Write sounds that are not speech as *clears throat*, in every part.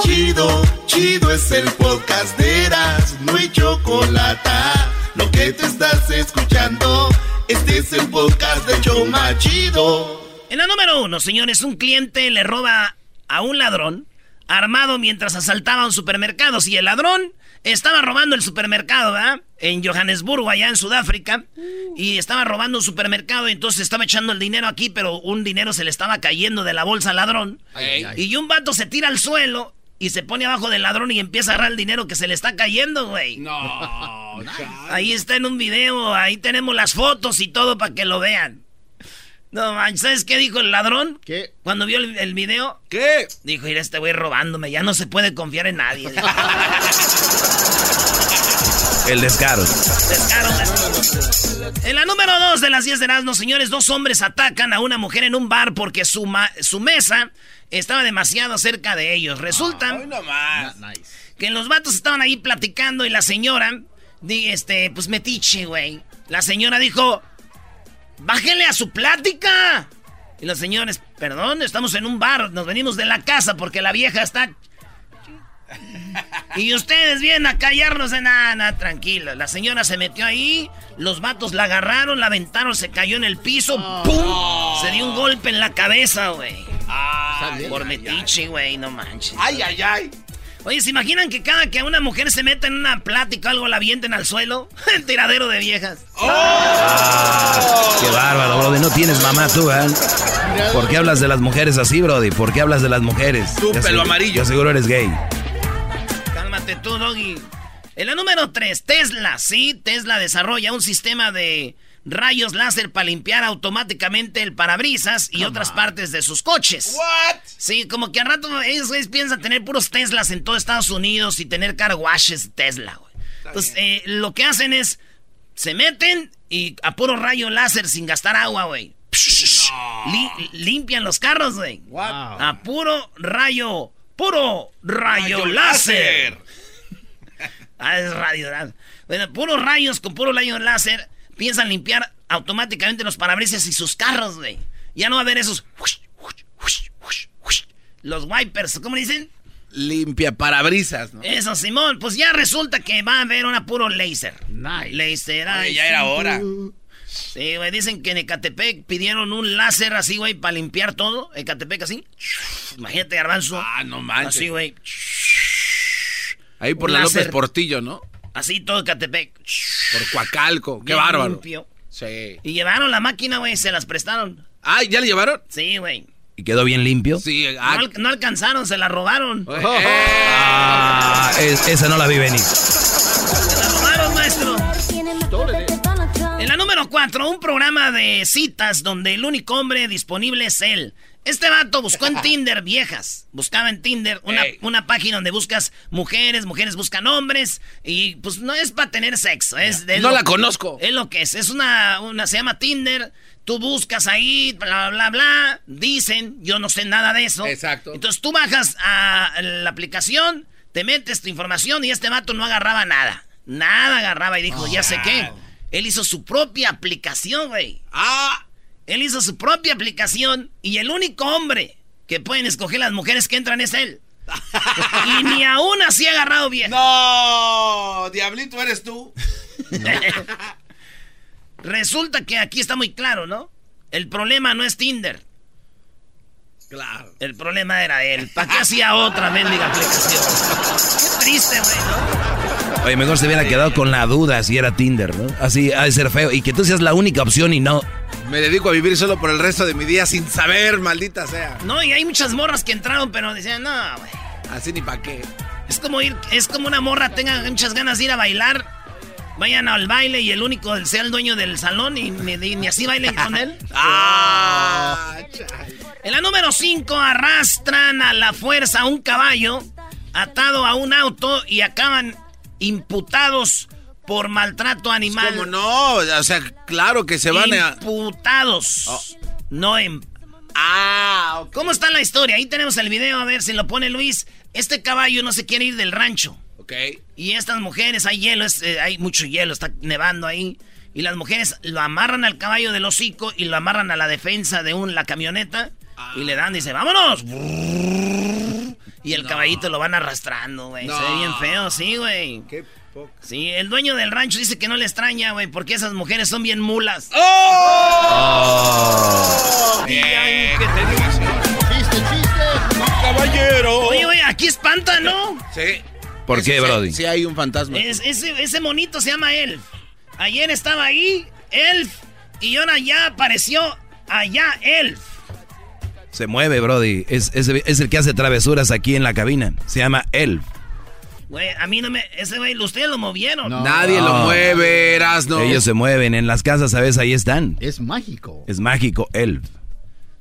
Chido, chido es el podcast de Eras, no hay chocolate. Lo que te estás escuchando, este es el podcast de Choma Chido. En la número uno, señores, un cliente le roba a un ladrón armado mientras asaltaba un supermercado. Si el ladrón estaba robando el supermercado, ¿verdad? En Johannesburgo, allá en Sudáfrica. Y estaba robando un supermercado y entonces estaba echando el dinero aquí, pero un dinero se le estaba cayendo de la bolsa al ladrón. Y un vato se tira al suelo y se pone abajo del ladrón y empieza a agarrar el dinero que se le está cayendo, güey. No. *laughs* Ahí está en un video, ahí tenemos las fotos y todo para que lo vean. No manches, ¿sabes qué dijo el ladrón? ¿Qué? Cuando vio el, el video, ¿Qué? dijo, mira, este güey robándome, ya no se puede confiar en nadie. *laughs* El descaro. Descaro, En la número dos de las 10 de Erasmo, señores, dos hombres atacan a una mujer en un bar porque su, ma- su mesa estaba demasiado cerca de ellos. Resulta que los vatos estaban ahí platicando y la señora, di- este, pues metiche, güey. La señora dijo, bájele a su plática. Y los señores, perdón, estamos en un bar, nos venimos de la casa porque la vieja está... Y ustedes vienen a callarnos de nada, nada, tranquilo. La señora se metió ahí, los vatos la agarraron, la aventaron, se cayó en el piso, ¡pum! Se dio un golpe en la cabeza, güey. Por metiche, güey, no manches. Ay, ay, ay. Oye, ¿se imaginan que cada que una mujer se meta en una plática o algo la avienten al suelo? *laughs* El tiradero de viejas. Qué bárbaro, Brody. No tienes mamá tú, ¿eh? ¿Por qué hablas de las mujeres así, Brody? ¿Por qué hablas de las mujeres? Tú, pelo amarillo. Yo seguro eres gay. Tú, Doggy. En la número 3, Tesla. Sí, Tesla desarrolla un sistema de rayos láser para limpiar automáticamente el parabrisas y otras partes de sus coches. What? Sí, como que al rato ellos piensan tener puros Teslas en todo Estados Unidos y tener car washes Tesla, güey. Entonces, eh, lo que hacen es, se meten y a puro rayo láser sin gastar agua, güey. Li- limpian los carros, güey. A puro rayo, puro rayo, Rayo láser. Ah, es radio. ¿verdad? Bueno, puros rayos con puro rayo láser piensan limpiar automáticamente los parabrisas y sus carros, güey. Ya no va a haber esos... Los wipers, ¿cómo dicen? Limpia parabrisas, ¿no? Eso, Simón. Pues ya resulta que va a haber una puro láser. Nice. Láser. Oye, ay, ya era hora. Sí, güey, dicen que en Ecatepec pidieron un láser así, güey, para limpiar todo. Ecatepec así. Imagínate, garbanzo. Ah, no manches. Así, güey. Ahí por la. López Portillo, ¿no? Así todo Ecatepec. Por Coacalco. Qué Bien bárbaro. limpio. Sí. Y llevaron la máquina, güey, se las prestaron. Ah, ¿ya le llevaron? Sí, güey. ¿Y quedó bien limpio? Sí. No, Ah, al- no alcanzaron, se la robaron. eh, Ah, es- esa no la vi venir. Se la robaron, maestro. En la número 4, un programa de citas donde el único hombre disponible es él. Este vato buscó en Tinder viejas. Buscaba en Tinder una, una página donde buscas mujeres, mujeres buscan hombres. Y pues no es para tener sexo. Es, es No lo- la conozco. Es lo que es. Es una, una, se llama Tinder. Tú buscas ahí, bla, bla, bla. Dicen, yo no sé nada de eso. Exacto. Entonces tú bajas a la aplicación, te metes tu información y este vato no agarraba nada. Nada agarraba y dijo, ya sé qué. Él hizo su propia aplicación, güey. Ah, Él hizo su propia aplicación y el único hombre que pueden escoger las mujeres que entran es él. y ni aún así ha agarrado bien. no. Diablito eres tú. *laughs* Resulta que aquí está muy claro, ¿no? El problema no es Tinder. Claro. El problema era él. ¿Para qué hacía otra mendiga aplicación? este güey, ¿no? Oye, mejor se hubiera quedado con la duda si era Tinder, ¿no? Así ha de ser feo. Y que tú seas la única opción y no. Me dedico a vivir solo por el resto de mi día sin saber, maldita sea. No, y hay muchas morras que entraron, pero decían, no, güey. Así ni pa' qué. Es como ir, es como una morra tenga muchas ganas de ir a bailar. Vayan al baile y el único sea el dueño del salón y ni, así bailen con él. *laughs* ah, *laughs* en la número 5 arrastran a la fuerza un caballo atado a un auto y acaban imputados por maltrato animal. ¿Cómo no? O sea, claro que se van a... Imputados. Oh. No en... Ah, ¿Cómo está la historia? Ahí tenemos el video, a ver si lo pone Luis. Este caballo no se quiere ir del rancho. Ok. Y estas mujeres, hay hielo, eh, hay mucho hielo, está nevando ahí. Y las mujeres lo amarran al caballo del hocico y lo amarran a la defensa de un, la camioneta. Y le dan, dice, vámonos. Y el caballito lo van arrastrando, güey. Se ve bien feo, sí, güey. Qué poco. Sí, el dueño del rancho dice que no le extraña, güey, porque esas mujeres son bien mulas. ¡Oh! Bien, ¿qué te digo? Chiste, chiste. Caballero. Oye, güey, aquí espanta, ¿no? Sí. ¿Por qué, Brody? Sí, hay un fantasma. Es- ese, ese monito se llama Elf. Ayer estaba ahí, Elf, y ahora ya apareció allá Elf. Se mueve, Brody. Es, es, es el que hace travesuras aquí en la cabina. Se llama Elf. Güey, a mí no me... Ese güey, ustedes lo movieron. No. Nadie lo mueve, Erasno. Ellos se mueven. En las casas, ¿sabes? Ahí están. Es mágico. Es mágico, Elf.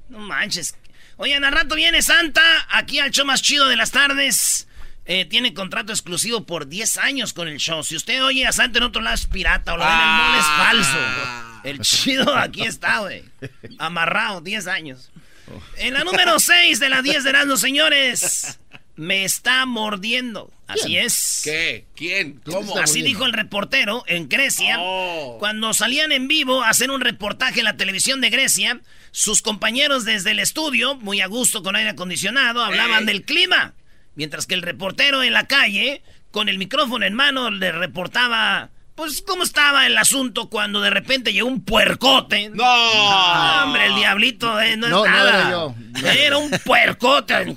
No manches. Oigan, al rato viene Santa aquí al show más chido de las tardes. Eh, tiene contrato exclusivo por 10 años con el show. Si usted oye a Santa en otro lado es pirata o lo ven en el mall es Ah. falso. El chido aquí está, güey. Amarrado, 10 años. En la número 6 de las 10 de Erasmus, señores. Me está mordiendo. Así es. ¿Qué? ¿Quién? ¿Cómo? Así dijo el reportero en Grecia. Oh. Cuando salían en vivo a hacer un reportaje en la televisión de Grecia, sus compañeros desde el estudio, muy a gusto con aire acondicionado, hablaban Ey. del clima. Mientras que el reportero en la calle, con el micrófono en mano, le reportaba, pues, cómo estaba el asunto cuando de repente llegó un puercote. ¡No! Hombre, el diablito eh, no, No, es no nada. era yo. Era un puercote.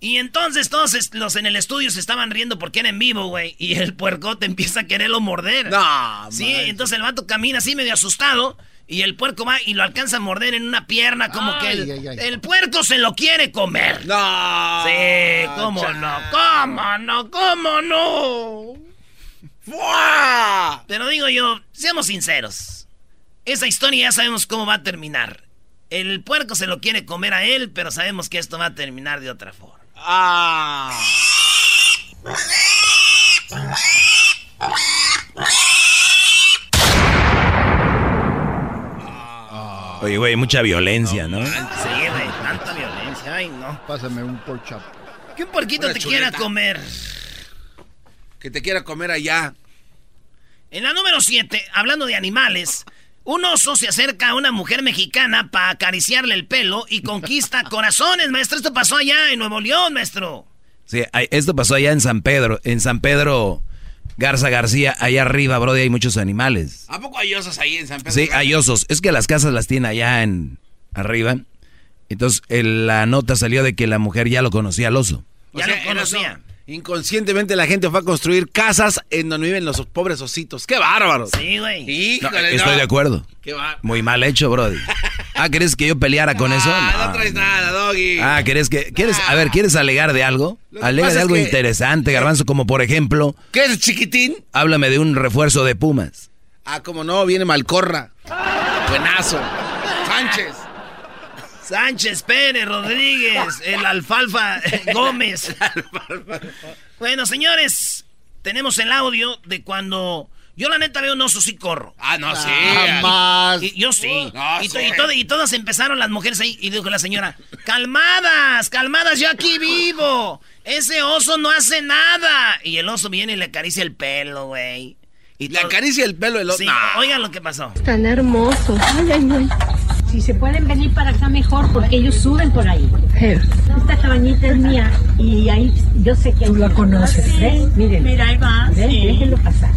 Y entonces todos los en el estudio se estaban riendo porque era en vivo, güey. Y el puercote empieza a quererlo morder. No, Sí, entonces el vato camina así medio asustado. Y el puerco va y lo alcanza a morder en una pierna, como Ay, que el, ay, ay. el puerco se lo quiere comer. ¡No! Sí, cómo no, cómo no, cómo no. ¡Fua! Pero digo yo, seamos sinceros. Esa historia ya sabemos cómo va a terminar. El puerco se lo quiere comer a él, pero sabemos que esto va a terminar de otra forma. ¡Ah! Oye, güey, mucha violencia, ¿no? Sí, güey, tanta violencia. Ay, no. Pásame un pork chop. Que un puerquito Una te quiera chuleta. comer. Que te quiera comer allá. En la número 7, hablando de animales, un oso se acerca a una mujer mexicana para acariciarle el pelo y conquista *laughs* corazones, maestro. Esto pasó allá en Nuevo León, maestro. Sí, esto pasó allá en San Pedro. En San Pedro Garza García, allá arriba, Brody, hay muchos animales. ¿A poco hay osos ahí en San Pedro? Sí, hay osos. Es que las casas las tiene allá en arriba. Entonces, el- la nota salió de que la mujer ya lo conocía al oso. O Ya sea, lo conocía. Inconscientemente la gente fue a construir casas en donde viven los pobres ositos. ¡Qué bárbaros! Sí, güey. No, estoy no. de acuerdo. ¡Qué bárbaro! Muy mal hecho, Brody. Ah, ¿quieres que yo peleara con eso? Ah, no No. traes nada, Doggy. Ah, ¿quieres que quieres a ver, quieres alegar de algo? Alega de es algo que- interesante, Garbanzo, como por ejemplo, ¿Qué es chiquitín? háblame de un refuerzo de Pumas. Ah, como no, viene Malcorra. Buenazo. Sánchez. Sánchez Pérez Rodríguez, el alfalfa Gómez. bueno, señores, tenemos el audio de cuando yo la neta veo un oso sí corro. Ah, no, sí. Jamás. Y yo sí. No, y, to- sí. y todo- y todas empezaron las mujeres ahí y dijo la señora, calmadas, calmadas, yo aquí vivo. Ese oso no hace nada. Y el oso viene y le acaricia el pelo, güey. Y Le acaricia el pelo del otro. Sí, No. oigan lo que pasó. Tan hermosos. Ay, ay, ay. Si se pueden venir para acá mejor porque ellos suben por ahí. Esta cabañita es mía y ahí yo sé que tú la conoces. Miren. Mira, ahí va. Déjenlo pasar.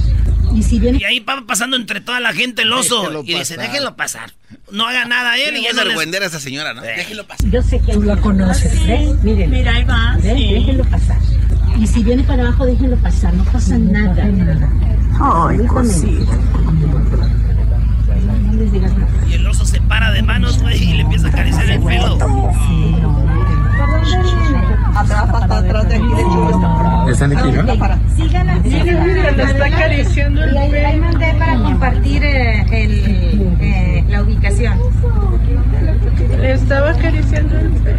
Y si vienen Y ahí va pasando entre toda la gente el oso. Déjelo y dice, pasar. déjenlo pasar. No haga nada él. Tiene Y no les- argüendera esa señora, ¿no? Eh. Déjelo pasar. yo sé que tú la conoces. ¿Ves? Miren. Mira, ahí va. Déjenlo pasar. Y si viene para abajo, déjenlo pasar, no pasa nada. Ay, cosita. Y el oso se para de manos, güey, y le empieza a acariciar el pelo. Atrás, atrás, atrás de aquí de chulo. ¿Están aquí, no? Síganla, síganla. Le está acariciando el Y ahí, mandé para compartir eh, el, eh, la ubicación. Le estaba acariciando el pelo.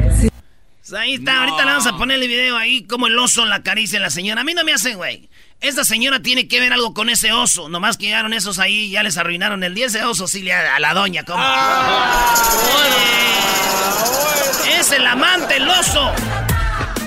Pues ahí está, ahorita le vamos a poner el video ahí como el oso la acaricia a la señora. A mí no me hace, güey. Esta señora tiene que ver algo con ese oso. Nomás que llegaron esos ahí y ya les arruinaron el día. Ese oso sí le a, a la doña, ¿cómo? Oye, Es el amante, el oso.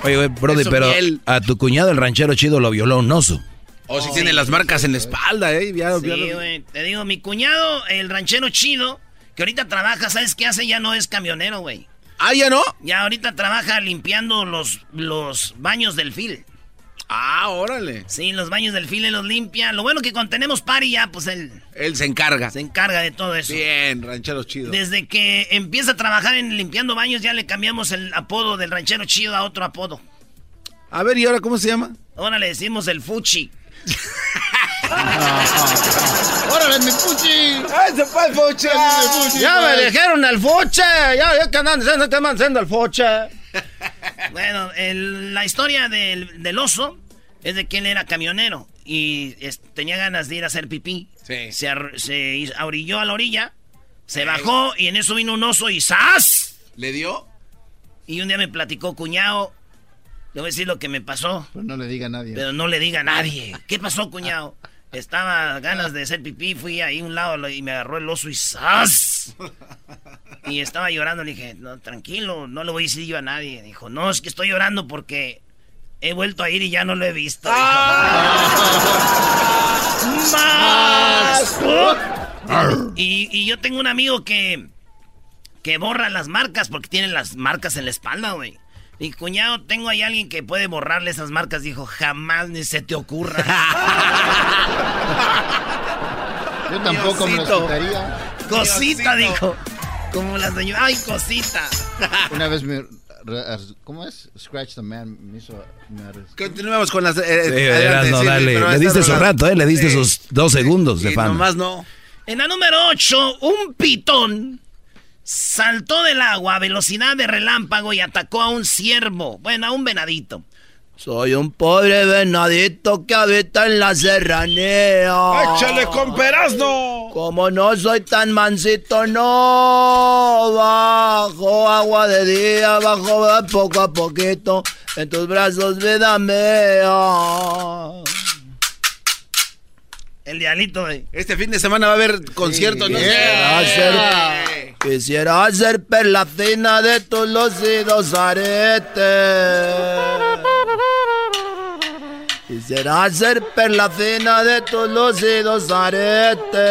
Oye, güey, Brody, Eso, pero a tu cuñado el ranchero chido lo violó un oso. O si tiene las marcas en la espalda, ¿eh? Ya, Sí, ya lo- güey. Te digo, mi cuñado, el ranchero chido, que ahorita trabaja, ¿sabes qué hace? Ya no es camionero, güey. Ah, ya no. Ya ahorita trabaja limpiando los, los baños del fil. Ah, órale. Sí, los baños del fil él los limpia. Lo bueno que cuando tenemos party ya, pues él Él se encarga. se encarga de todo eso. Bien, ranchero chido. Desde que empieza a trabajar en limpiando baños, ya le cambiamos el apodo del ranchero chido a otro apodo. A ver, ¿y ahora cómo se llama? Ahora le decimos el fuchi. *laughs* ¡Órale, mi puchi! ¡Ay, se fue el focha! ¡Ya me dijeron el foche! ¡Ya, ya que andan diciendo que andan diciendo el foche! Bueno, el- la historia del, del oso es de que él era camionero y es- tenía ganas de ir a hacer pipí. Sí. Se, ar- se is- ahorilló a la orilla, se bajó y en eso vino un oso y ¡zas! ¿Le dio? Y un día me platicó, cuñado, le voy a decir lo que me pasó, Pero no le diga a nadie. pero no le diga a nadie. ¿Qué pasó, cuñado? *laughs* Estaba ganas de hacer pipí, fui ahí a un lado y me agarró el oso y ¡zas! Y estaba llorando, le dije, no, tranquilo, no le voy a decir yo a nadie. Dijo, no, es que estoy llorando porque he vuelto a ir y ya no lo he visto. Dijo. ¡Más! Y, y yo tengo un amigo que, que borra las marcas porque tiene las marcas en la espalda, güey. Y cuñado, tengo ahí alguien que puede borrarle esas marcas. Dijo, jamás ni se te ocurra. *laughs* Yo tampoco me Diosito. quitaría. cosita, Diosito. dijo. Como la señora. Ay, cosita. *laughs* Una vez me... ¿Cómo es? Scratch the man me hizo... Continuemos con las... eh, Sí, adelante, no, dale. Le diste su rato, ¿eh? Le diste Sí. sus dos segundos de Y fama. nomás no. En la número 8, un pitón saltó del agua a velocidad de relámpago y atacó a un ciervo. Bueno, a un venadito. Soy un pobre venadito que habita en la serranía. ¡Échale con perazno! Como no soy tan mansito, no bajo agua de día, bajo poco a poquito. En tus brazos, vida mía. El dialito de. Este fin de semana va a haber concierto, ¿no? Quisiera ser, quisiera ser perla fina de tus lucidos aretes. Quisiera ser perla fina de tus lucidos aretes.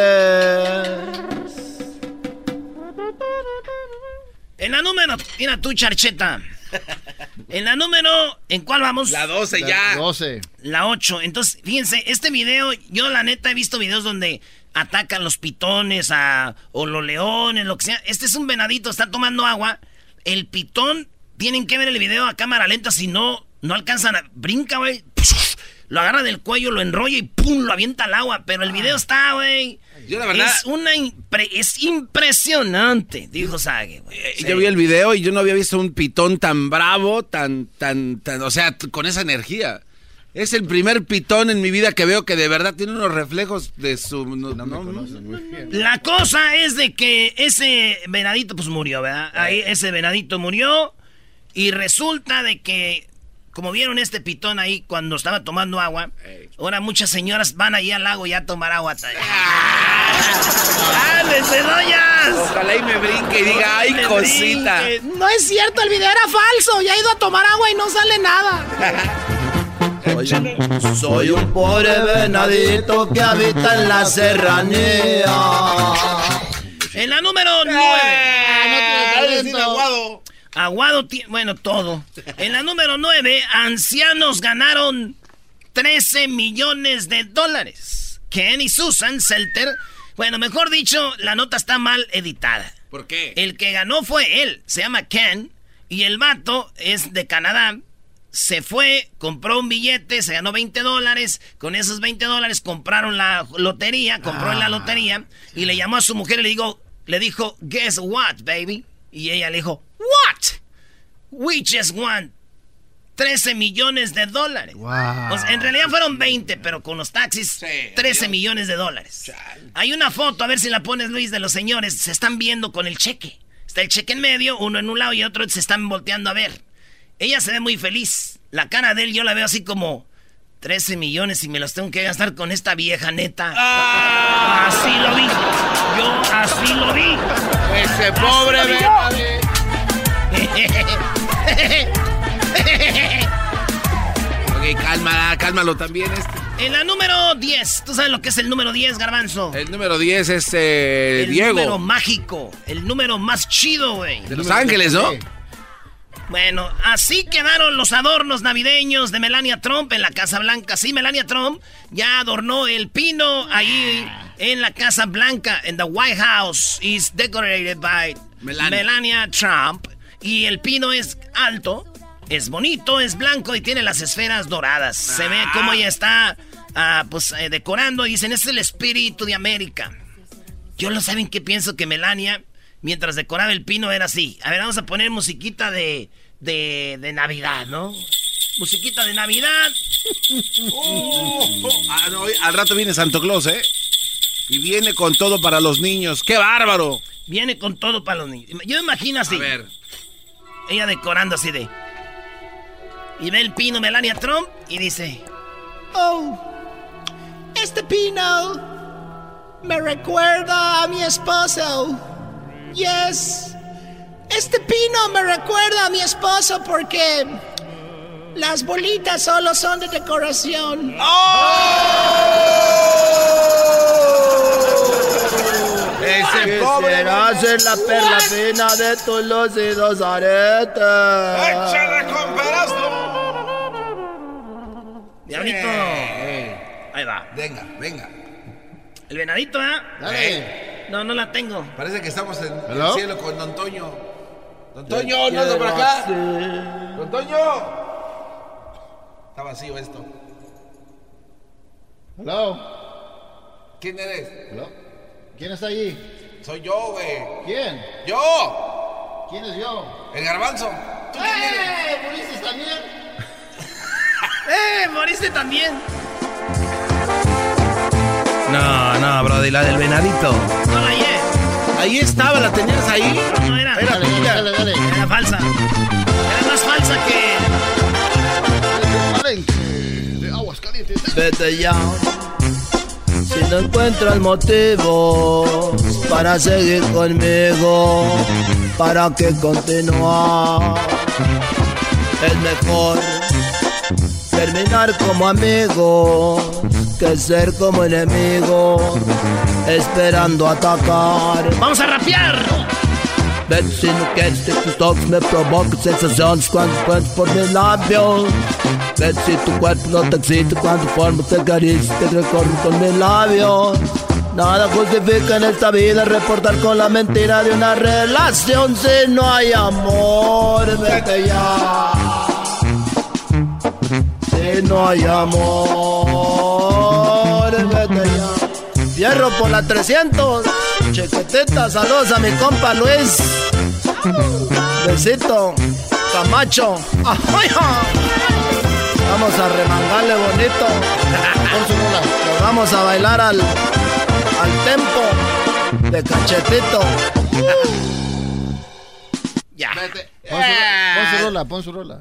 En la número, mira tú, charcheta. *laughs* En la número, ¿en cuál vamos? La 12 La ya. 12. La 8. Entonces, fíjense, este video, yo la neta he visto videos donde atacan los pitones a, o los leones, lo que sea. Este es un venadito, está tomando agua. El pitón, tienen que ver el video a cámara lenta, si no, no alcanzan a... Brinca, güey. Lo agarra del cuello, lo enrolla y ¡pum! Lo avienta al agua. Pero el video está, güey. Yo la verdad- Es una... impre- es impresionante, dijo Sage, güey. Eh, Sí. Yo vi el video y yo no había visto un pitón tan bravo, tan, tan, tan, o sea, con esa energía. Es el primer pitón en mi vida que veo que de verdad tiene unos reflejos de su... No, No no. La cosa es de que ese venadito pues murió, ¿verdad? Ahí ese venadito murió y resulta de que como vieron este pitón ahí cuando estaba tomando agua, ahora muchas señoras van allí al lago ya a tomar agua. *laughs* ¡Ándese, doñas! Ojalá y me brinque y diga, ay, Me cosita. brinque. No es cierto, el video era falso. Ya he ido a tomar agua y no sale nada. *laughs* Soy un pobre venadito que habita en la serranía. En la número 9. aguado. Aguado, ti- bueno, todo. En la número 9, ancianos ganaron 13 millones de dólares. Ken y Susan Selter. Bueno, mejor dicho, la nota está mal editada. ¿Por qué? El que ganó fue él, se llama Ken, y el vato es de Canadá. se fue, compró un billete, se ganó 20 dólares. Con esos 20 dólares compraron la lotería, compró en la lotería y le llamó a su mujer y le dijo, le dijo, guess what, baby? Y ella le dijo, what? We just won 13 millones de dólares. en realidad fueron 20, pero con los taxis, 13 millones de dólares. Hay una foto, a ver si la pones, Luis, de los señores. Se están viendo con el cheque. Está el cheque en medio, uno en un lado y otro se están volteando a ver. Ella se ve muy feliz. La cara de él yo la veo así como 13 millones y me los tengo que gastar con esta vieja neta. Ah. Así lo vi. Yo así lo vi. Ese pobre *laughs* ok, cálmala, cálmalo también este. En la número 10, ¿tú sabes lo que es el número 10, Garbanzo? El número 10 es eh, Diego. El número mágico, el número más chido, güey. De Los Ángeles, ¿no? Bueno, así quedaron los adornos navideños de Melania Trump en la Casa Blanca. Sí, Melania Trump ya adornó el pino ahí en la Casa Blanca, en the White House. Is decorated by Melania. Trump. Y el pino es alto, es bonito, es blanco y tiene las esferas doradas. Se ve ah. cómo ella está ah, pues eh, decorando. Dicen, es el espíritu de América. Yo lo saben que pienso que Melania, mientras decoraba el pino, era así. A ver, vamos a poner musiquita de de, Navidad, ¿no? Musiquita de Navidad. Ah, al rato viene Santo Claus, ¿eh? Y viene con todo para los niños. ¡Qué bárbaro! Viene con todo para los niños. Yo me imagino así. A ver. Ella decorando así de. Y ve el pino Melania Trump y dice: Oh, este pino me recuerda a mi esposo. Yes. Este pino me recuerda a mi esposo porque las bolitas solo son de decoración. ¡Oh! Ese pobre ser la perla fina de tus lucidos aretes. ¡Échale con Diablito. Ahí va. Venga, venga. El venadito, ¿eh? Dale. No, no la tengo. Parece que estamos en el cielo con Don Toño. Don Toño, no por acá. Don Toño. Está vacío esto. Hello. ¿Quién eres? Hello. ¿Quién está allí? Soy yo, güey. ¿Quién? ¡Yo! ¿Quién es yo? El garbanzo. ¿Tú ¡Eh! ¿Moriste también? *laughs* ¡Eh! ¿Moriste también? No, no, bro, de la del venadito. No la Ahí estaba, ¿la tenías ahí? No, no era. Era dale, dale, dale. Era falsa. Era más falsa que. De aguas calientes. Vete ya. Si no encuentras motivo para seguir conmigo, para que continuar, es mejor terminar como amigos que ser como enemigos, esperando atacar. ¡Vamos a rapear! Ven si no quieres que tus toques me provoquen sensaciones cuando cuento por mis labios. Ven si tu cuerpo no te excita cuando formas te caricias que recorren con mis labios. Nada justifica en esta vida reportar con la mentira de una relación si no hay amor. Vete ya no hay amor, vete ya. Fierro por la 300, chequeteta, saludos a mi compa Luis. Besito, Camacho. Vamos a remangarle bonito. Nos vamos a bailar al, al tempo de cachetito. Ya. Pon su, rola, pon su rola.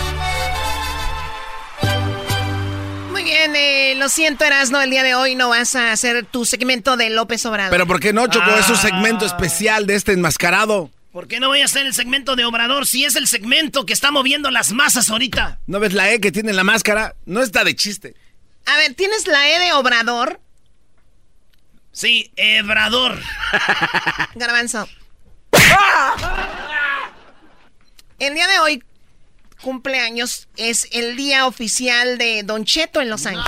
bien, eh, lo siento, Erasno, el día de hoy no vas a hacer tu segmento de López Obrador. Pero ¿por qué no, Choco? Es un ah. segmento especial de este enmascarado. ¿Por qué no voy a hacer el segmento de Obrador si es el segmento que está moviendo las masas ahorita? ¿No ves la E que tiene la máscara? No está de chiste. A ver, ¿tienes la E de Obrador? Sí, Ebrador. *laughs* Garbanzo. El día de hoy, cumpleaños, es el día oficial de Don Cheto en Los Ángeles.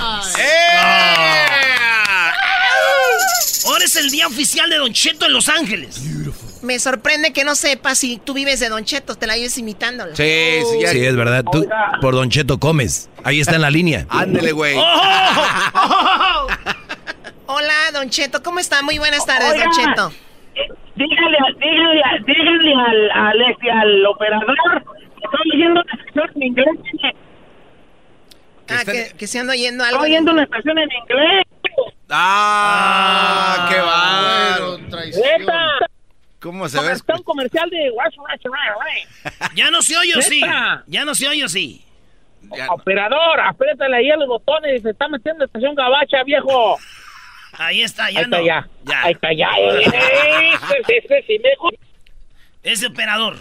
Ahora es el día oficial de Don Cheto en Los Ángeles. Me sorprende que no sepas si tú vives de Don Cheto, te la vives imitándolo. Sí, sí, ya- sí, es verdad. Tú por Don Cheto comes. Ahí está en la línea. *laughs* Ándele, güey. *laughs* Hola, Don Cheto, ¿cómo está? Muy buenas tardes, Oiga, Don Cheto. Dígale, dígale, dígale al, al, este, al operador estoy oyendo una estación en inglés. Ah, que, que se anda oyendo algo. Estoy oyendo una estación en inglés. ¡Ah! ¡Qué bárbaro! Neta. ¿Cómo se ve? está un comercial de Watch, Watch, Watch, Ya no se oye, ¿o sí. Ya no se oye, ¿o sí. Operador, apriétale ahí a los botones. Se está metiendo estación gabacha, viejo. Ahí está, ya Ahí no. está ya. Ahí está ya. *laughs* Ese, ese sí me gusta. Ese operador.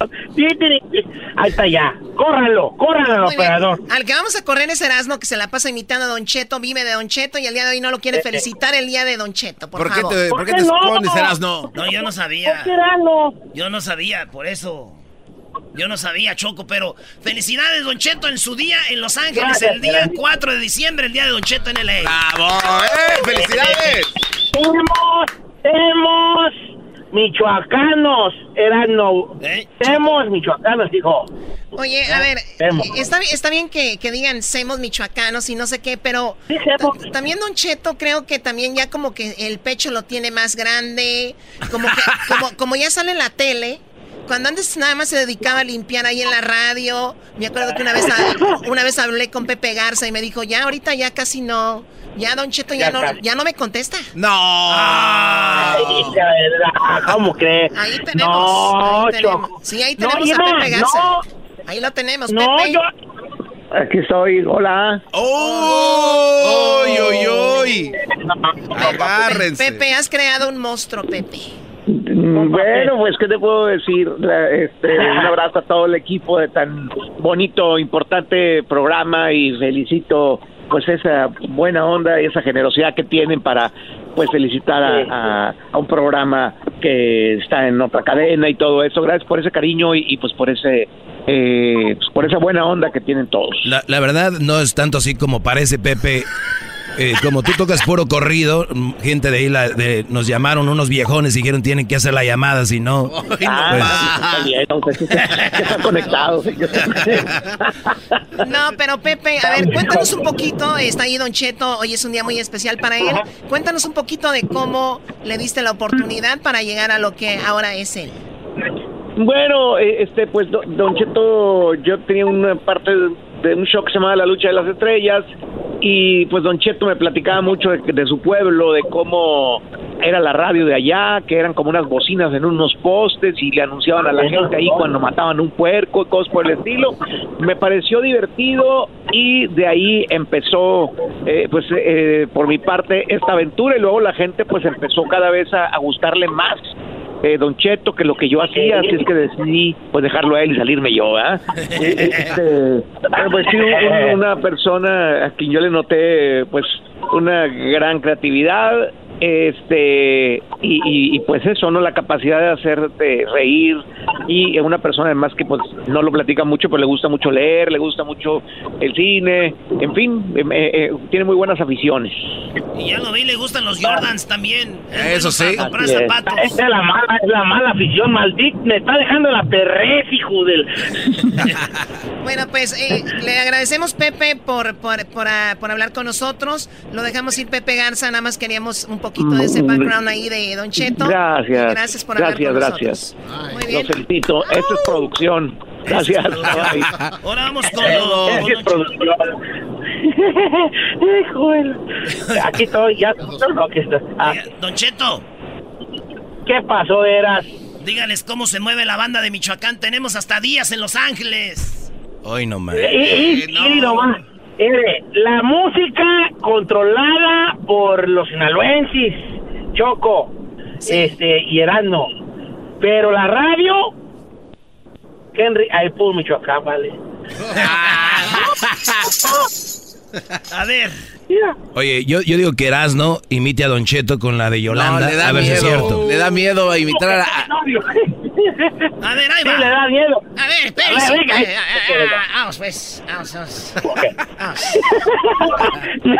Ahí está ya. Córralo, córralo, bien. operador. Al que vamos a correr es Erasmo, que se la pasa imitando a Don Cheto, vive de Don Cheto y el día de hoy no lo quiere felicitar el día de Don Cheto, por, ¿Por qué favor. te, por qué te escondes, Erasno? No, yo no sabía. ¿Por qué Erasmo? Yo no sabía, por eso. Yo no sabía, Choco, pero felicidades, Don Cheto, en su día en Los Ángeles, Gracias, el día gracias. 4 de diciembre, el día de Don Cheto en LA. ¡Bravo! ¡Eh! ¡Felicidades! Hemos, hemos, michoacanos, eran no. Hemos, michoacanos, hijo. Oye, a ver, Semos. eh, está, está bien que, que digan semos michoacanos y no sé qué, pero ta- también Don Cheto creo que también ya como que el pecho lo tiene más grande, como que como, como ya sale en la tele. Cuando antes nada más se dedicaba a limpiar ahí en la radio, me acuerdo que una vez a- una vez hablé con Pepe Garza y me dijo, ya ahorita ya casi no, ya Don Cheto ya, Ya no, casi. ya no me contesta. ¡No! Ay, ¿Cómo crees? Ahí tenemos, No, ahí tenemos. Choco. Sí, ahí No, tenemos a Pepe Garza. no. Ahí lo tenemos, No, Pepe. yo. Aquí estoy, hola. ¡Uy, uy, uy! Agárrense. Pepe, has creado un monstruo, Pepe. Mm, Bueno, pues, ¿qué te puedo decir? La- Este, un *laughs* abrazo a todo el equipo de tan bonito, importante programa y felicito pues esa buena onda y esa generosidad que tienen para pues felicitar a, a- a un programa que está en otra cadena y todo eso. Gracias por ese cariño y, y, pues por ese eh, pues, por esa buena onda que tienen todos. La, la verdad no es tanto así como parece, Pepe. Eh, como tú tocas puro corrido, gente de ahí la- de- nos llamaron unos viejones y dijeron tienen que hacer la llamada, si no... Ah, está bien, o sea, que- que están conectados. No, pero Pepe, a ver, cuéntanos un poquito. Está ahí Don Cheto, hoy es un día muy especial para él. Cuéntanos un poquito de cómo le diste la oportunidad para llegar a lo que ahora es él. Bueno, eh, este, pues, do- Don Cheto, yo tenía una parte de, de un show que se llamaba La Lucha de las Estrellas y pues Don Cheto me platicaba mucho de, de su pueblo, de cómo era la radio de allá, que eran como unas bocinas en unos postes y le anunciaban a la gente ahí cuando mataban un puerco y cosas por el estilo. Me pareció divertido y de ahí empezó, eh, pues, eh, por mi parte, esta aventura y luego la gente pues empezó cada vez a- a gustarle más eh, Don Cheto que lo que yo hacía, así es que decidí pues dejarlo a él y salirme yo, ¿ah? *laughs* Eh, este, bueno, pues sí, un- una persona a quien yo le noté pues una gran creatividad, este y, y- y, pues eso, ¿no? La capacidad de hacerte reír y una persona además que pues no lo platica mucho, pero le gusta mucho leer, le gusta mucho el cine, en fin, eh, eh, tiene muy buenas aficiones. Y ya lo vi, le gustan los Jordans también. Es Eso bueno sí. comprar es. zapatos. Esta es la mala, es la mala afición, maldito. Me está dejando la perrez, hijo del. *laughs* Bueno, pues eh, le agradecemos Pepe por, por, por, ah, por hablar con nosotros. Lo dejamos ir Pepe Garza, nada más queríamos un poquito de ese background ahí de Don Cheto. Gracias. Gracias por gracias, hablar con gracias. nosotros. Muy bien. Lo felicito. Esto es producción. Gracias. Ahora vamos con lo- es que es producción. *laughs* Aquí estoy, ya. No, aquí está. Ah, Don Cheto, ¿Qué pasó, Eras? dígales cómo se mueve la banda de Michoacán. Tenemos hasta días en Los Ángeles. Hoy no más. Y, y- y nomás, mire, la música controlada por los sinaloenses, Choco, este, y Erasmo. Pero la radio, Henry, ahí por Michoacán, vale. *laughs* *laughs* A ver. Oye, yo, yo digo que Erasno imite a Don Cheto con la de Yolanda. No, le da a ver miedo. si es cierto. Le da miedo a imitar a... a- A ver, ahí Sí, va. le da miedo. A ver, A ver, venga. Eh, eh, eh, Vamos, pues. Vamos, vamos. *laughs* me,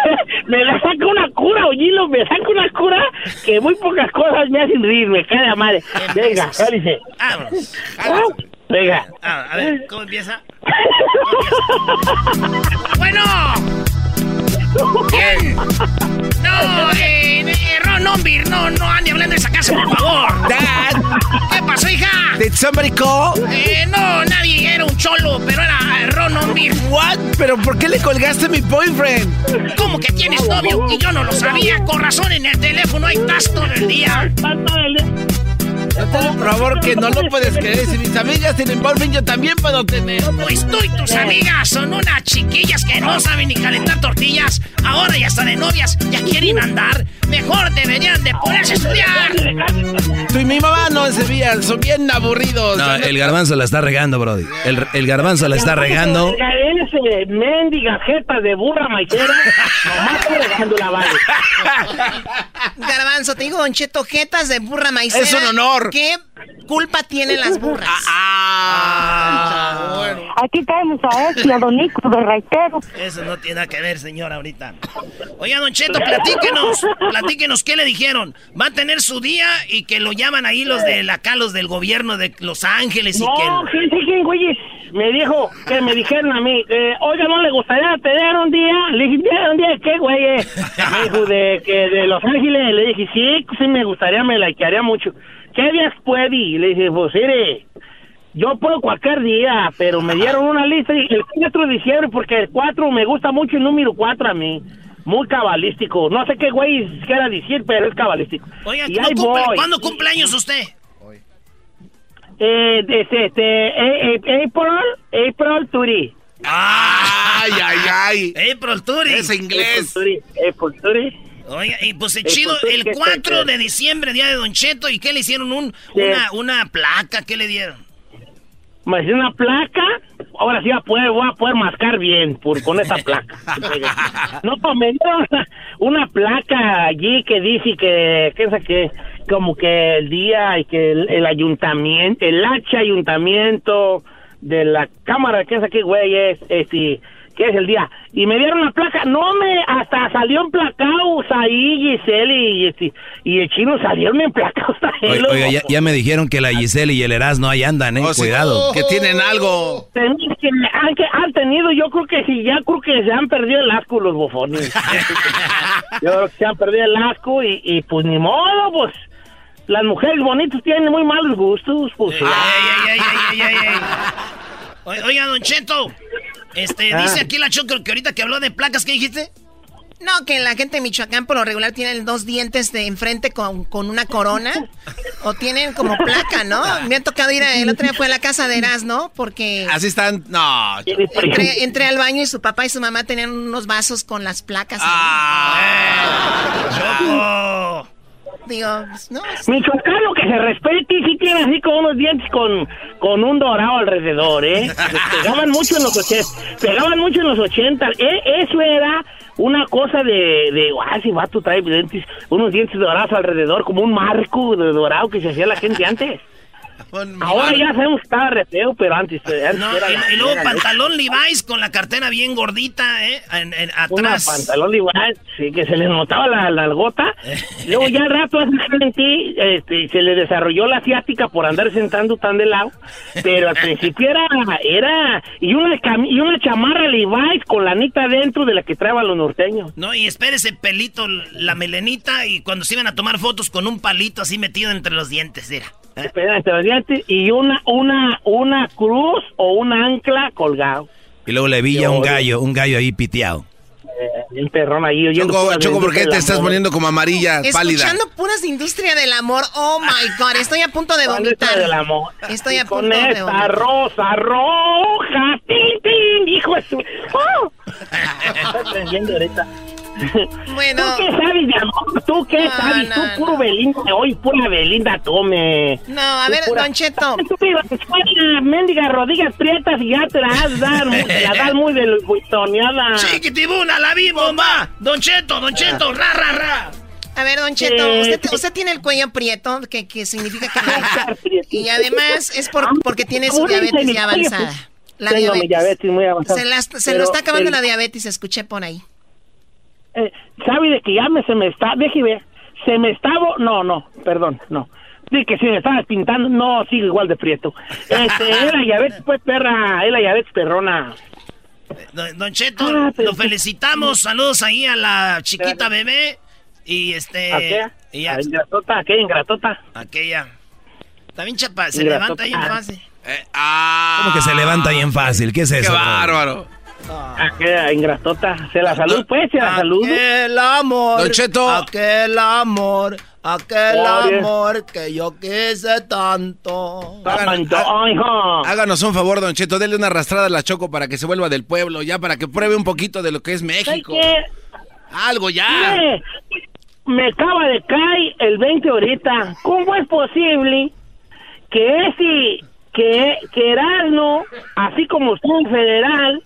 me la saca una cura, Ollilo, me saca una cura que muy pocas cosas me hacen reír, me cae la madre. Venga, cálice. Vámonos. Venga. Ah, a ver, ¿cómo empieza? Bueno. ¿Quién? No, eh, eh, Ron Ombir, no, no ande hablando de esa casa, por favor. Dad, ¿Qué pasó, hija? did somebody call? Eh, no, nadie, era un cholo, pero era eh, Ron Ombir. What? ¿Pero por qué le colgaste a mi boyfriend? ¿Cómo que tienes novio? Y yo no lo sabía. Con razón en el teléfono ahí estás todo el día. Por favor, que no lo puedes creer. Si mis amigas tienen boyfriend, yo también puedo tener. Pues tú y tus amigas son unas chiquillas que no saben ni calentar tortillas. Ahora ya están de novias, ya quieren andar. Mejor deberían de ponerse a estudiar. Tú y mi mamá no se veían, son bien aburridos. No, el garbanzo la está regando, Brody. El, el garbanzo la está regando. Ese mendiga jeta de burra maicera, nomás está regando la vale. Garbanzo, te digo, Don Cheto, jetas de burra maicera. Es un honor. ¿Qué culpa tienen las burras? Ah, Aquí tenemos a este, a Don Nico de Raitero. Eso no tiene nada que ver, señora, ahorita. Oiga, Don Cheto, platíquenos, platíquenos qué le dijeron. Va a tener su día y que lo llaman ahí los de acá, los del gobierno de Los Ángeles y No, que... gente, ¿quién, güeyes? Me dijo, que me dijeron a mí, eh, oiga, ¿no le gustaría tener un día? Le dije, ¿día un día de qué, güey? Me dijo, de, que de Los Ángeles. Le dije, sí, sí me gustaría, me likearía mucho. ¿Qué días puede? Y le dije, pues, mire, yo puedo cualquier día, pero me dieron una lista y el 4 de diciembre, porque el 4 me gusta mucho el número 4 a mí. Muy cabalístico. No sé qué güey quiera decir, pero es cabalístico. Oiga, y ¿cuándo ahí cumple, voy. ¿cuándo cumple años usted? Eh, este, este, eh, eh, April, April Turi. Ay, ay, ay. April Turi. Es inglés. April Turi, April Turi. Oiga, y pues el Eh, chido, pues, el ¿qué 4 tal? de diciembre, día de Don Cheto, ¿y qué le hicieron? Un, Sí. una, una placa, ¿qué le dieron? Me hice una placa, ahora sí voy a poder, voy a poder mascar bien por, con esa placa. *laughs* no, me dieron una, una placa allí que dice que, que, es que como que el día y que el, el ayuntamiento, el H ayuntamiento de la cámara, que es aquí, güey, es, es, y- que es el día. Y me dieron la placa, no me, hasta salió emplacados ahí Giselle y, y, y el chino salieron emplacados Oiga, oiga, ya, ya me dijeron que la Giselle y el Erasmo ahí andan, eh. Oh, sí. Cuidado. Que tienen algo. Ten- que han, que han tenido, yo creo que sí, ya creo que se han perdido el asco los bofones. *laughs* yo creo que se han perdido el asco y, y pues ni modo, pues las mujeres bonitas tienen muy malos gustos, pues. Ey, ey, ey, ey, ey. O- Oiga, Don Cheto, este, Ah. dice aquí la Choco que ahorita que habló de placas, ¿qué dijiste? No, que la gente de Michoacán por lo regular tienen dos dientes de enfrente con, con una corona. O tienen como placa, ¿no? *laughs* Me ha tocado ir, a- el otro día fue a la casa de Erasmo porque Así están. No. entré, entré al baño y su papá y su mamá tenían unos vasos con las placas. ahí. Choco. Digo, pues, no. Que se respete, sí tiene así como unos dientes con, con un dorado alrededor, ¿eh? *laughs* Pegaban mucho en los ochenta, pegaban mucho en los ochenta. Eh, eso era una cosa de, de, ah, ese vato trae dientes, unos dientes dorados alrededor, como un marco de dorado que se hacía la gente antes. Ahora ya sabemos que estaba re feo, pero antes, antes No, era y, la- y luego era pantalón Levi's con la cartera bien gordita, ¿eh? En, en- una atrás. pantalón Levi's, sí, que se le notaba la, la algota. *laughs* Luego ya al rato en ti, este, se le desarrolló la asiática por andar sentando tan de lado. Pero al *laughs* principio era, era, y una, y una chamarra Levi's con la anita dentro de la que traban los norteños. No, y espérese, pelito, la melenita, y cuando se iban a tomar fotos con un palito así metido entre los dientes, era. Dientes, Y una, una, una cruz o un ancla colgado. Y luego le vi a un gallo, un gallo ahí piteado. Eh, un perrón ahí oyendo Choco, Choco, ¿por qué te estás poniendo como amarilla, pálida? Escuchando puras industria del amor. Oh my God, estoy a punto de ¿Cuál es la vomitar. del amor? Estoy a Con punto de esta vomitar. rosa roja, tin, tin, hijo de su... ¡Oh! *laughs* Está prendiendo ahorita. *laughs* Bueno. ¿Tú qué sabes de amor? ¿Tú qué No, sabes? no, tú puro Belinda de hoy, pura Belinda, tome. No, a Tú ver, pura- Don Cheto. Tú te ibas a escuela, mendigas rodillas prietas y ya te las has dar, las *laughs* das muy de buitoneada. Chiquitibuna, la vi, bomba. Don Cheto, Don Cheto, ra, ra, ra. A ver, Don Cheto, Eh, usted, usted tiene el cuello prieto, que, que significa que... *laughs* y además es por, porque tiene su diabetes ya avanzada. La tengo mi diabetes. diabetes muy avanzada. Se, las- se lo está acabando el- la diabetes, escuché por ahí. Eh, ¿Sabe de que ya me, se me está, deje ver, se me estaba, no, no, perdón, no. Sí, que si me estabas pintando, no, sigo igual de prieto. Este, es la diabetes, pues, perra, es la diabetes perrona. Don, Don Cheto, Ah, pero- lo felicitamos. Saludos ahí a la chiquita bebé. Y este. ¿Aquella? y ¿A ingratota? ¿Aquella ingratota? aquella. También chapa, se Ingratota. levanta bien fácil. ¿Cómo que se levanta bien fácil? ¿Qué es eso? Qué bro? Aquella ingratota. Se la salud, pues, se la salud. Aquel amor. Don Cheto. Aquel amor. Aquel Oye. amor que yo quise tanto. Hijo. Háganos un favor, Don Cheto, denle una arrastrada a la Choco para que se vuelva del pueblo, ya para que pruebe un poquito de lo que es México. Algo ya. ¿Qué? Me acaba de caer el 20 ahorita. ¿Cómo es posible que ese, que, que Erasmo, así como usted en federal,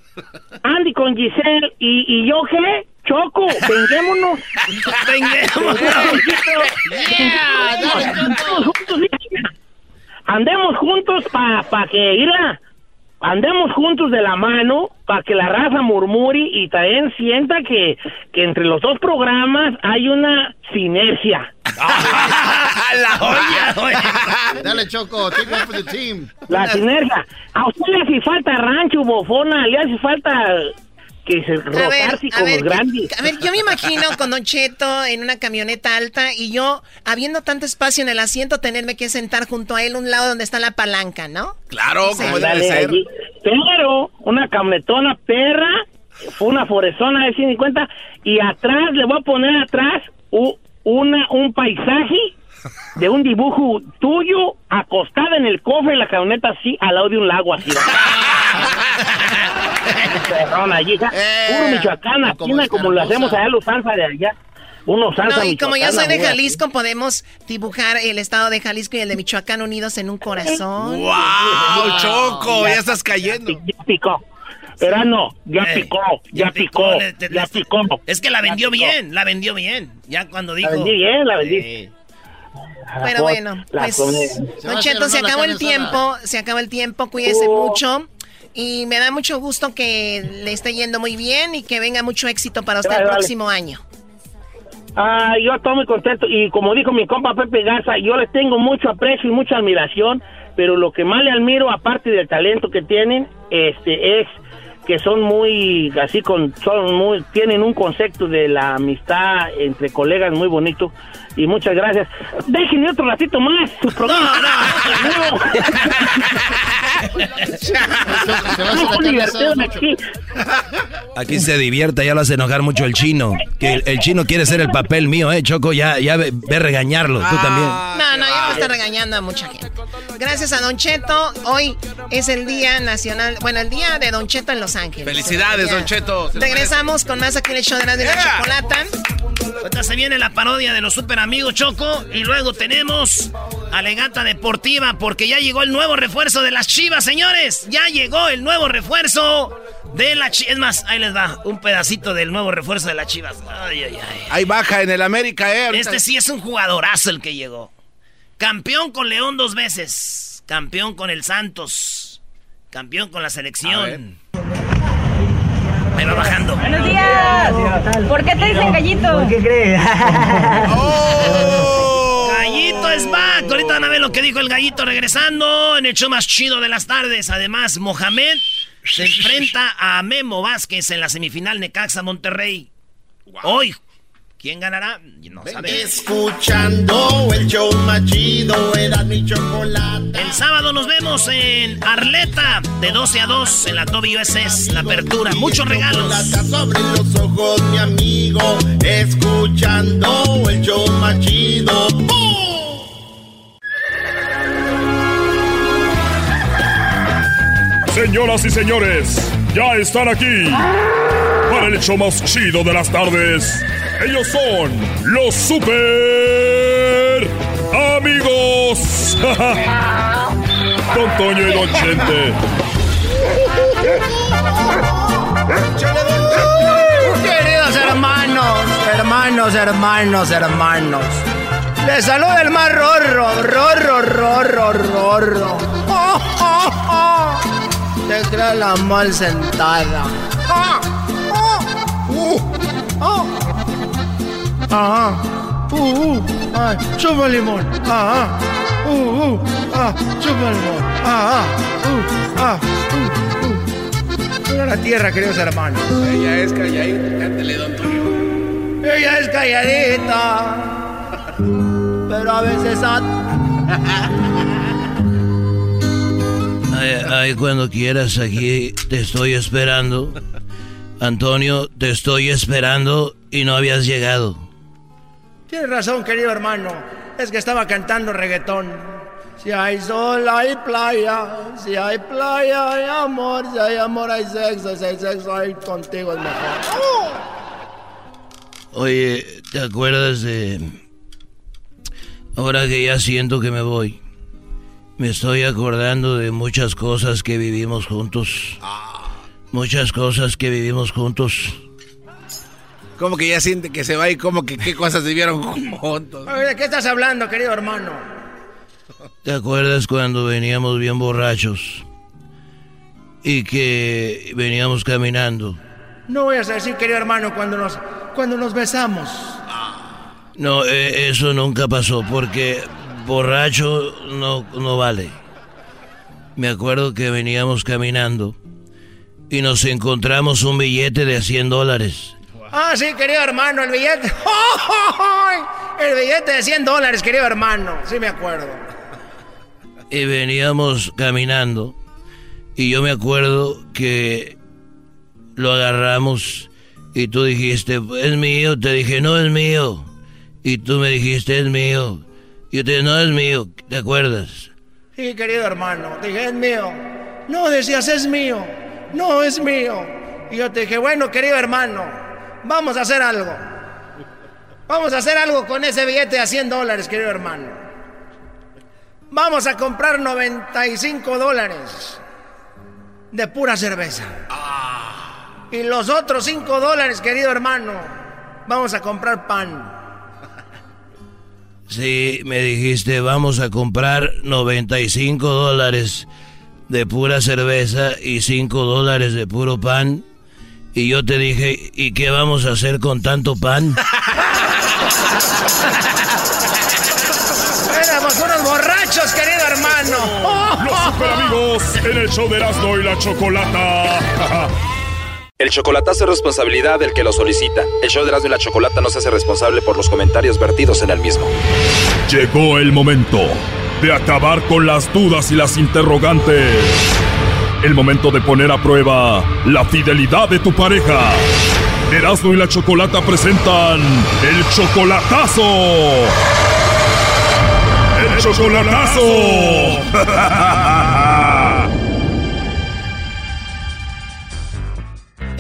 Andy con Giselle y, y yo qué? Choco, venguémonos. *laughs* Andemos juntos para pa que irla. Andemos juntos de la mano para que la raza murmure y también sienta que, que entre los dos programas hay una sinergia. *laughs* la *laughs* olla, *laughs* Dale, Choco, take one for the team. La sinergia. A usted le hace falta rancho, bofona, le hace falta que se A ver, rotarse a con ver, los grandes. a ver, yo me imagino con Don Cheto en una camioneta alta y yo, habiendo tanto espacio en el asiento, tenerme que sentar junto a él un lado donde está la palanca, ¿no? Claro, Sí. como debe ser. allí. Pero una camionetona perra, fue una forezona de 150 y atrás le voy a poner atrás u- una un paisaje *laughs* de un dibujo tuyo acostada en el cofre de la camioneta así al lado de un lago así. Perrona, allí, ja, puro Michoacán, como así como lo hacemos allá los salsa de allá. Unos salsa No, y como yo soy michoacana, de así. Jalisco, podemos dibujar el estado de Jalisco y el de Michoacán unidos en un corazón. ¡Wow, Choco! Ya estás cayendo. Ya picó. Pero no, ya Eh, picó, ya picó, le- te- ya picó. Es que la vendió Ya bien, la vendió bien. Ya cuando dijo. La vendí bien, la vendí. Sí. Pero bueno, pues. Se Don Cheto, acabó el tiempo, se acabó el tiempo, cuídese Oh. mucho. Y me da mucho gusto que le esté yendo muy bien y que venga mucho éxito para usted Vale, el vale. próximo año. Ah, yo estoy muy contento y como dijo mi compa Pepe Garza, yo les tengo mucho aprecio y mucha admiración, pero lo que más le admiro, aparte del talento que tienen, este es que son muy así con son muy tienen un concepto de la amistad entre colegas muy bonito y muchas gracias. Déjenme otro ratito más su programa. No, asada, aquí. Aquí se divierte, ya lo hace enojar mucho el chino. Que el, el chino quiere ser el papel mío, ¿eh, Choco? Ya, ya ve, ve regañarlo, tú también. No, no, yo no estoy regañando a mucha gente. Gracias a Don Cheto. Hoy es el Día Nacional, bueno, el Día de Don Cheto en Los Ángeles. Felicidades. Don Cheto. Regresamos con más aquí en el show de la, de la Yeah. chocolata. Ahorita se viene la parodia de los super amigos Choco. Y luego tenemos Alegata Deportiva porque ya llegó el nuevo refuerzo de las chivas, señores. Ya llegó el nuevo refuerzo de la chivas. Es más, ahí les va un pedacito del nuevo refuerzo de las chivas. Ay, ay, ay. Hay baja en el América, ¿eh? Ahorita- Este sí es un jugadorazo el que llegó. Campeón con León dos veces. Campeón con el Santos. Campeón con la selección. Ahí va bajando. Buenos días. ¿Por qué te dicen gallito? ¿Por qué crees? *laughs* *laughs* Gallito es back. Ahorita van a ver lo que dijo el gallito regresando en el show más chido de las tardes. Además, Mohamed se enfrenta a Memo Vázquez en la semifinal Necaxa Monterrey. Hoy, ¿quién ganará? No sabe. Escuchando el show más chido, era mi chocolate. El sábado nos vemos en Arleta de 12 a 2 en la WSS, la apertura. Muchos regalos. sobre los ojos, mi amigo, escuchando el show más chido. ¡Bum! Señoras y señores, ya están aquí para el show más chido de las tardes. Ellos son los super amigos. *laughs* Don Toño y Don Chente. Queridos hermanos, hermanos, hermanos, hermanos. Les saluda el más rorro, rorro, rorro, rorro. *laughs* Te crea la mal sentada. *laughs* Ah, oh, uh, oh. Ajá. Uh, uh, ay, chupa limón. Ajá. Uh, uh, ah, chupa limón. Ajá. Uh, ah, uh, uh. Mira la tierra, queridos hermanos. Ella es calladita, cántale, don Toño. Ella es calladita. Pero a veces. Ay, ay, cuando quieras, aquí te estoy esperando. Antonio, te estoy esperando y no habías llegado. Tienes razón, querido hermano. Es que estaba cantando reggaetón. Si hay sol, hay playa. Si hay playa, hay amor. Si hay amor, hay sexo. Si hay sexo, hay contigo es mejor. Oye, ¿te acuerdas de... Ahora que ya siento que me voy, me estoy acordando de muchas cosas que vivimos juntos. Muchas cosas que vivimos juntos. Como que ya siente que se va y como que qué cosas vivieron juntos. Oye, ¿De qué estás hablando, querido hermano? ¿Te acuerdas cuando veníamos bien borrachos? Y que veníamos caminando. No voy a decir, querido hermano, cuando nos, cuando nos besamos. No, eh, eso nunca pasó porque borracho no, no vale. Me acuerdo que veníamos caminando y nos encontramos un billete de 100 dólares. Ah, sí, querido hermano, el billete. *laughs* El billete de 100 dólares, querido hermano. Sí, me acuerdo. Y veníamos caminando y yo me acuerdo que lo agarramos y tú dijiste, es mío. Te dije, no es mío. Y tú me dijiste, es mío. Y yo te dije, no es mío. ¿Te acuerdas? Sí, querido hermano, dije, es mío. No, decías, es mío. No, es mío. Y yo te dije, bueno, querido hermano, vamos a hacer algo. Vamos a hacer algo con ese billete a 100 dólares, querido hermano. Vamos a comprar 95 dólares de pura cerveza. Y los otros 5 dólares, querido hermano, vamos a comprar pan. Sí, me dijiste, vamos a comprar 95 dólares de pura cerveza y 5 dólares de puro pan. Y yo te dije, ¿y qué vamos a hacer con tanto pan? *laughs* Éramos unos borrachos, querido hermano. Los super amigos en el show de Erasmo y la Chocolata. *laughs* El chocolatazo es responsabilidad del que lo solicita. El show de Erasmo y la Chocolata no se hace responsable por los comentarios vertidos en el mismo. Llegó el momento de acabar con las dudas y las interrogantes. El momento de poner a prueba la fidelidad de tu pareja. Erasmo y la Chocolata presentan el chocolatazo. ¡El chocolatazo! *laughs*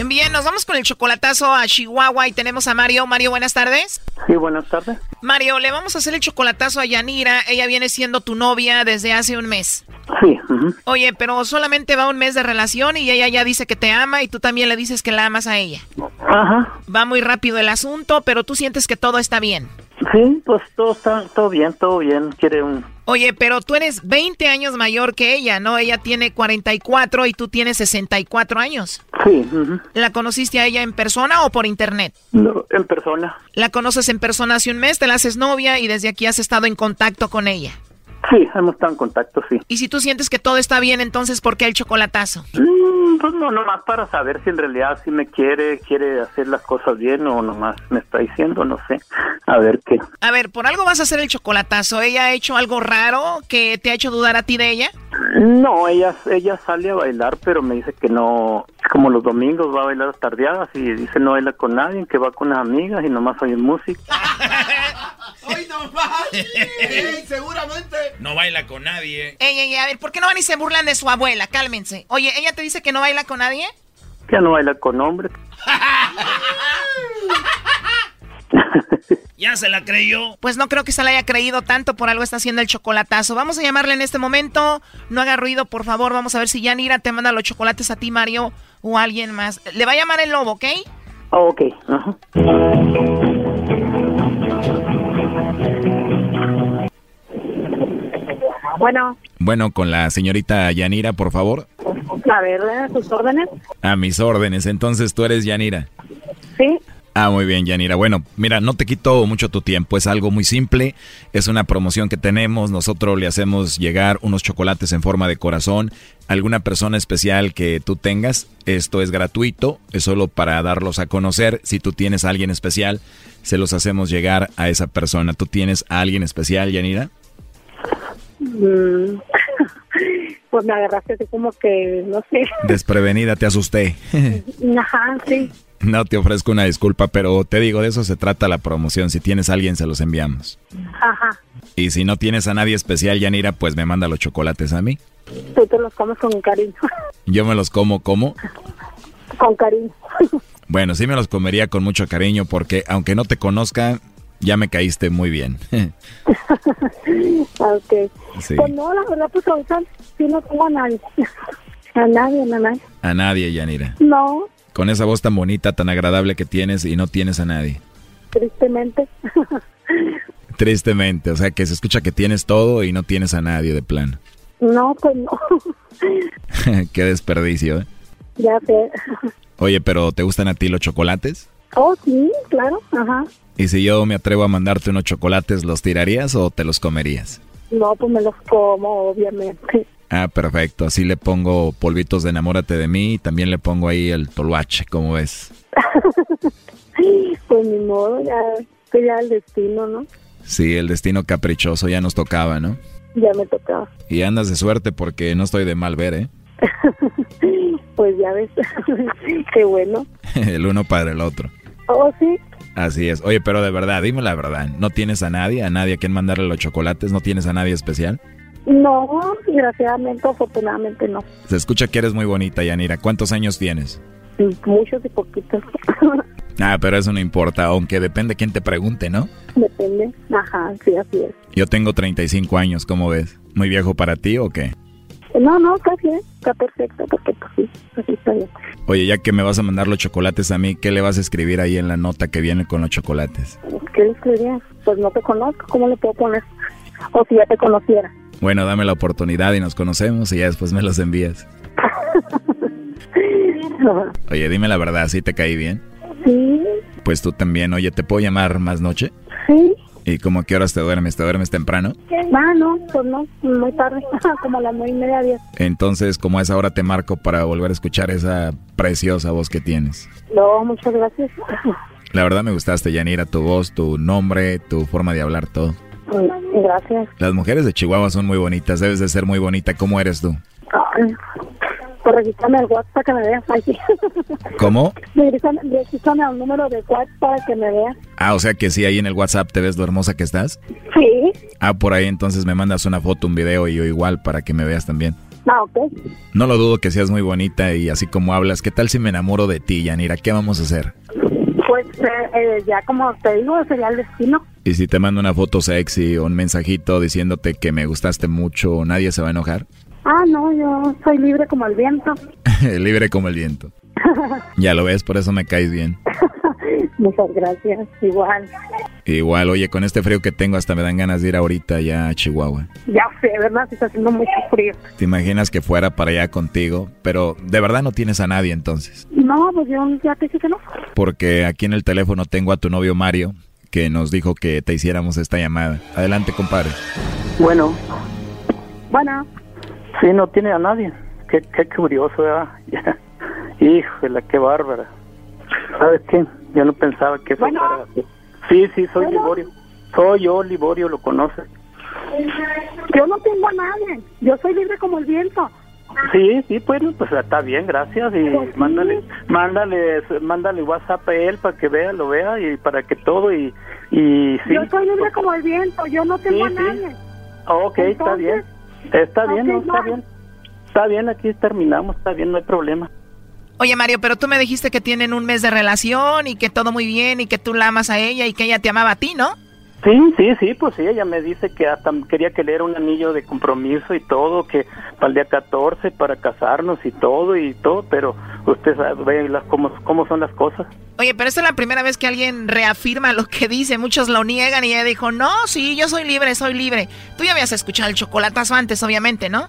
Bien, nos vamos con el chocolatazo a Chihuahua y tenemos a Mario. Mario, buenas tardes. Sí, buenas tardes. Mario, le vamos a hacer el chocolatazo a Yanira. Ella viene siendo tu novia desde hace un mes. Sí. Oye, pero solamente va un mes de relación y ella ya dice que te ama y tú también le dices que la amas a ella. Ajá. Va muy rápido el asunto, pero tú sientes que todo está bien. Sí, pues todo está todo bien, todo bien. Quiere un Oye, pero tú eres 20 años mayor que ella, ¿no? Ella tiene 44 y tú tienes 64 años. Sí. ¿La conociste a ella en persona o por internet? No, en persona. La conoces en persona hace un mes, te la haces novia y desde aquí has estado en contacto con ella. Sí, hemos estado en contacto, sí. Y si tú sientes que todo está bien, entonces ¿por qué el chocolatazo? Mm, pues no, nomás para saber si en realidad si me quiere, quiere hacer las cosas bien o nomás me está diciendo, no sé. A ver qué. A ver, por algo vas a hacer el chocolatazo. ¿Ella ha hecho algo raro que te ha hecho dudar a ti de ella? No, ella, ella sale a bailar, pero me dice que no, como los domingos va a bailar tardeadas y dice no baila con nadie, que va con las amigas y nomás oye música. *laughs* ¡Ay, no *laughs* seguramente. No baila con nadie. Ey, ey, a ver, ¿por qué no van y se burlan de su abuela? Cálmense. Oye, ¿ella te dice que no baila con nadie? Ya no baila con hombres. *laughs* ya se la creyó. Pues no creo que se la haya creído tanto, por algo está haciendo el chocolatazo. Vamos a llamarle en este momento. No haga ruido, por favor. Vamos a ver si Yanira te manda los chocolates a ti, Mario, o alguien más. Le va a llamar el lobo, ¿ok? Oh, ok. Ajá. Bueno. Bueno, con la señorita Yanira, por favor. A ver, tus órdenes. A mis órdenes. Entonces tú eres Yanira. Sí. Ah, muy bien, Yanira. Bueno, mira, no te quito mucho tu tiempo. Es algo muy simple. Es una promoción que tenemos. Nosotros le hacemos llegar unos chocolates en forma de corazón. Alguna persona especial que tú tengas. Esto es gratuito. Es solo para darlos a conocer. Si tú tienes a alguien especial, se los hacemos llegar a esa persona. ¿Tú tienes a alguien especial, Yanira? Mm. *laughs* pues me agarraste así como que, no sé. Desprevenida, te asusté. *laughs* Ajá, sí. No te ofrezco una disculpa, pero te digo, de eso se trata la promoción. Si tienes a alguien, se los enviamos. Ajá. Y si no tienes a nadie especial, Yanira, pues me manda los chocolates a mí. Tú te los comes con cariño. *laughs* Yo me los como, ¿cómo? Con cariño. Bueno, sí me los comería con mucho cariño porque aunque no te conozca, ya me caíste muy bien. *laughs* ok. Pues no, la verdad, pues ahorita sí no tengo a nadie. *laughs* A nadie, nadie. A nadie, Yanira. No. Con esa voz tan bonita, tan agradable que tienes y no tienes a nadie. Tristemente. *laughs* Tristemente, o sea que se escucha que tienes todo y no tienes a nadie de plano. No, pues no. Qué desperdicio, ¿eh? Ya sé. Oye, pero ¿te gustan a ti los chocolates? Oh, sí, claro, ajá. ¿Y si yo me atrevo a mandarte unos chocolates, los tirarías o te los comerías? No, pues me los como, obviamente. Ah, perfecto. Así le pongo polvitos de enamórate de mí y también le pongo ahí el toluache, ¿cómo ves? *laughs* pues ni modo, ya, pues ya el destino, ¿no? Sí, el destino caprichoso ya nos tocaba, ¿no? Ya me tocaba. Y andas de suerte porque no estoy de mal ver, ¿eh? *laughs* pues ya ves, *laughs* qué bueno. el uno para el otro. Oh, sí. Así es. Oye, pero de verdad, dime la verdad. ¿No tienes a nadie? ¿A nadie a quien mandarle los chocolates? ¿No tienes a nadie especial? No, desgraciadamente, afortunadamente no. Se escucha que eres muy bonita, Yanira. ¿Cuántos años tienes? Muchos y poquitos. *laughs* ah, pero eso no importa, aunque depende quién te pregunte, ¿no? Depende. Ajá, sí, así es. Yo tengo 35 años, ¿cómo ves? ¿Muy viejo para ti o qué? No, no, casi, está perfecto, perfecto, sí, así está bien. Oye, ya que me vas a mandar los chocolates a mí, ¿qué le vas a escribir ahí en la nota que viene con los chocolates? ¿Qué le escribirías? Pues no te conozco, ¿cómo le puedo poner? O si ya te conociera. Bueno, dame la oportunidad y nos conocemos y ya después me los envías. *laughs* Oye, dime la verdad, ¿sí te caí bien? Sí. Pues tú también. Oye, ¿te puedo llamar más noche? Sí. ¿Y como a qué horas te duermes? ¿Te duermes temprano? Ah, no, pues no, muy tarde, *laughs* como a las nueve y media, diez. Entonces, como a esa hora te marco para volver a escuchar esa preciosa voz que tienes. No, muchas gracias. *laughs* La verdad me gustaste, Yanira, tu voz, tu nombre, tu forma de hablar, todo. Gracias. Las mujeres de Chihuahua son muy bonitas, debes de ser muy bonita. ¿Cómo eres tú? Pues regístrame el WhatsApp para que me veas. *laughs* ¿Cómo? Regístrame el número de WhatsApp para que me veas. Ah, o sea que sí, ahí en el WhatsApp te ves lo hermosa que estás. Sí. Ah, por ahí entonces me mandas una foto, un video y yo igual para que me veas también. Ah, ok. No lo dudo que seas muy bonita y así como hablas, ¿qué tal si me enamoro de ti, Yanira? ¿Qué vamos a hacer? Pues eh, eh, ya como te digo, sería el destino. ¿Y si te mando una foto sexy o un mensajito diciéndote que me gustaste mucho, nadie se va a enojar? Ah, no, yo soy libre como el viento. *laughs* libre como el viento. *laughs* ya lo ves, por eso me caes bien. *laughs* Muchas gracias, igual. Igual, oye, con este frío que tengo hasta me dan ganas de ir ahorita ya a Chihuahua. Ya sé, ¿verdad? Está haciendo mucho frío. ¿Te imaginas que fuera para allá contigo? Pero de verdad no tienes a nadie entonces. No, pues yo ya te dije que no. Porque aquí en el teléfono tengo a tu novio Mario, que nos dijo que te hiciéramos esta llamada. Adelante, compadre. Bueno. Bueno. Sí, no tiene a nadie. Qué, qué curioso, ¿verdad? *laughs* Híjole, qué bárbara. ¿Sabes qué? Yo no pensaba que eso bueno. fuera así. Sí, sí, soy Liborio. Soy yo, Liborio, lo conoces. Yo no tengo a nadie. Yo soy libre como el viento. Sí, sí, pues, pues está bien, gracias. Y Pues sí. mándale, mándale, mándale WhatsApp a él para que vea, lo vea y para que todo y, y sí. Yo soy libre como el viento. Yo no tengo a Sí, sí. nadie. Ok, está Entonces, bien. Está bien, no, está bien. Está bien, aquí terminamos, está bien, no hay problema. Oye, Mario, pero tú me dijiste que tienen un mes de relación y que todo muy bien y que tú la amas a ella y que ella te amaba a ti, ¿no? Sí, sí, sí, pues sí, ella me dice que hasta quería que le diera un anillo de compromiso y todo, que para el día 14 para casarnos y todo y todo, pero usted sabe las, cómo, cómo son las cosas. Oye, pero esta es la primera vez que alguien reafirma lo que dice, muchos lo niegan y ella dijo, no, sí, yo soy libre, soy libre. Tú ya habías escuchado el chocolatazo antes, obviamente, ¿no?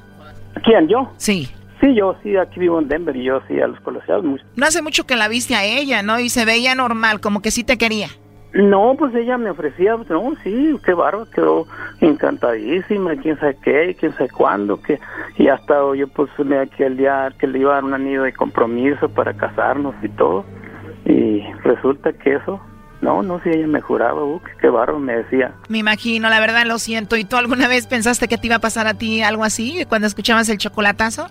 ¿Quién, yo? Sí. Sí, yo sí, aquí vivo en Denver y yo sí a los colegiados. No hace mucho que la viste a ella, ¿no? Y se veía normal, como que sí te quería. No, pues ella me ofrecía, no, sí, qué barba, quedó encantadísima, quién sabe qué, quién sabe cuándo, que, y hasta yo pues me aquel día que le iba a dar un anillo de compromiso para casarnos y todo, y resulta que eso, no, no, si ella me juraba, uh, qué barro, me decía. Me imagino, la verdad lo siento, ¿y tú alguna vez pensaste que te iba a pasar a ti algo así cuando escuchabas el chocolatazo?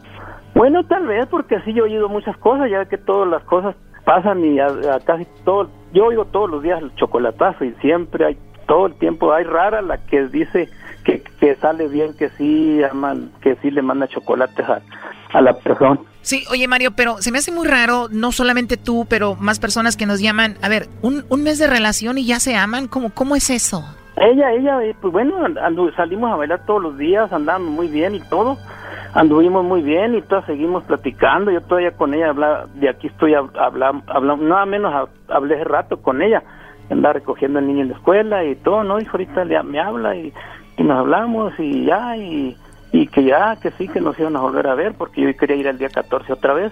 Bueno, tal vez, porque así yo he oído muchas cosas, ya que todas las cosas pasan y a, casi todo, yo oigo todos los días el chocolatazo y siempre hay, todo el tiempo hay rara la que dice que, que sale bien, que sí aman, que sí le manda chocolates a, a la persona. Sí, oye Mario, pero se me hace muy raro, no solamente tú, pero más personas que nos llaman, a ver, un, un mes de relación y ya se aman, ¿cómo, cómo es eso? Ella, ella, eh, pues bueno, salimos a bailar todos los días, andamos muy bien y todo, anduvimos muy bien y todas seguimos platicando. Yo todavía con ella hablaba, de aquí estoy hablando, hablando nada menos hablé hace rato con ella, andaba recogiendo al niño en la escuela y todo, ¿no? Y ahorita me habla y, nos hablamos y ya, y, y que ya, que sí, que nos iban a volver a ver porque yo quería ir el día 14 otra vez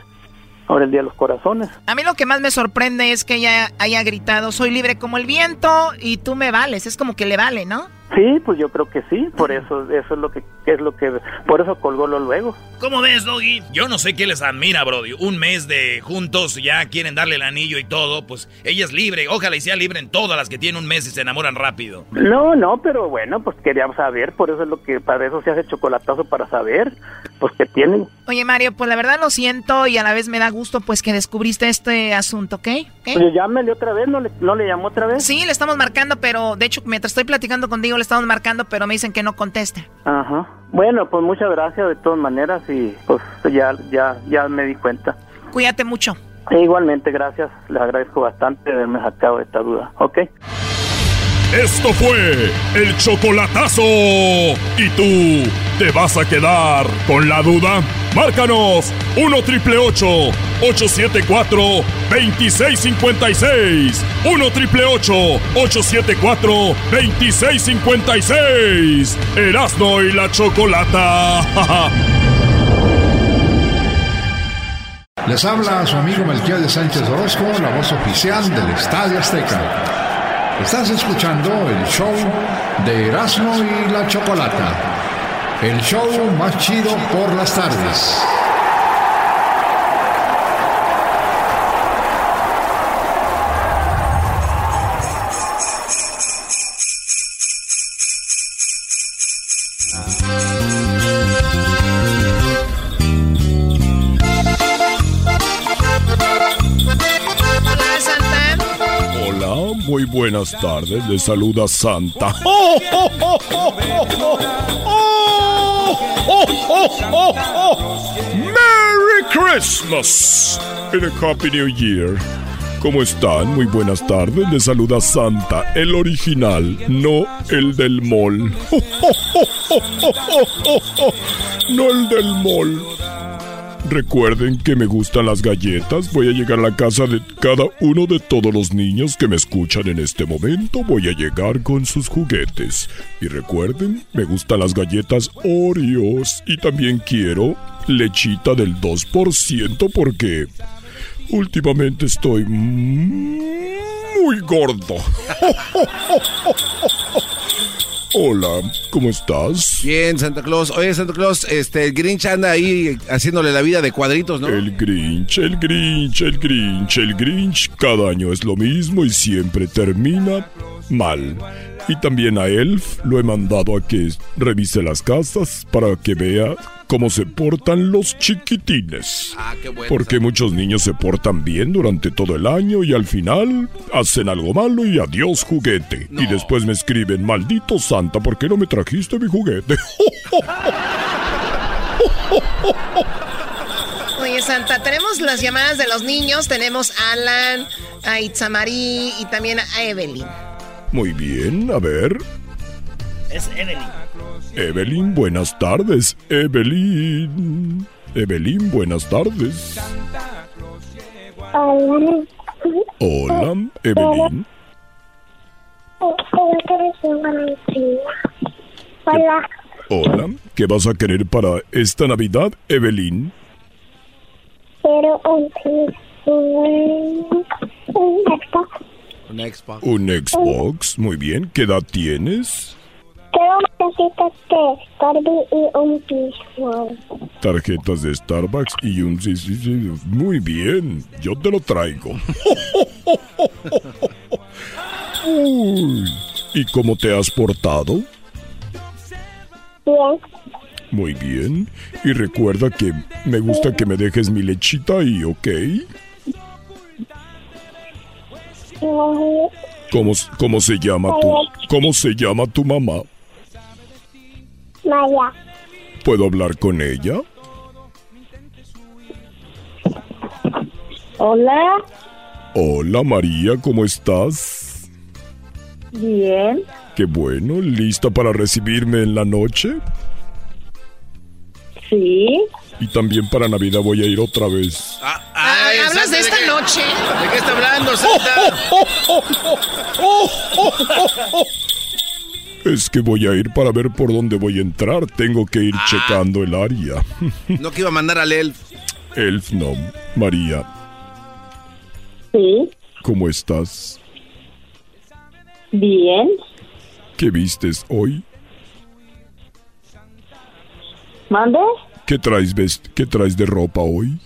ahora el Día de los Corazones. A mí lo que más me sorprende es que ella haya gritado, soy libre como el viento y tú me vales, es como que le vale, ¿no? Sí, pues yo creo que sí, por eso eso es lo que es lo que por eso colgó lo luego. ¿Cómo ves, Doggy? Yo no sé qué les admira, Brody. Un mes de juntos, ya quieren darle el anillo y todo, pues ella es libre. Ojalá y sea libre en todas las que tienen un mes y se enamoran rápido. No, no, pero bueno, pues queríamos saber, por eso es lo que para eso se hace chocolatazo para saber, pues que tienen. Oye, Mario, pues la verdad lo siento y a la vez me da gusto pues que descubriste este asunto, ¿ok? ¿Okay? Oye, llámele otra vez, ¿no le, no le llamó otra vez? Sí, le estamos marcando, pero de hecho mientras estoy platicando contigo le estamos marcando, pero me dicen que no contesta. Ajá. Bueno, pues muchas gracias de todas maneras y pues ya ya ya me di cuenta. Cuídate mucho. E igualmente, gracias. Les agradezco bastante de haberme sacado esta duda. ¿Ok? Esto fue el chocolatazo. ¿Y tú te vas a quedar con la duda? Márcanos 1 triple 874 2656. 1 triple 874 2656. Erasno y la chocolata. *laughs* Les habla su amigo Melquiel de Sánchez Orozco, la voz oficial del Estadio Azteca. Estás escuchando el show de Erasmo y la Chocolata. El show más chido por las tardes. Muy buenas tardes, le saluda Santa. *laughs* ¡Oh, oh, oh, oh merry Christmas! And a Happy New Year. ¿Cómo están? Muy buenas tardes. Le saluda Santa, el original, no el del mall. *laughs* No el del mall. Recuerden que me gustan las galletas. Voy a llegar a la casa de cada uno de todos los niños que me escuchan en este momento. Voy a llegar con sus juguetes. Y recuerden, me gustan las galletas Oreos. Y también quiero lechita del 2% porque últimamente estoy muy gordo. *laughs* Hola, ¿cómo estás? Bien, Santa Claus. Oye, Santa Claus, este, el Grinch anda ahí haciéndole la vida de cuadritos, ¿no? El Grinch, el Grinch, el Grinch, el Grinch. Cada año es lo mismo y siempre termina mal. Y también a Elf lo he mandado a que revise las casas para que vea cómo se portan los chiquitines. Ah, qué bueno. Porque muchos niños se portan bien durante todo el año y al final hacen algo malo y adiós juguete. Y después me escriben, maldito Santa, ¿por qué no me trajiste mi juguete? *laughs* Oye, Santa, tenemos las llamadas de los niños. Tenemos a Alan, a Itzamari y también a Evelyn. Muy bien, a ver. Es Evelyn. Evelyn, buenas tardes. Evelyn. Evelyn, buenas tardes. Hola. Hola, Evelyn. Hola. Hola, ¿qué vas a querer para esta Navidad, Evelyn? Quiero un, un, un Xbox. Un Xbox. Un Xbox, muy bien. ¿Qué edad tienes? Quiero casitas de Barbie y un piso. Tarjetas de Starbucks y un... sí, sí, sí, Muy bien, yo te lo traigo. *laughs* Uy, ¿Y cómo te has portado? Bien. Muy bien. Y recuerda que me gusta que me dejes mi lechita ahí, ¿ok? ¿Cómo, cómo se llama tu, cómo se llama tu mamá? Maya. ¿Puedo hablar con ella? Hola. Hola María, ¿cómo estás? Bien. Qué bueno, ¿lista para recibirme en la noche? Sí. Y también para Navidad voy a ir otra vez. Ah, ¿Hablas de esta noche? ¿De qué está hablando, Santa? Es que voy a ir para ver por dónde voy a entrar. Tengo que ir Ah. checando el área. *laughs* No que iba a mandar al elf. Elf, no. María, Sí. ¿cómo estás? Bien. ¿Qué vistes hoy? ¿Mande? ¿Qué traes, vest ¿Qué traes de ropa hoy?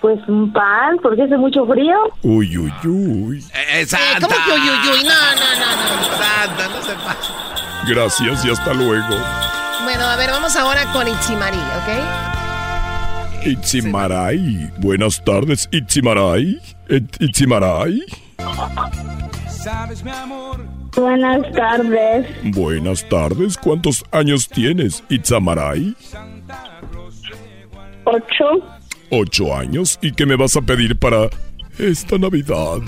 Pues un pan, porque hace mucho frío. Uy, uy, uy. Eh, Santa. ¿Cómo que uy, uy, uy? No, no, no, no. Santa, no se pasa. Gracias y hasta luego. Bueno, a ver, vamos ahora con Itzimari, ¿ok? Itzimaray. Buenas tardes, Itzimaray. Itzimaray. Buenas tardes. Buenas tardes. ¿Cuántos años tienes, Itzamaray? Ocho. Ocho años. ¿Y qué me vas a pedir para esta Navidad?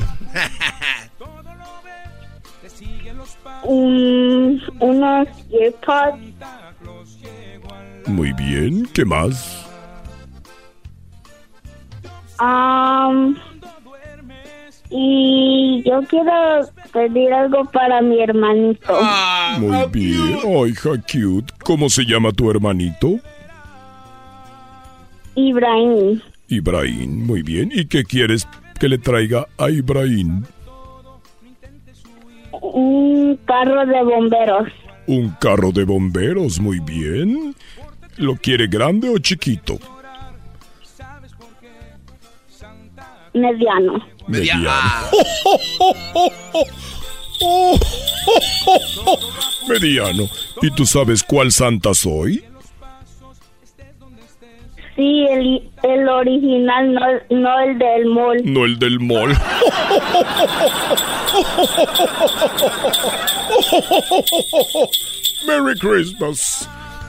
Un, unos AirPods. Muy bien. ¿Qué más? Um, y yo quiero pedir algo para mi hermanito. Muy bien. Ay, hija cute. ¿Cómo se llama tu hermanito? Ibrahim. Ibrahim. Muy bien. ¿Y qué quieres que le traiga a Ibrahim? Un carro de bomberos. Un carro de bomberos. Muy bien. ¿Lo quiere grande o chiquito? Mediano. Mediano. *laughs* Mediano. ¿Y tú sabes cuál santa soy? Sí, el, el original, no, no el del mall. No el del mall. *laughs* Merry Christmas.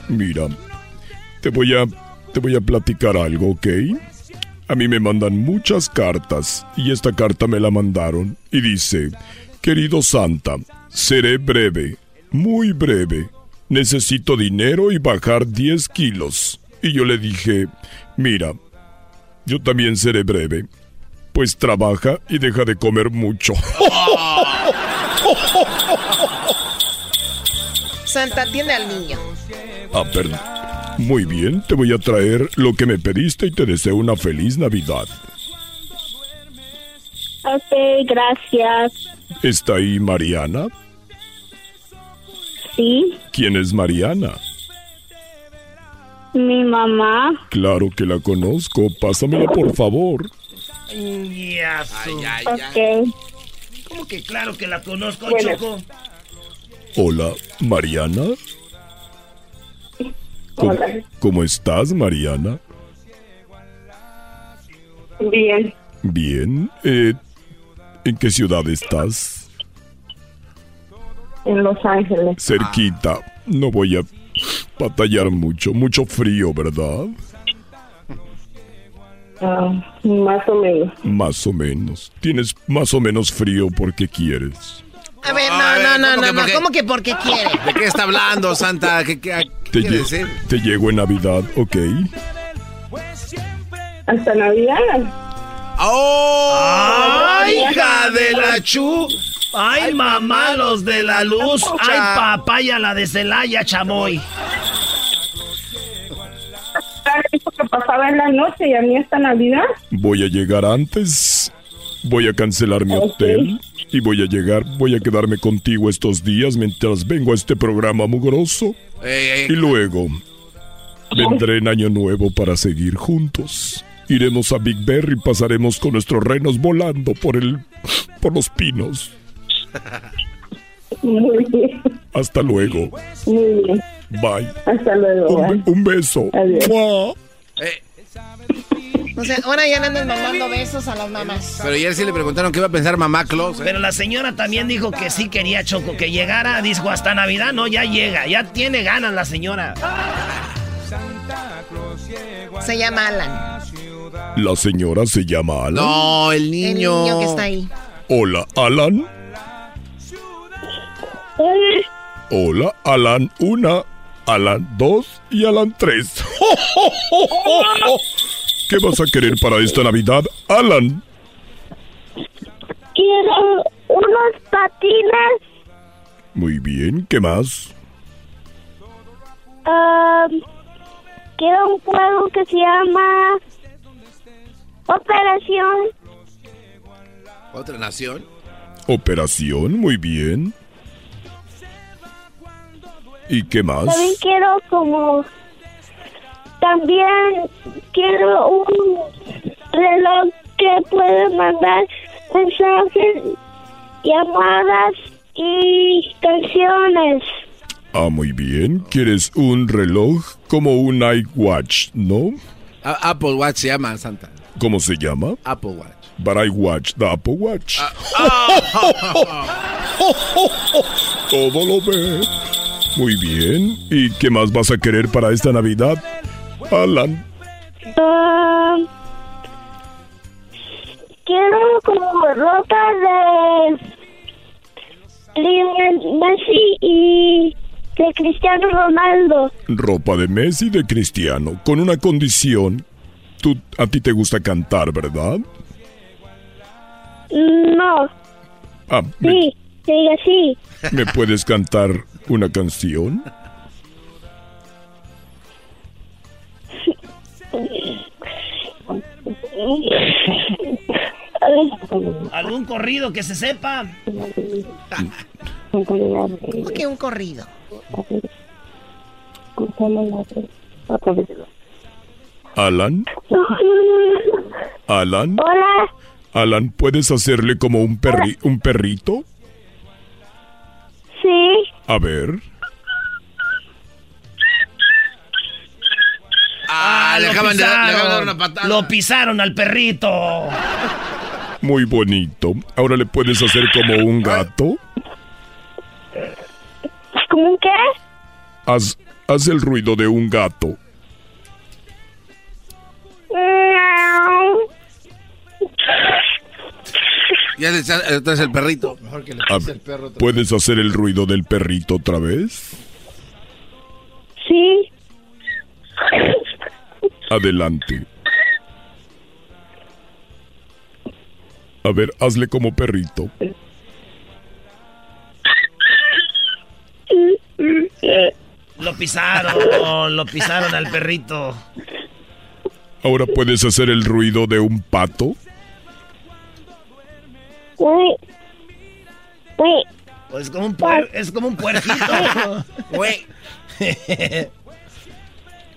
Mira, te voy a te voy a platicar algo, ¿ok? A mí me mandan muchas cartas y esta carta me la mandaron y dice, querido Santa, seré breve, muy breve. Necesito dinero y bajar 10 kilos. Y yo le dije, mira, yo también seré breve. Pues trabaja y deja de comer mucho. *laughs* Santa, atiende al niño. Ah, perdón. Muy bien, te voy a traer lo que me pediste y te deseo una feliz Navidad. Ok, gracias. ¿Está ahí Mariana? Sí, ¿Quién es Mariana? mi mamá. Claro que la conozco. Pásamela, por favor. Ya, su- Ok. ¿Cómo que claro que la conozco, Bueno. Choco? Hola, Mariana. ¿Cómo, Hola. cómo estás, Mariana? Bien. Bien. Eh, ¿En qué ciudad estás? En Los Ángeles. Cerquita. No voy a batallar mucho, mucho frío, ¿verdad? Ah, más o menos. Más o menos. Tienes más o menos frío porque quieres. A ver, no, no, no, no, no, ¿cómo que porque quiere? ¿De qué está hablando, Santa? ¿Qué, qué, te, quiere decir? te llego en Navidad, ¿ok? Hasta Navidad. ¡Oh! ¡Ay, hija de la chu! ¡Ay, mamá, los de la luz! ¡Ay, papaya, la de Celaya, chamoy! que pasaba en la noche y a mí esta Navidad. Voy a llegar antes. Voy a cancelar mi hotel. Y voy a llegar, voy a quedarme contigo estos días mientras vengo a este programa mugroso. Y luego vendré en Año Nuevo para seguir juntos. Iremos a Big Bear y pasaremos con nuestros renos volando por el por los pinos. Muy bien. Hasta luego. Muy bien. Bye. Hasta luego. Un, un beso. Adiós. Eh, O sea, ahora ya le andan mandando besos a las mamás. pero ayer sí le preguntaron qué iba a pensar mamá Claus. ¿eh? Pero la señora también dijo que sí quería Choco, que llegara, dijo hasta Navidad, no, ya llega, ya tiene ganas la señora. Se llama Alan. La señora se llama Alan. No, el El niño. niño que está ahí. Hola, Alan. Hola, Alan 1, Alan 2 y Alan 3. *laughs* ¿Qué vas a querer para esta Navidad, Alan? Quiero unos patines. Muy bien, ¿qué más? um, quiero un juego que se llama Operación. ¿Otra nación? Operación, muy bien. ¿Y qué más? También quiero como... También quiero un reloj que puede mandar mensajes, llamadas y canciones. Ah, muy bien. ¿Quieres un reloj como un iWatch, no? A- Apple Watch se llama, Santa. ¿Cómo se llama? Apple Watch. But I watch the Apple Watch. *laughs* Todo lo ve. Muy bien. ¿Y qué más vas a querer para esta Navidad, Alan? Um, quiero como ropa de Lionel Messi y de Cristiano Ronaldo. Ropa de Messi y de Cristiano, con una condición. Tú, a ti te gusta cantar, ¿verdad? No, Ah, ¿me, sí, sí. me puedes cantar una canción? ¿Algún corrido que se sepa? ¿Cómo que un corrido? Alan, Alan, Hola, Alan, ¿puedes hacerle como un perri un perrito? Sí, A ver. Ah, le lo acaban de dar- le acaban de dar pisaron. una patada. Lo pisaron al perrito. Muy bonito. Ahora le puedes hacer como un gato. ¿cómo qué? Haz, haz el ruido de un gato. Ya traes el perrito. Mejor que le A pise ver, el perro. otra ¿Puedes hacer el ruido del perrito otra vez? Sí, Adelante. A ver, hazle como perrito. Lo pisaron, lo pisaron al perrito. Ahora puedes hacer el ruido de un pato. Uy, uy, Es como un, puer- es como un puerquito. *laughs* *laughs*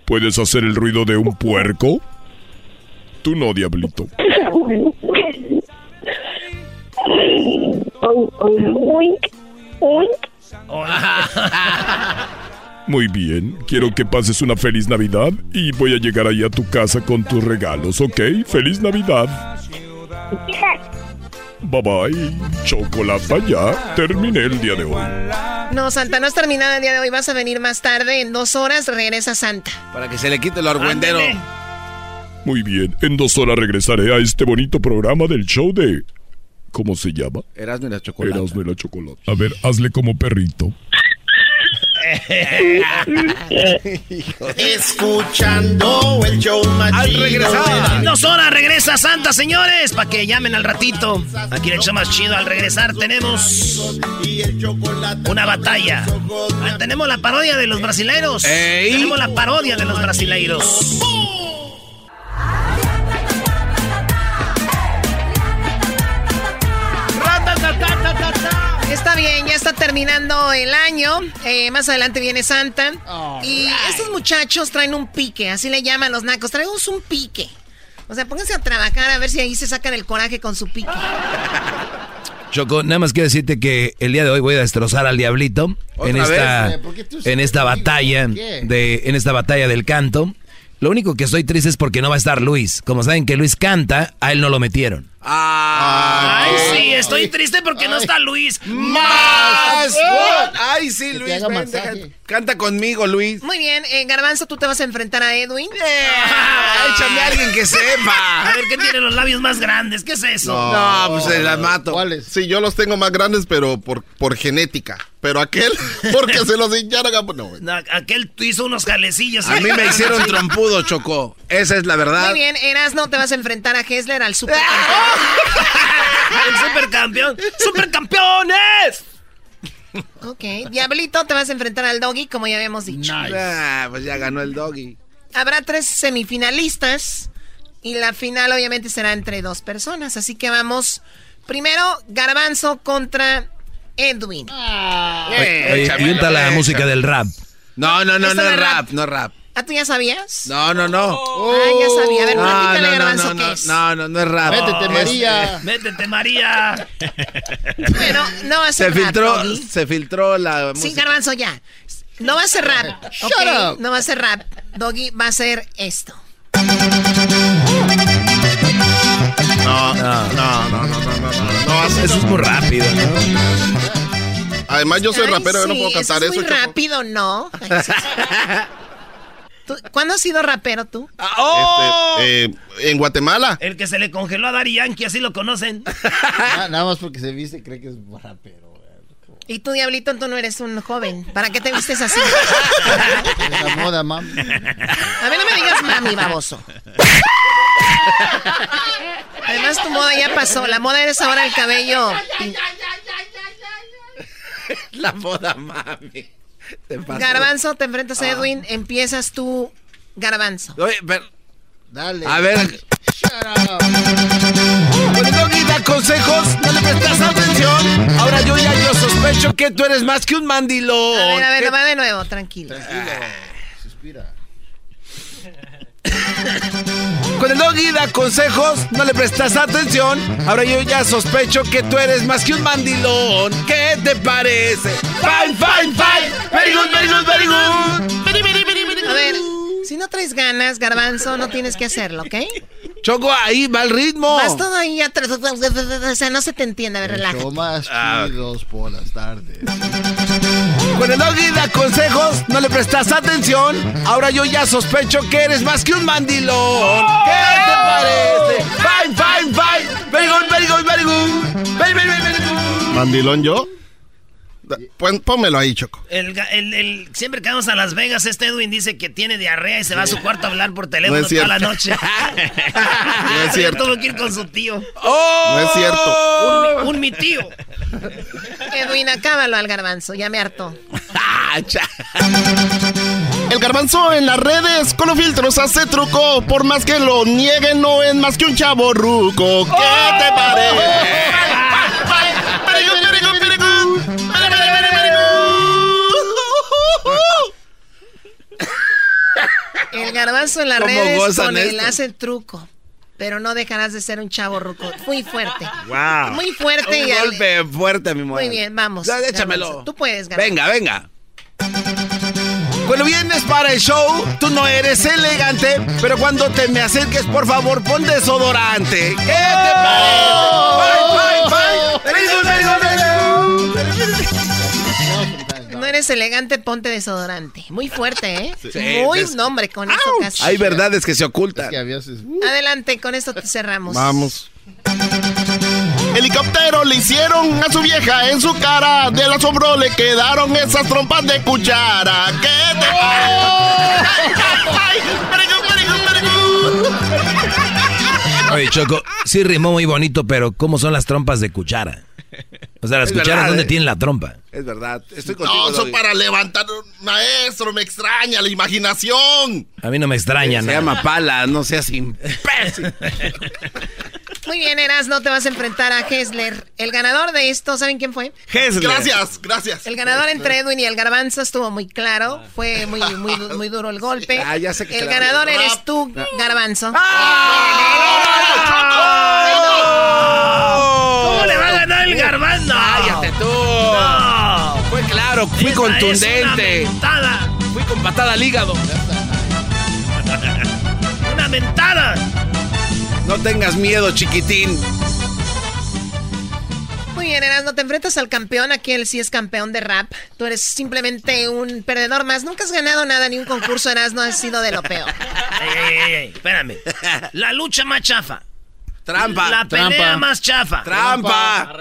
¿Puedes hacer el ruido de un puerco? Tú no, diablito. *laughs* Muy bien, quiero que pases una feliz Navidad y voy a llegar ahí a tu casa con tus regalos, ¿ok? ¡Feliz Navidad! Bye bye. Chocolata ya. Terminé el día de hoy. No, Santa, no has terminado el día de hoy. Vas a venir más tarde. En dos horas regresa Santa. Para que se le quite el argüendero. Muy bien, en dos horas regresaré a este bonito programa del show de... ¿Cómo se llama? Erasmo y la chocolate. Erasmo y la chocolate. A ver, hazle como perrito. Escuchando el show más Al chido regresar. dos horas regresa Santa, señores. Para que llamen al ratito. Aquí en el show más chido. Al regresar tenemos una batalla. Ah, tenemos la parodia de los brasileiros. Ey. Tenemos la parodia de los brasileiros. Está bien, ya está terminando el año. Eh, más adelante viene Santa. y estos muchachos traen un pique, así le llaman los nacos. Traemos un pique. O sea, pónganse a trabajar a ver si ahí se sacan el coraje con su pique. *laughs* Choco, nada más quiero decirte que el día de hoy voy a destrozar al diablito en ¿Otra esta, tú en esta batalla de, en esta batalla del canto. Lo único que estoy triste es porque no va a estar Luis. Como saben que Luis canta, a él no lo metieron. Ah, Ay, sí, estoy triste porque no está Luis. ¡Más! Ay, sí, Luis, ven, canta conmigo, Luis. Muy bien, eh, Garbanzo, tú te vas a enfrentar a Edwin. *laughs* Ah, échame a alguien que *laughs* A sepa. ver, ¿qué tiene los labios más grandes? ¿Qué es eso? No, pues se la mato. ¿Cuáles? Sí, yo los tengo más grandes, pero por, por genética. Pero aquel, *laughs* porque se los hincharon. a- No, güey. No, aquel hizo unos jalecillos. A mí me *laughs* hicieron trompudo, Choco. Esa es la verdad. Muy bien, Erasno, te vas a enfrentar a Hessler al super. El supercampeón. ¡Supercampeones! ok, Diablito, te vas a enfrentar al Doggy, como ya habíamos dicho. Ah, pues ya ganó el doggy. Habrá tres semifinalistas y la final obviamente será entre dos personas. Así que vamos, primero Garbanzo contra Edwin. Oye, oye, échame, inventa la música del rap. No, no, no, no es rap. rap, no es rap. ¿Ah, tú ya sabías? No, no, no. Ah, ya sabía. A ver, No, platícale, no, no, Garbanzo, no, ¿qué no, es? no, no, no es rap. Métete, María. *laughs* Métete, María. Bueno, no va a Se ser rap, filtró, se filtró la Sí, música. Garbanzo, ya. No va a ser rap. Shut up. No va a ser rap. Doggy va a ser esto. No, no, no, no, no, no, no. Eso es muy rápido, ¿no? Además, yo soy Ay, rapero, yo no puedo cantar eso. Es muy rápido, ¿no? Ay, sí. *laughs* ¿Tú- ¿Cuándo has sido rapero tú? ¡Oh! Este, eh, en Guatemala. El que se le congeló a Dari Yankee, así lo conocen. *laughs* Na- Nada más porque se viste cree que es rapero. Y tú, Diablito, tú no eres un joven. ¿Para qué te vistes así? *laughs* Es la moda, mami. A mí no me digas mami, baboso. Además, tu moda ya pasó. La moda es ahora el cabello. La moda, mami. Te pasó. Garbanzo, te enfrentas a Edwin. Empiezas tú, Garbanzo. Oye, pero- Dale. a ver. Shut up. Da consejos, no le prestas atención. Ahora yo ya yo sospecho que tú eres más que un mandilón. A ver, a ver, ¿Qué- no va de nuevo, tranquilo. Suspira. Cuando el doggy da consejos, no le prestas atención. Ahora yo ya sospecho que tú eres más que un mandilón. ¿Qué te parece? Fine, fine, fine. Very good, very good, very good. A ver, si no traes ganas, Garbanzo, no tienes que hacerlo, ¿ok? Choco, ahí va el ritmo. Vas todo ahí atrás. O sea, no se te entiende. A ver, El relájate. más chidos por las tardes. Cuando el doggy da consejos, no le prestas atención. Ahora yo ya sospecho que eres más que un mandilón. ¿Qué te parece? Fine, fine, fine. Very good, very good, very good. Very, very, very, very good. ¿Mandilón yo? Pon- pónmelo ahí, Choco. El, ga- el- el- siempre que vamos a Las Vegas, este Edwin dice que tiene diarrea y se va a su cuarto a hablar por teléfono No toda la noche. *laughs* *laughs* No es cierto. Tuvo que ir con su tío. ¡Oh! No es cierto. Un, un mi tío. *laughs* Edwin, acábalo al Garbanzo. Ya me hartó. El garbanzo en las redes con los filtros hace truco. Por más que lo nieguen, no es más que un chavo ruco. ¿Qué te parece? El Garbanzo en las ¿Cómo redes con él hace el truco. Pero no dejarás de ser un chavo ruco. Muy fuerte. Wow. Muy fuerte Un y al- golpe fuerte mi mujer. Muy bien, vamos. Ya, échamelo. Garbanzo. Tú puedes, Garbanzo. Venga, venga. Cuando vienes para el show, tú no eres elegante, pero cuando te me acerques, por favor, pon desodorante. ¿Qué te parece? Bye, bye, bye. Eres elegante, ponte desodorante. Muy fuerte, ¿eh? Muy nombre con eso casi. Hay verdades que se ocultan. Adelante, con esto te cerramos. Vamos. Helicóptero le hicieron a su vieja en su cara. Del asombro le quedaron esas trompas de cuchara. ¿Qué te *laughs* Oye, Choco, sí rimó muy bonito, pero ¿cómo son las trompas de cuchara? O sea, las Es cucharas, verdad, ¿dónde eh. tienen la trompa? Es verdad. Estoy contigo. No, son para levantar. Maestro, me extraña la imaginación. A mí no me extraña Se nada. llama pala, no seas imbécil. *laughs* Muy bien, Eras, no te vas a enfrentar a Hessler. El ganador de esto, ¿saben quién fue? Gracias, gracias. El ganador entre Edwin y el Garbanzo estuvo muy claro. Fue muy, muy, muy duro el golpe. Ah, ya sé que el ganador Ah. eres tú, Garbanzo. ¿Cómo claro, fui Esa contundente. Fui con patada al hígado. *laughs* Una mentada. No tengas miedo, chiquitín. Muy bien, Eras, no te enfrentas al campeón. Aquí él sí es campeón de rap. Tú eres simplemente un perdedor más. Nunca has ganado nada, ni un concurso, Eras, no has sido de lo peor. Ey, ey, ey, ey, espérame. La lucha más chafa. Trampa. La pelea Trampa. más chafa. Trampa.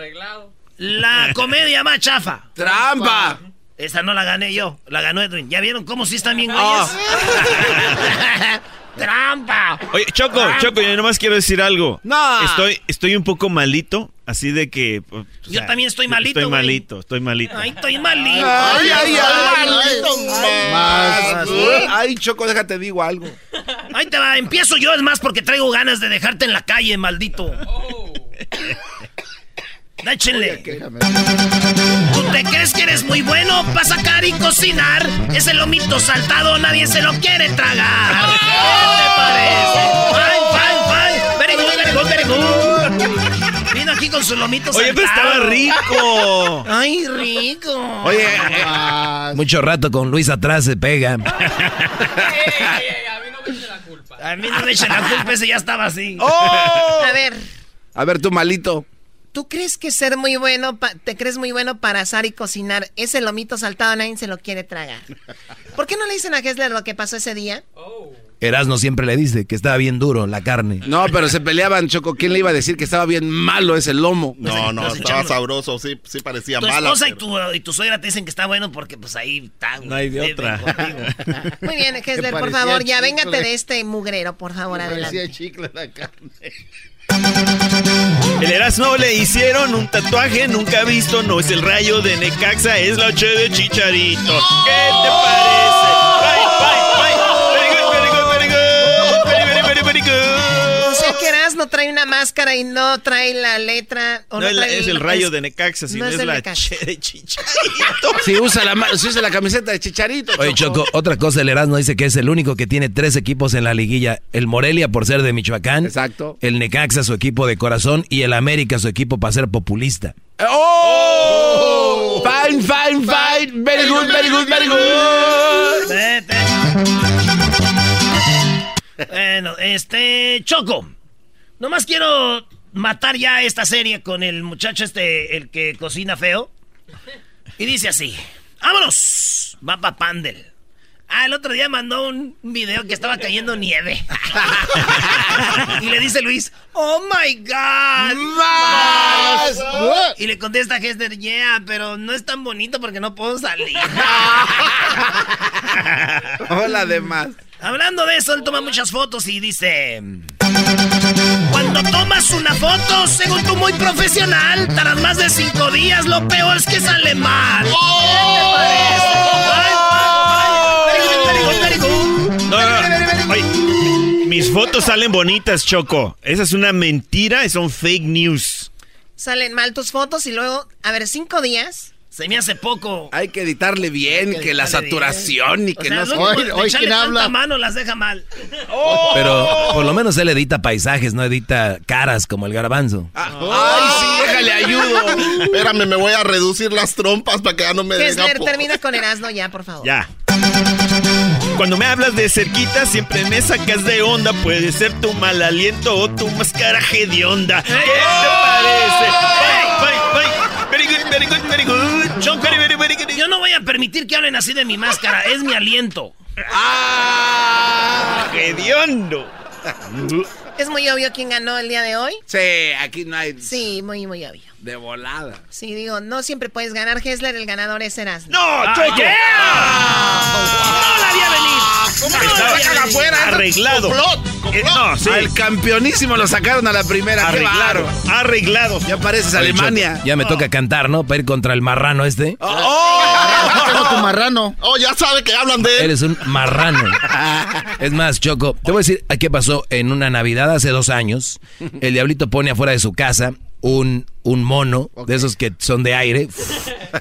La comedia más chafa. Trampa. Esta no la gané yo, la ganó Edwin. ¿Ya vieron cómo sí están bien güeyes? *laughs* ¡Trampa! Oye, Choco, Choco, yo nomás quiero decir algo. No. Estoy, estoy un poco malito, así de que... o Yo también estoy malito, Estoy güey. malito, estoy malito. Ay, estoy malito. Ay, ay, ay. Maldito Más. ¿Sí? Ay, Choco, déjate digo algo. Ahí te va, empiezo yo, es más porque traigo ganas de dejarte en la calle, maldito. Échenle. ¿Tú te crees que eres muy bueno para sacar y cocinar? Ese lomito saltado nadie se lo quiere tragar. ¿Qué te parece? Fine, fine, fine. Very good, very good, very good. Vino aquí con su lomito Oye, pero saltado. estaba rico. Ay, rico. Oye, mucho rato con Luis atrás se pega. A mí no me echen la culpa, ese ya estaba así. A ver, A ver, tú malito. ¿Tú crees que ser muy bueno, pa- te crees muy bueno para asar y cocinar? Ese lomito saltado nadie se lo quiere tragar. ¿Por qué no le dicen a Hessler lo que pasó ese día? Erasno siempre le dice que estaba bien duro la carne. No, pero se peleaban, Choco. ¿Quién le iba a decir que estaba bien malo ese lomo? No, no, estaba sabroso, sí, sí parecía Tu mala. esposa y pero- tu, y tu suegra te dicen que está bueno porque pues ahí está. No hay de otra. contigo. *laughs* Muy bien, Hessler, por parecía favor, ya véngate de este mugrero, por favor, Parecía adelante. chicle la carne. El Erasmo le hicieron un tatuaje nunca visto. No es el rayo de Necaxa, es la H de Chicharito. ¿Qué te parece? Bye, bye, bye. Very good, very good, very good. Very, very, very good. Sea que Erasmo trae una máscara y no trae la letra. O No, es la- trae es el rayo de Necaxa, no sino es la. H de Chicharito. *laughs* Si usa la, ma- si usa la camiseta de Chicharito. Oye, Choco, otra cosa, el Erasmo dice que es el único que tiene tres equipos en la liguilla. El Morelia por ser de Michoacán. Exacto. El Necaxa su equipo de corazón y el América su equipo para ser populista. ¡Oh! Fine, fine, fine. Very good, very good, very good. Vete. Bueno, este. Choco. Nomás quiero matar ya esta serie con el muchacho este, el que cocina feo. Y dice así: ¡Vámonos! Va pa' Pandel. Ah, el otro día mandó un video que estaba cayendo nieve. *laughs* y le dice Luis, ¡Oh my God! ¡Más! Y le contesta Hester, yeah, pero no es tan bonito porque no puedo salir. *laughs* Hola, demás. Hablando de eso, él toma muchas fotos y dice... Cuando tomas una foto, según tú muy profesional, tardas más de cinco días, lo peor es que sale mal. Mis fotos salen bonitas, Choco. Esa es una mentira, son fake news. Salen mal tus fotos y luego, a ver, cinco días. Se me hace poco. Hay que editarle bien, que, la editarle saturación y O que sea, no... lo único de echarle tanta mano las deja mal. *laughs* Pero por lo menos él edita paisajes, no edita caras como el garbanzo. Ay, sí, déjale ayudo. *laughs* Espérame, me voy a reducir las trompas para que ya no me po- termina con Erasmo ya, por favor. Ya. Cuando me hablas de cerquita, siempre me sacas de onda. Puede ser tu mal aliento o tu máscara de onda. ¿Qué te parece? Bye, bye. Very good, very good, very good. Yo no voy a permitir que hablen así de mi máscara. Es mi aliento. ¡Ah! ¡Hediondo! *laughs* ¿Es muy obvio quién ganó el día de hoy? Sí, aquí no hay... Sí, muy, muy obvio. De volada. Sí, digo, no siempre puedes ganar. Hessler, el ganador es Erasmo. ¡No, Choco! ¡No la vi a venir! ¿Cómo No lo la vi a sacan venir. afuera? Arreglado. Complot, Eh, no, sí. Al campeonísimo lo sacaron a la primera. Arreglado. Arreglado. Ya pareces Oye, Alemania. Choco, ya me toca cantar, ¿no? Para ir contra el marrano este. Tu marrano. Oh, ya sabe que hablan de él. Eres un marrano. *laughs* Es más, Choco, te voy a decir qué pasó en una Navidad hace dos años. El diablito pone afuera de su casa un, un mono de esos que son de aire,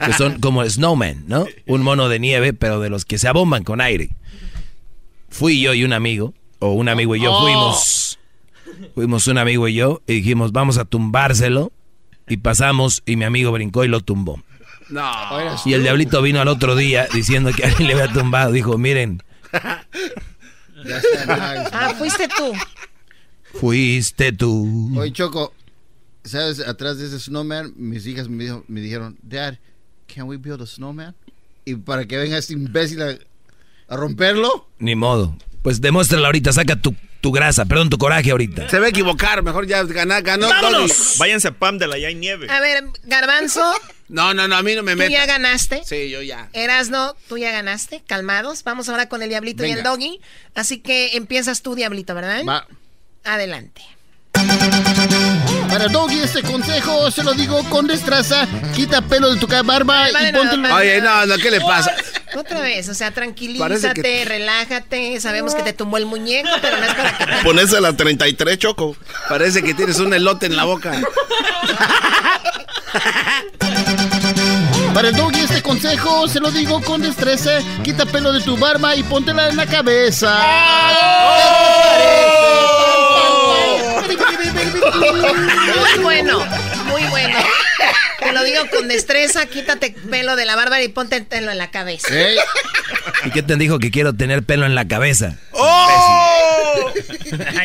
que son como snowman, ¿no? Un mono de nieve, pero de los que se abomban con aire. Fui yo y un amigo, o un amigo y yo Oh. fuimos. Fuimos un amigo y yo y dijimos, vamos a tumbárselo. Y pasamos y mi amigo brincó y lo tumbó. No. Y el diablito vino al otro día diciendo que alguien le había tumbado. Dijo, miren, Ya está, nice. Ah, fuiste tú. fuiste tú. Oye, Choco, ¿sabes? Atrás de ese snowman, mis hijas me, dijo- me dijeron, Dad, can we build a snowman? Y para que venga este imbécil a, a romperlo. Ni modo. Pues demuéstrala ahorita, saca tu, tu grasa, perdón, tu coraje ahorita. Se va a equivocar, mejor ya gana, ganó ¡Vámonos! Váyanse a Pam de la ya hay nieve. A ver, Garbanzo, No, no, no, a mí no me tú ya metas. ganaste. Sí, yo ya. Erasno, tú ya ganaste. Calmados. Vamos ahora con el Diablito y el Venga. Doggy. Así que empiezas tú, Diablito, ¿verdad? Va. Adelante. Para Doggy, este consejo se lo digo con destreza. Quita pelo de tu ca- barba Vale, y ponte... nada, Oye, no, no, ¿qué le pasa? Otra vez, o sea, tranquilízate, que- relájate. Sabemos que te tumbó el muñeco, pero no es para que te... Ponerse la 33, Choco. Parece que tienes un elote en la boca. *laughs* Para el Doggy, este consejo se lo digo con destreza. Quita pelo de tu barba y póntela en la cabeza. Muy bueno, muy bueno. Te lo digo con destreza, quítate pelo de la barba y ponte pelo en la cabeza. Ey, ¿Y qué te dijo que quiero tener pelo en la cabeza?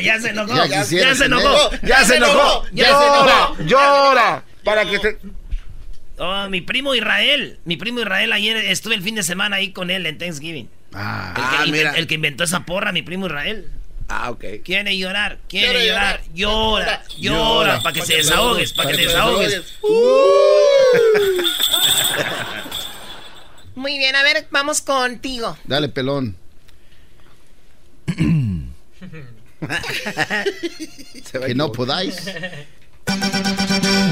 ya se enojó. Ya Ya, se enojó. Ya se enojó. Ya se enojó. Llora, llora. Para que te... Oh, mi primo Israel. Mi primo Israel, ayer estuve el fin de semana ahí con él en Thanksgiving. Ah, El que, inven- mira. el que inventó esa porra, mi primo Israel. Ah, ok. Quiere llorar, quiere Quiere llorar. Llora, llora, Llora, para que pa' se desahogues, para que te que te desahogues. desahogues. *laughs* Muy bien, a ver, vamos contigo. Dale, pelón. *laughs* que no podáis.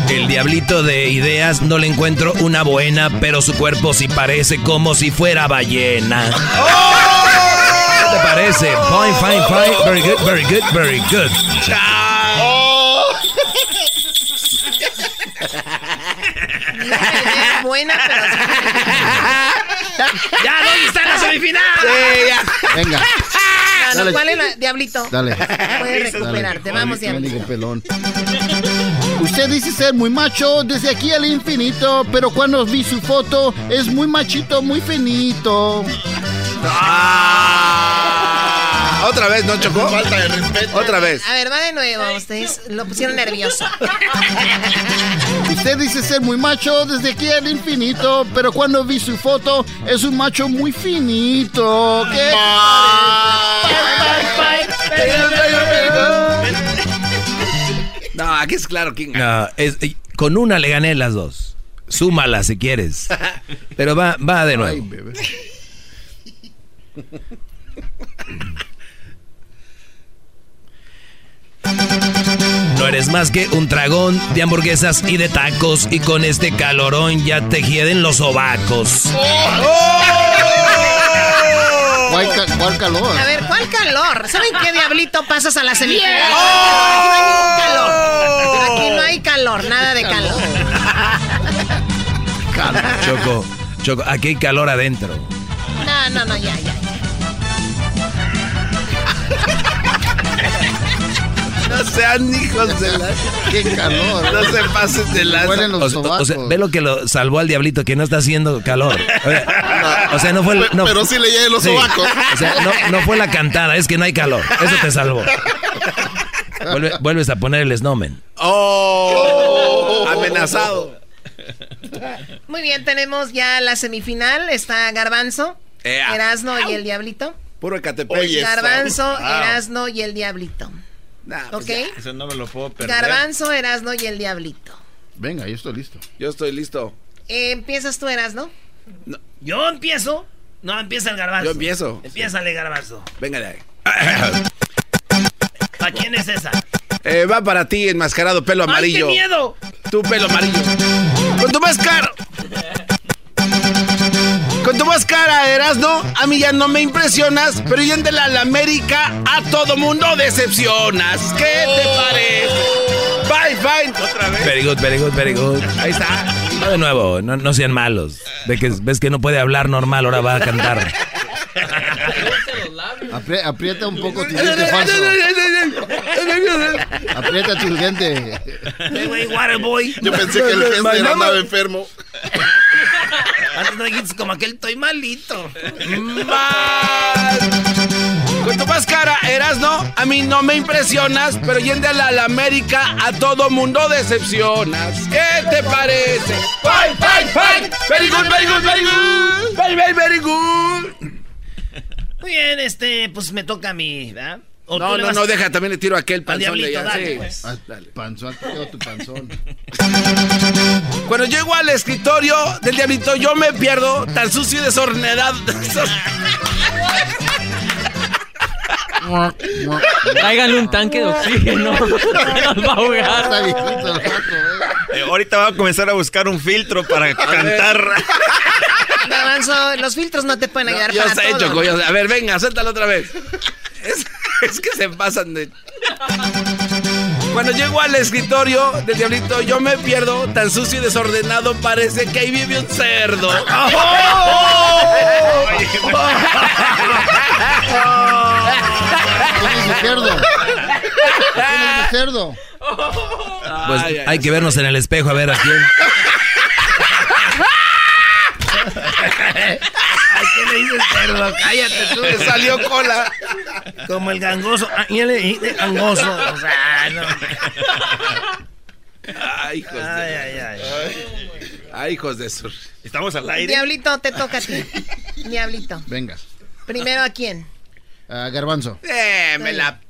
El diablito de ideas no le encuentro una buena, pero su cuerpo sí parece como si fuera ballena. ¿Qué te parece? Fine, fine, fine. Very good, very good, very good. Es buena, pero... *laughs* ¡Ya, ¿dónde está la semifinal? Venga, Ah, no, Dale. ¿Cuál es la... Diablito? dale. Puedes recuperarte. Vamos, Diablito. pelón. Usted dice ser muy macho desde aquí al infinito, pero cuando vi su foto es muy machito, muy finito. Ah, Otra vez, ¿no, Chocó? Falta de respeto. Otra vez. A ver, va de nuevo. Ustedes lo pusieron nervioso. *laughs* Usted dice ser muy macho desde aquí al infinito, pero cuando vi su foto es un macho muy finito. ¿Qué? No, aquí es claro quién gana. No, es- eh, con una le gané las dos. Súmala si quieres. *laughs* Pero va, va de Ay, nuevo. bebé. No eres más que un dragón de hamburguesas y de tacos. Y con este calorón ya te hieden los sobacos. ¿Cuál, ca- cuál calor? A ver, ¿cuál calor? ¿Saben qué diablito pasas a la semifinal? Aquí no hay ningún calor. Aquí no hay calor, nada de calor. Choco, Choco, aquí hay calor adentro. No, no, no, ya, ya. No sean hijos de la... ¡Qué calor! No se pasen de la... Los O sea, o sea, sobacos. ve lo que lo salvó al diablito, que no está haciendo calor. O sea, o sea, no fue... el- No, Pero sí le llegué los Sí. sobacos. O sea, no, no fue la cantada, es que no hay calor. Eso te salvó. Vuelve- vuelves a poner el snowman. ¡Oh! Amenazado. Muy bien, tenemos ya la semifinal. Está Garbanzo. Erasno y el Diablito. Puro está- Garbanzo. Erasno y el Diablito. ¿Ok? Eso no me lo puedo perder. Garbanzo, Erasno y el Diablito. Venga, yo estoy listo. Yo estoy listo. Eh, ¿Empiezas tú, Erasno? Yo empiezo. No, empieza el garbanzo. Yo empiezo. Empiézale, garbanzo. Venga de ahí. ¿Para quién es esa? Eh, va para ti, enmascarado, pelo amarillo. ¡Ay, qué miedo! Tu pelo amarillo. Con tu máscara. Con tu máscara, Erasno, a mí ya no me impresionas, pero yéndole a la América, a todo mundo decepcionas. ¿Qué te parece? Bye, bye. Otra vez. Very good, very good, very good. Ahí está. No de nuevo, no, no sean malos. Ve que, ves que no puede hablar normal, ahora va a cantar. *laughs* Apri- aprieta un poco tu diente falso. Aprieta tu diente. Yo pensé que el Hessler andaba enfermo. *laughs* Antes no dijiste como aquel estoy malito. Mal. Con tu máscara, Erasno, a mí no me impresionas, pero yéndole a la América, a todo mundo decepcionas. ¿Qué te parece? Bye, bye, bye. Very good, very good, very good. Very, very, very good. Muy bien, este, pues me toca a mí, ¿verdad? ¿O tú No, no, vas- no, deja, también le tiro a aquel panzón de diablito, allá. dale, sí. pues. Ah, Panzón, te tu panzón. *laughs* Cuando llego al escritorio del diablito, yo me pierdo, tan sucio y desordenado. *laughs* Tráiganle un tanque de oxígeno. *laughs* Nos va a ahogar. Está viejito Eh, ahorita va a comenzar a buscar un filtro para cantar. Garbanzo, los filtros no te pueden ayudar Yo para sé, todo. Choco, yo sé. A ver, venga, suéltalo otra vez. Es, es que se pasan de... Cuando llego al escritorio del diablito, yo me pierdo, tan sucio y desordenado, parece que ahí vive un cerdo. *laughs* ¿Quién es el cerdo? Pues hay que vernos en el espejo a ver a quién. *laughs* ¿A quién le dices cerdo? Cállate tú. Me salió cola. Como el gangoso. Ah, ya le dijiste gangoso. O sea, no. Ay, hijos de... Ay, ay, ay. Ay, hijos de sur. Estamos al aire. Diablito, te toca a ti. *laughs* Diablito. Venga. Primero a quién. Ah, garbanzo. Eh, me la...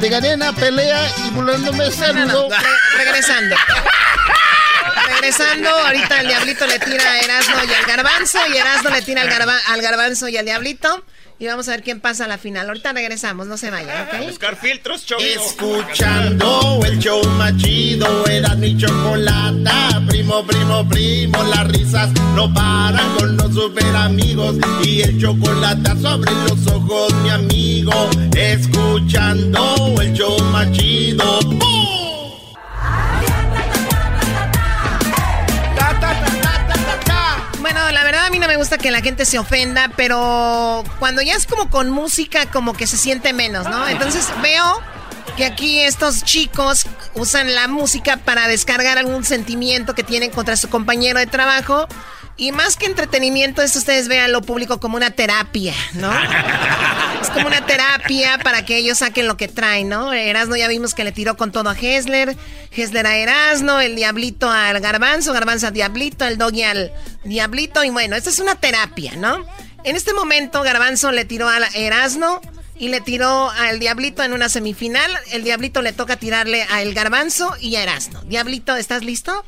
Te gané pelea y burlándome no, no. Re- regresando. Regresando, ahorita el diablito le tira a Erasmo y al garbanzo, y Erasmo le tira al, garba- al garbanzo y al diablito. Y vamos a ver quién pasa a la final. Ahorita regresamos, no se vayan, ¿ok? Buscar filtros, Choco. Escuchando el show más chido, era mi chocolata. Primo, primo, primo, las risas no paran con los super amigos. Y el chocolate sobre los ojos, mi amigo. Escuchando el show más chido. ¡Bum! A mí no me gusta que la gente se ofenda, pero cuando ya es como con música, como que se siente menos, ¿no? Entonces veo que aquí estos chicos usan la música para descargar algún sentimiento que tienen contra su compañero de trabajo. Y más que entretenimiento, esto ustedes vean lo público como una terapia, ¿no? *laughs* Es como una terapia para que ellos saquen lo que traen, ¿no? Erasno ya vimos que le tiró con todo a Hessler, Hessler a Erasno, el Diablito al Garbanzo, Garbanzo al Diablito, el Doggy al Diablito, y bueno, esta es una terapia, ¿no? En este momento Garbanzo le tiró a Erasno y le tiró al Diablito en una semifinal, el Diablito le toca tirarle al Garbanzo y a Erasno. Diablito, ¿estás listo?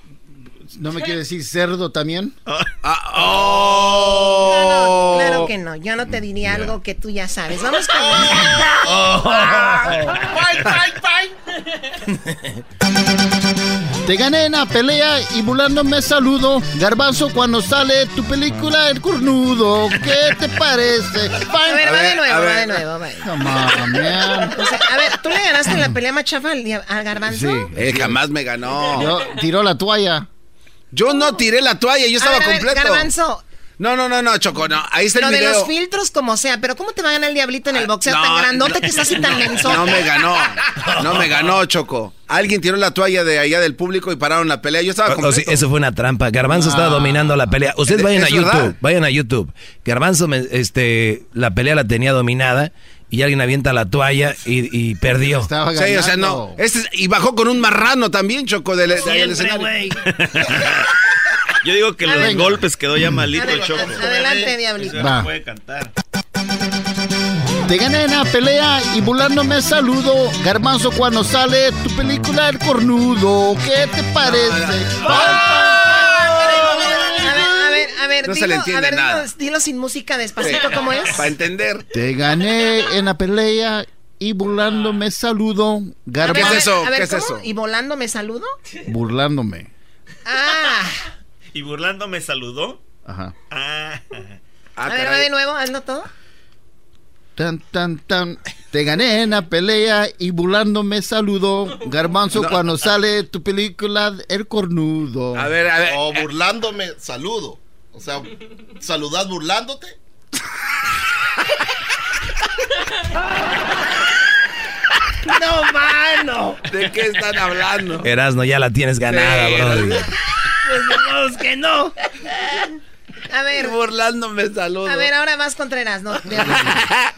¿No me quiere decir cerdo también? Ah, oh. Claro que no, yo no te diría algo que tú ya sabes. Vamos con... *laughs* Te gané en la pelea y burlándome saludo. Garbanzo, cuando sale tu película El Cornudo, ¿qué te parece? A ver, va de nuevo, va de nuevo, va. Come on, man. O sea, a ver, ¿tú le ganaste en la pelea más chafa al, Garbanzo? Sí. Eh, jamás me ganó. Yo, tiró la toalla. Yo no tiré la toalla, yo A estaba ver, a ver, completo. Garbanzo, No, no, no, no, Choco, no. Ahí está el lo de video. los filtros como sea, pero ¿cómo te va a ganar el diablito en el boxeo tan no, grandote que está así tan menso? No me ganó. No me ganó, Choco. Alguien tiró la toalla de allá del público y pararon la pelea. Yo estaba O- o completo. sí, eso fue una trampa. Garbanzo estaba dominando la pelea. Ustedes ¿Es- vayan a YouTube, verdad? vayan a YouTube. Garbanzo, me- este, la pelea la tenía dominada y alguien avienta la toalla y, y perdió. Estaba sí, o sea, no. Este, y bajó con un marrano también, Choco, del, del escenario. *laughs* Yo digo que los golpes quedó ya malito el Choco. Adelante, Diablito. Va. puede cantar. Te gané en la pelea y burlándome saludo. Garbanzo cuando sale tu película El Cornudo. ¿Qué te parece? Ver, a ver, No se dilo, le entiende a ver, nada. dilo- dilo sin música despacito, ¿cómo es? Para entender. Te gané en la pelea y burlándome saludo. A ver, Garbanzo. a ver, a ver, ¿cómo? ¿Y volando me saludo? Burlándome. Ah, *laughs* ¿Y burlando me saludó? Ajá. Ah. a ver, va de nuevo, hazlo todo. Tan, tan, tan. Te gané en la pelea y burlándome saludo. Garbanzo No. cuando sale tu película El Cornudo. A ver, a ver. O burlándome, saludo. O sea, saludad burlándote. No, mano. ¿De qué están hablando? Erasno, ya la tienes ganada, Sí, bro. Pues de modos que no. A ver, Burlándome saludo. a ver, ahora vas Contreras, ¿no? De- A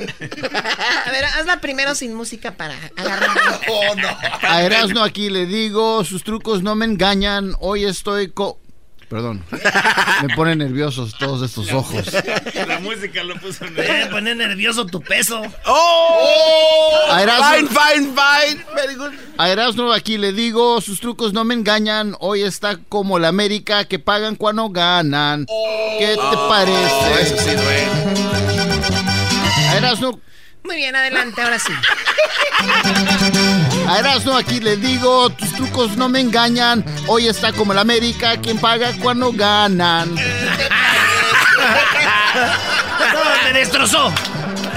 ver, hazla primero sin música para agarrar. *laughs* Oh, no. A Erasmo aquí le digo, sus trucos no me engañan. Hoy estoy co... Perdón. Me ponen nerviosos todos estos ojos. La música lo puso en Debe poner nervioso tu peso. ¡Oh! Erasmo- Fine, fine, fine. Very good. A Erasmo aquí le digo, sus trucos no me engañan. Hoy está como la América que pagan cuando ganan. ¿Qué te parece? Eso sí duele. A Erasmo, Muy bien, adelante, ahora sí. a Erasmo aquí le digo, tus trucos no me engañan. Hoy está como la América quien paga cuando ganan. *laughs* No, me destrozó.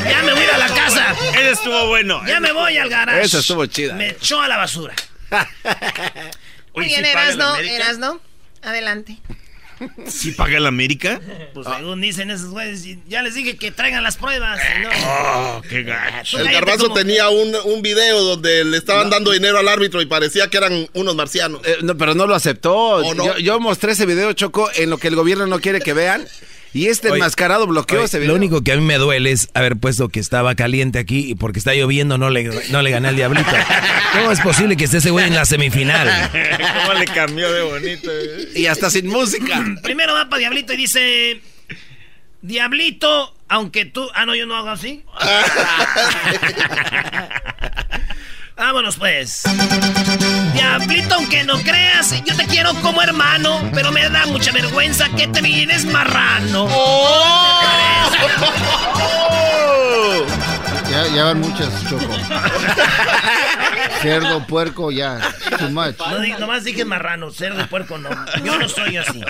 Ya me voy a la casa. Ese estuvo bueno. Ya me voy al garage. Esa estuvo chida. Me echó a la basura. *laughs* Muy bien, ¿sí paga la Erasno? Erasno. Adelante. ¿Sí paga la América? Pues según dicen esos güeyes, ya les dije que traigan las pruebas. ¿no? Oh, qué gacho. El Cállate garbanzo como- tenía un, un video donde le estaban dando dinero al árbitro y parecía que eran unos marcianos. Eh, no, pero no lo aceptó. ¿O no? Yo, yo mostré ese video, Choco, en lo que el gobierno no quiere que vean. Y este Oye, enmascarado bloqueó Oye, ese video. Lo único que a mí me duele es haber puesto que estaba caliente aquí y porque está lloviendo no le, no le gané al diablito. *laughs* ¿Cómo es posible que esté ese güey en la semifinal? ¿Cómo le cambió de bonito? eh? Y hasta sin música. *clears throat* Primero va para Diablito y dice: Diablito, aunque tú. Ah, no, yo no hago así. *laughs* Vámonos pues. Diablito, aunque no creas, yo te quiero como hermano, pero me da mucha vergüenza que te vienes marrano. Ya, ya van muchas, Choco. Cerdo, puerco, ya. Too much. No, nomás dije marrano, cerdo y puerco no. Yo no soy así.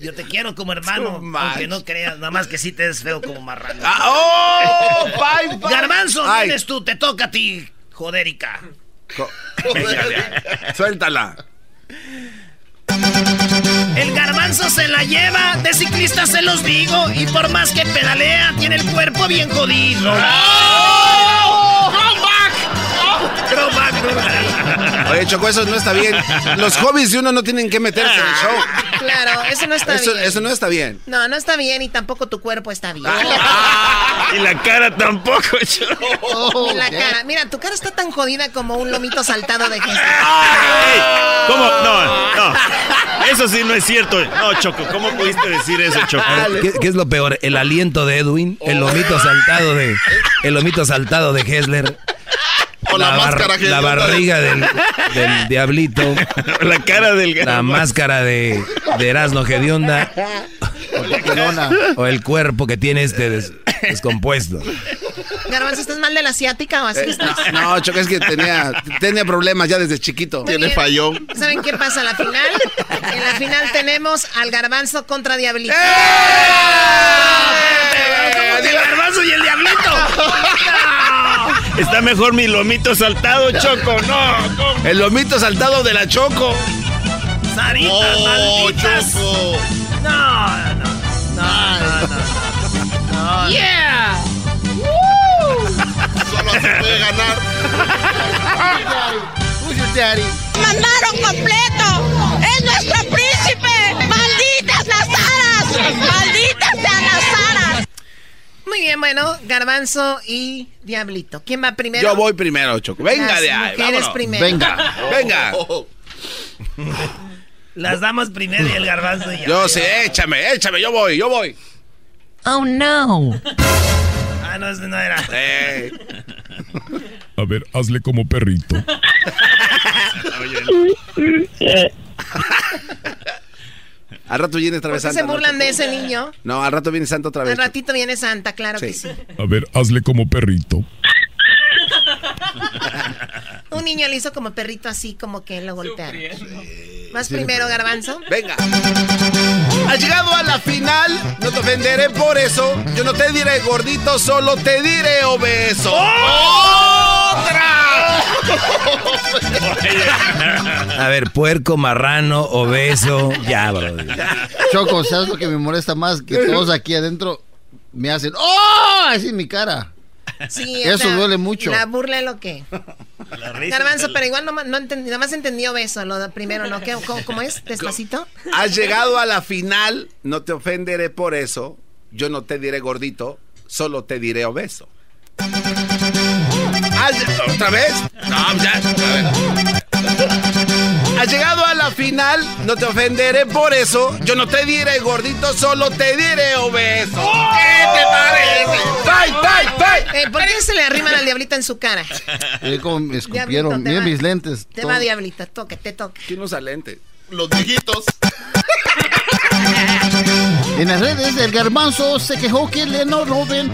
Yo te quiero como hermano, aunque no creas, nada más que sí te ves feo como marrano. Ah, ¡Oh! Fine, fine. Garbanzo, Ay. vienes tú, te toca a ti, jodérica. Suéltala. El garbanzo se la lleva, de ciclista se los digo, y por más que pedalea, tiene el cuerpo bien jodido. Oye, Choco, eso no está bien. Los hobbies de uno no tienen que meterse en el show. Claro, eso no está Eso, bien. eso no está bien. No, no está bien y tampoco tu cuerpo está bien. Y la cara tampoco, Choco. Y la cara. Mira, tu cara está tan jodida como un lomito saltado de gesto. Ey, ¿Cómo? No, no. Eso sí no es cierto. No, Choco, ¿cómo pudiste decir eso, Choco? ¿Qué, qué es lo peor? ¿El aliento de Edwin? ¿El lomito saltado de el lomito saltado de Hessler? O la máscara la hedionda. barriga del, del *laughs* diablito. La cara del La garbanzo. máscara de, de Erasmo Gedionda. O el cuerpo que tiene este des- descompuesto. Garbanzo, ¿estás mal de la asiática o así Eh, estás? no, Choco, es que tenía, tenía problemas ya desde chiquito. Muy bien. ¿Saben qué pasa en la final? En la final tenemos al garbanzo contra Diablito. ¡Eh! ¿Cómo que el garbanzo y el diablito? *laughs* Está mejor mi lomito saltado, Choco. No, ¿cómo? El lomito saltado de la Choco. Saritas, Oh, malditas. Choco. No, no, no. No, no, no. no. ¡Yeah! *laughs* Solo así puede ganar. Who's your daddy? ¡Mandaron completo! ¡Es nuestro príncipe! ¡Malditas las aras! ¡Malditas! Muy bien, Bueno, Garbanzo y Diablito. ¿Quién va primero? Yo voy primero, Choco. Venga Las de ahí. vámonos. primero. Venga, *laughs* venga. *laughs* Las damas primero y el garbanzo y. Yo sé, échame, échame, yo voy, yo voy. Oh, no. Ah, no, ese no era. Eh. A ver, hazle como perrito. *laughs* Al rato viene otra ¿Por vez Santa. se ¿no, burlan de ese niño? No, al rato viene Santa otra vez. Al ratito viene Santa, claro que sí. A ver, hazle como perrito. Un niño le hizo como perrito así, como que lo golpearon. Más Sí, primero, Garbanzo. Venga. Has llegado a la final, no te ofenderé por eso. Yo no te diré gordito, solo te diré obeso. ¡Otra! *laughs* A ver, puerco, marrano, obeso. Ya, bro. Choco, ¿sabes lo que me molesta más? Que todos aquí adentro me hacen ¡Oh! Así en mi cara. Sí, *laughs* Eso duele mucho. La burla es lo que. Garbanzo, pero igual no, no entendí, nada más entendió beso, lo de primero, ¿no? ¿Qué- cómo, cómo es? *laughs* ¿Despacito? Has llegado a la final, no te ofenderé por eso. Yo no te diré gordito, solo te diré obeso. *laughs* ¿Otra vez? No, ya. a ver. Has llegado a la final, no te ofenderé por eso. Yo no te diré gordito, solo te diré obeso. ¿Qué te parece? ¡Bye, bye, bye! Eh, ¿Por qué se le arriman al diablito en su cara? *laughs* Eh, como me escupieron. va- mis lentes. Te todo. va, diablito, toque, te toque. ¿Quién usa lente? Los viejitos. En las redes, el garbanzo se quejó que le no roben.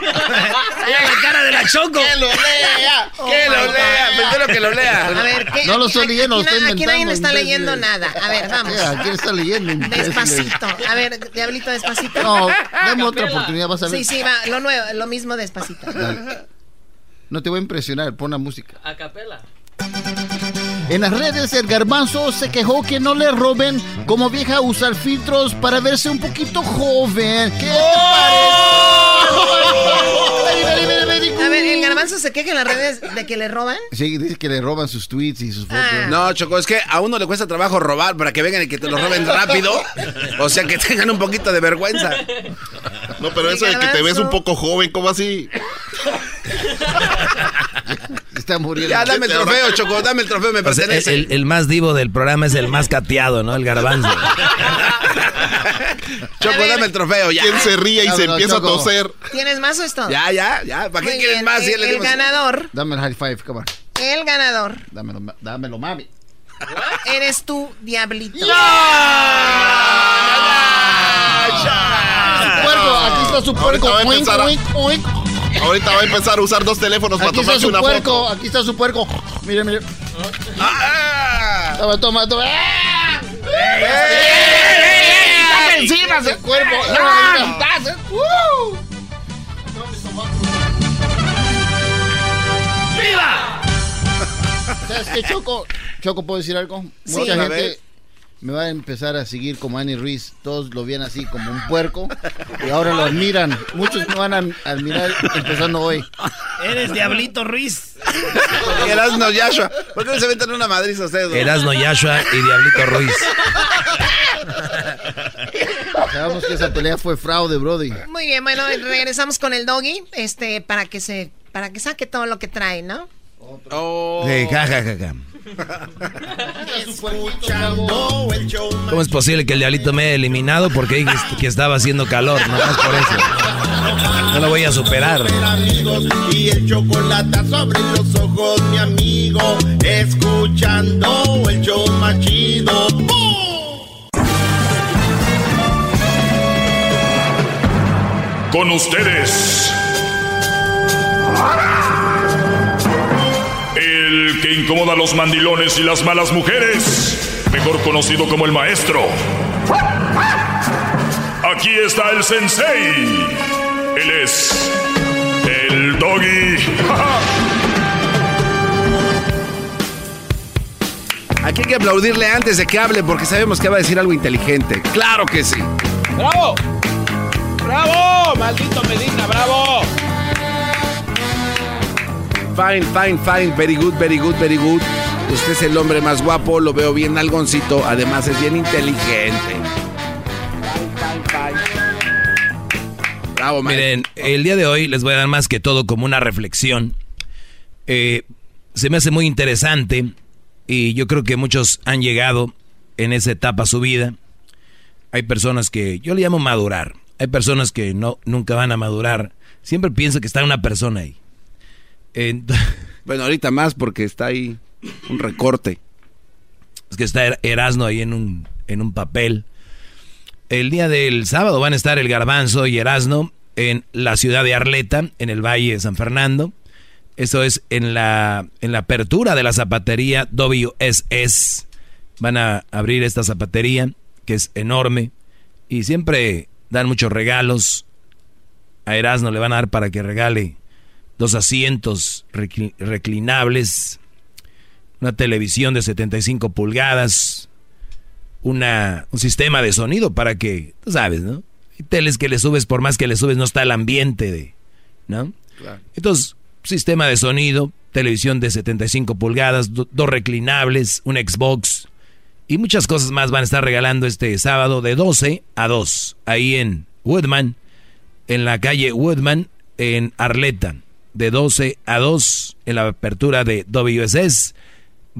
La cara de la Choco. Que lo lea, que lo lea, prefiero que lo lea. A ver, ¿qué? No lo estoy aquí- leyendo, lo aquí, estoy aquí nadie está leyendo nada. A ver, vamos. ¿Quién está leyendo? Despacito. A ver, diablito, despacito. No, dame otra oportunidad, vas a ver. Sí, sí, va, lo nuevo, lo mismo despacito. Dale. No te voy a impresionar, pon la música. A capela. En las redes, el garbanzo se quejó que no le roben como vieja usar filtros para verse un poquito joven. ¿Qué te parece? A ver, el garbanzo se queja en las redes de que le roban. Sí, dice que le roban sus tweets y sus fotos. Ah. No, Choco, es que a uno le cuesta trabajo robar para que vengan y que te lo roben rápido. O sea, que tengan un poquito de vergüenza. No, pero eso de que te ves un poco joven, ¿cómo así? *laughs* Está muriendo. Ya, dame el trofeo, Choco, dame el trofeo, me sea, pertenece. el, el más divo del programa es el más cateado, ¿no? El garbanzo. *laughs* Choco, dame el trofeo, ya. ¿Quién se ríe y se empieza Choco. a toser? ¿Tienes más o es todo? Ya, ya, ya. ¿Para qué Muy quieren bien, más? El, ganador, Dame el high five, come on. el ganador, Dámelo, dámelo, mami. *laughs* eres tú, diablito. Su puerco, aquí está su puerco. Oink, oink, oink. Ahorita va a empezar a usar dos teléfonos para Aquí está tomarse su una puerco, foto. aquí está su puerco. Mire, mire. ¡Ah! Toma, toma, toma. ¡Ah! ¡Eh! encima ese cuerpo! ¡Ah! ¡Uh! ¡Viva! ¿Sabes qué, Choco? Choco, ¿puedo decir algo? Mucha gente. Me va a empezar a seguir como Annie Ruiz. Todos lo ven así como un puerco y ahora lo admiran. Muchos me van a admirar empezando hoy. Eres Diablito Ruiz. *laughs* Erasno Yashua. ¿Por qué no se meten una madriz a ustedes? Erasno Yashua y Diablito Ruiz. *laughs* Sabemos que esa pelea fue fraude, Brody. Muy bien, bueno, regresamos con el doggy, este, para que se, para que saque todo lo que trae, ¿no? Oh. Sí, ja, ja, ja, ja. Escuchando el show ¿Cómo es posible que el diablito me haya eliminado? Porque dijiste que estaba haciendo calor, no más por eso. No lo voy a superar. y el chocolate sobre los ojos, mi amigo. Escuchando el show más chido. Con ustedes. El que incomoda a los mandilones y las malas mujeres. Mejor conocido como el maestro. Aquí está el sensei. Él es el doggy. *laughs* Aquí hay que aplaudirle antes de que hable porque sabemos que va a decir algo inteligente. ¡Claro que sí! ¡Bravo! ¡Bravo! ¡Maldito Medina, bravo! Fine, fine, fine. Very good, very good, very good. Usted es el hombre más guapo, lo veo bien algoncito, además es bien inteligente. Bravo, Miren, el día de hoy les voy a dar más que todo como una reflexión. Eh, se me hace muy interesante y yo creo que muchos han llegado en esa etapa a su vida. Hay personas que yo le llamo madurar. Hay personas que no nunca van a madurar. Siempre pienso que está una persona ahí. *laughs* bueno, ahorita más porque está ahí un recorte. Es que está er-, Erasno ahí en un, en un papel. El día del sábado van a estar el Garbanzo y Erasno en la ciudad de Arleta, en el Valle de San Fernando. Eso es en la, en la apertura de la zapatería WSS. Van a abrir esta zapatería, que es enorme. Y siempre dan muchos regalos. A Erasmo le van a dar para que regale dos asientos reclinables, una televisión de 75 pulgadas, una, un sistema de sonido para que, tú sabes, ¿no? Hay teles que le subes, por más que le subes, no está el ambiente de, ¿no? Claro. Entonces, sistema de sonido, televisión de 75 pulgadas, dos reclinables, un Xbox y muchas cosas más van a estar regalando este sábado de 12 a 2, ahí en Woodman, en la calle Woodman, en Arleta, de 12 a 2, en la apertura de WSS.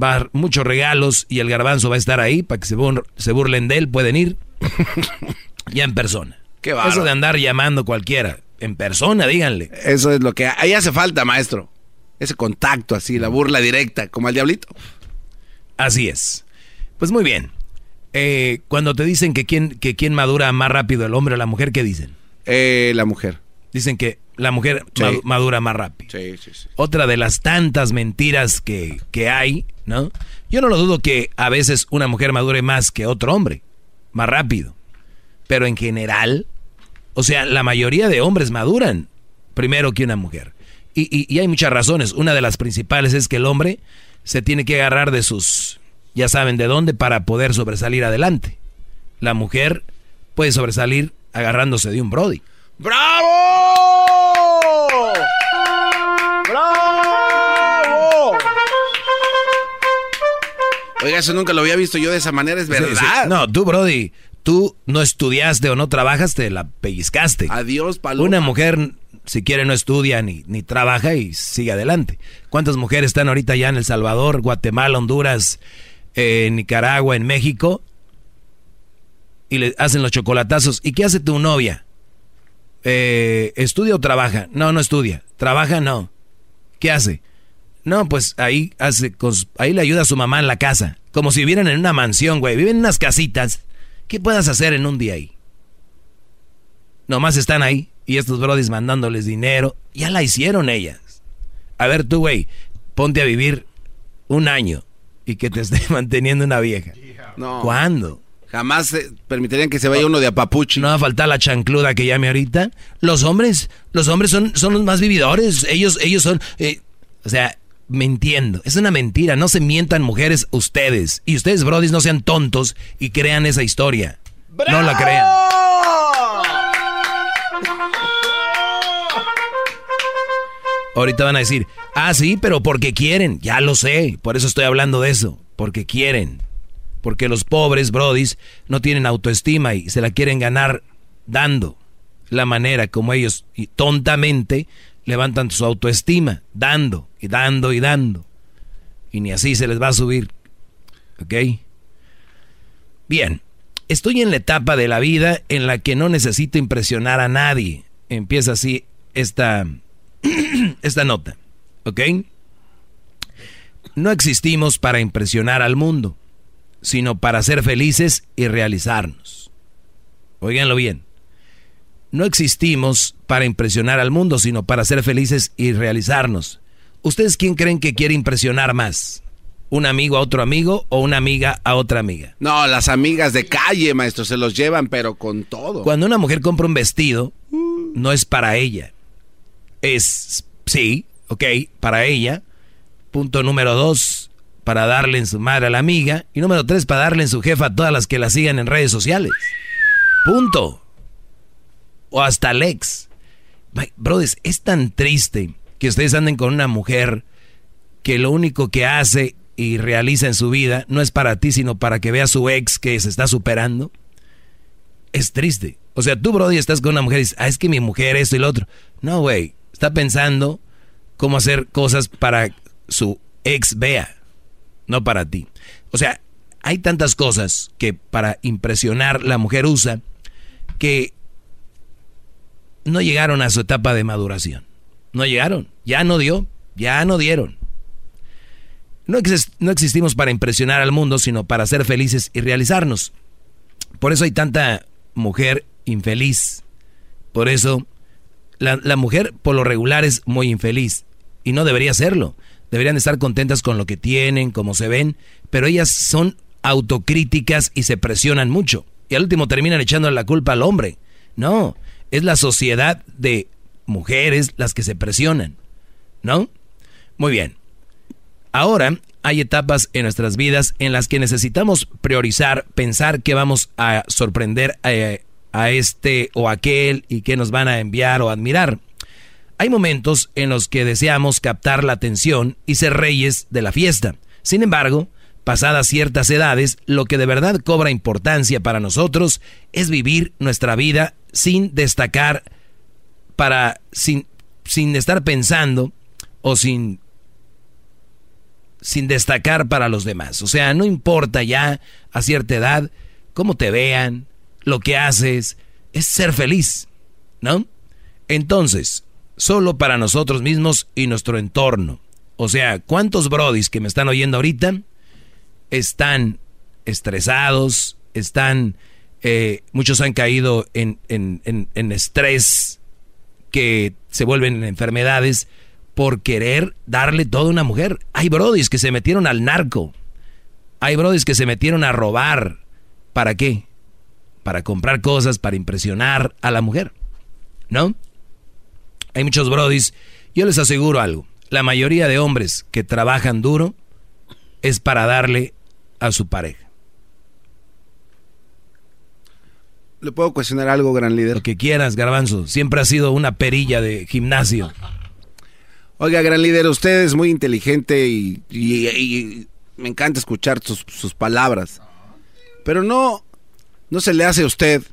Va a haber muchos regalos y el garbanzo va a estar ahí para que se, se burlen de él, pueden ir *laughs* ya en persona. Qué Eso de andar llamando cualquiera, en persona, díganle. Eso es lo que ahí hace falta, maestro. Ese contacto así, la burla directa, como al diablito. Así es. Pues muy bien. Eh, cuando te dicen que quién, que quién madura más rápido, el hombre o la mujer, ¿qué dicen? Eh, la mujer. Dicen que la mujer madura más rápido. Sí, sí, sí. Otra de las tantas mentiras que, que hay, ¿no? Yo no lo dudo que a veces una mujer madure más que otro hombre, más rápido. Pero en general, o sea, la mayoría de hombres maduran primero que una mujer. Y, y, hay muchas razones. Una de las principales es que el hombre se tiene que agarrar de sus, ya saben de dónde, para poder sobresalir adelante. La mujer puede sobresalir agarrándose de un Brody. ¡Bravo! ¡Bravo! Oiga, eso nunca lo había visto yo de esa manera, es verdad. No, tú, Brody, tú no estudiaste o no trabajaste, la pellizcaste. Adiós, Paloma. Una mujer, si quiere, no estudia ni, ni trabaja y sigue adelante. ¿Cuántas mujeres están ahorita ya en El Salvador, Guatemala, Honduras, en Nicaragua, en México? Y le hacen los chocolatazos. ¿Y qué hace tu novia? Eh, ¿Estudia o trabaja? No, no estudia. ¿Trabaja? No. ¿Qué hace? No, pues ahí hace, ahí le ayuda a su mamá en la casa. Como si vivieran en una mansión, güey. Viven en unas casitas ¿Qué puedas hacer en un día ahí? Nomás están ahí y estos brodis mandándoles dinero. Ya la hicieron ellas. A ver tú, güey, ponte a vivir un año y que te esté *laughs* manteniendo una vieja. No. ¿Cuándo? Jamás permitirían que se vaya uno de apapuchi. No va a faltar la chancluda que llame ahorita. Los hombres, los hombres son, son los más vividores. Ellos, ellos son, eh, o sea, mintiendo. Es una mentira. No se mientan mujeres ustedes. Y ustedes, brodis, no sean tontos y crean esa historia. No la crean. Ahorita van a decir, ah, sí, pero porque quieren. Ya lo sé. Por eso estoy hablando de eso. Porque quieren. Porque los pobres, brodis, no tienen autoestima y se la quieren ganar dando. La manera como ellos y tontamente levantan su autoestima, dando y dando y dando. Y ni así se les va a subir. ¿Ok? Bien, estoy en la etapa de la vida en la que no necesito impresionar a nadie. Empieza así esta, *clears throat* esta nota. ¿Ok? No existimos para impresionar al mundo, sino para ser felices y realizarnos. Óiganlo bien no existimos para impresionar al mundo, sino para ser felices y realizarnos. ¿Ustedes quién creen que quiere impresionar más? ¿Un amigo a otro amigo o una amiga a otra amiga? No, las amigas de calle, maestro, se los llevan, pero con todo. Cuando una mujer compra un vestido, no es para ella. Es, sí, ok, para ella. Punto número dos, para darle en su madre a la amiga. Y número tres, para darle en su jefa a todas las que la sigan en redes sociales. Punto o hasta el ex. Brothers, es tan triste que ustedes anden con una mujer que lo único que hace y realiza en su vida no es para ti, sino para que vea a su ex que se está superando, es triste. O sea, tú, Brody, estás con una mujer y dices, ah, es que mi mujer, esto y lo otro. No, güey, está pensando cómo hacer cosas para su ex vea, no para ti. O sea, hay tantas cosas que para impresionar la mujer usa que no llegaron a su etapa de maduración. No llegaron, ya no dio, ya no dieron. No, no existimos para impresionar al mundo, sino para ser felices y realizarnos. Por eso hay tanta mujer infeliz. Por eso la, la, mujer por lo regular es muy infeliz y no debería serlo. Deberían estar contentas con lo que tienen, como se ven, pero ellas son autocríticas y se presionan mucho. Y al último terminan echando la culpa al hombre. No, es la sociedad de mujeres las que se presionan. ¿No? Muy bien. Ahora hay etapas en nuestras vidas en las que necesitamos priorizar, pensar que vamos a sorprender a, a este o aquel y que nos van a enviar o admirar. Hay momentos en los que deseamos captar la atención y ser reyes de la fiesta. Sin embargo, pasadas ciertas edades, lo que de verdad cobra importancia para nosotros es vivir nuestra vida sin destacar para sin, sin estar pensando o sin sin destacar para los demás. O sea, no importa ya a cierta edad cómo te vean, lo que haces, es ser feliz, ¿no? Entonces, solo para nosotros mismos y nuestro entorno. O sea, ¿cuántos brodis que me están oyendo ahorita están estresados, están, eh, muchos han caído en, en, estrés que se vuelven enfermedades por querer darle todo a una mujer. Hay brodis que se metieron al narco. Hay brodis que se metieron a robar. ¿Para qué? Para comprar cosas, para impresionar a la mujer. ¿No? Hay muchos brodis. Yo les aseguro algo. La mayoría de hombres que trabajan duro es para darle a su pareja. ¿Le puedo cuestionar algo, gran líder? Lo que quieras, Garbanzo. Siempre ha sido una perilla de gimnasio. Oiga, gran líder, usted es muy inteligente y, me encanta escuchar sus, sus, palabras. Pero no, no se le hace a usted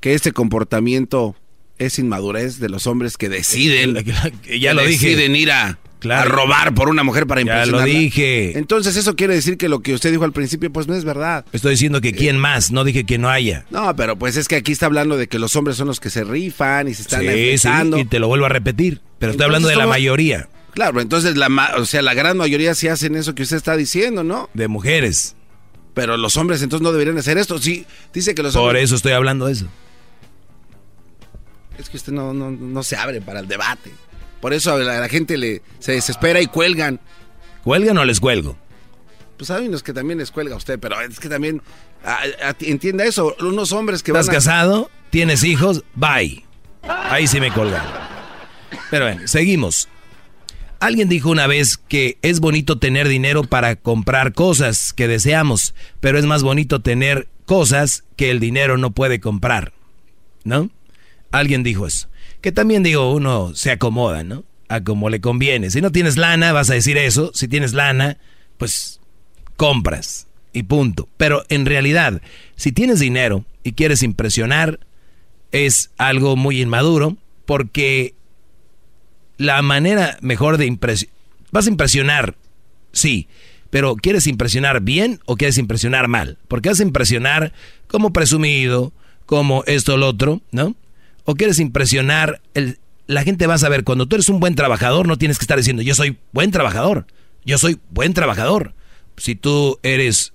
que este comportamiento es inmadurez de los hombres que deciden, ya lo deciden ir a, robar por una mujer para impresionarla. Ya lo dije. Entonces eso quiere decir que lo que usted dijo al principio pues no es verdad. Estoy diciendo que quién más, no dije que no haya. No, pero pues es que aquí está hablando de que los hombres son los que se rifan y se están sí, sí, y te lo vuelvo a repetir, pero estoy hablando de la mayoría. Claro, entonces la o sea, la gran mayoría sí hacen eso que usted está diciendo, ¿no? De mujeres. Pero los hombres entonces no deberían hacer esto. Sí, dice que los Por eso estoy hablando de eso. Es que usted no, no, se abre para el debate. Por eso a la, gente le, se desespera y cuelgan. ¿Cuelgan o les cuelgo? Pues hay unos que también les cuelga a usted, pero es que también entienda eso. Unos hombres que ¿Estás casado? ¿Tienes hijos? Bye. Ahí sí me colgan. Pero bueno, seguimos. Alguien dijo una vez que es bonito tener dinero para comprar cosas que deseamos, pero es más bonito tener cosas que el dinero no puede comprar. ¿No? Alguien dijo eso. Que también digo, uno se acomoda, ¿no? A como le conviene. Si no tienes lana, vas a decir eso. Si tienes lana, pues compras y punto. Pero en realidad, si tienes dinero y quieres impresionar, es algo muy inmaduro porque la manera mejor de impresionar... Vas a impresionar, sí, pero ¿quieres impresionar bien o quieres impresionar mal? Porque vas a impresionar como presumido, como esto lo otro, ¿no? O quieres impresionar, el, la gente va a saber, cuando tú eres un buen trabajador, no tienes que estar diciendo, yo soy buen trabajador, yo soy buen trabajador. Si tú eres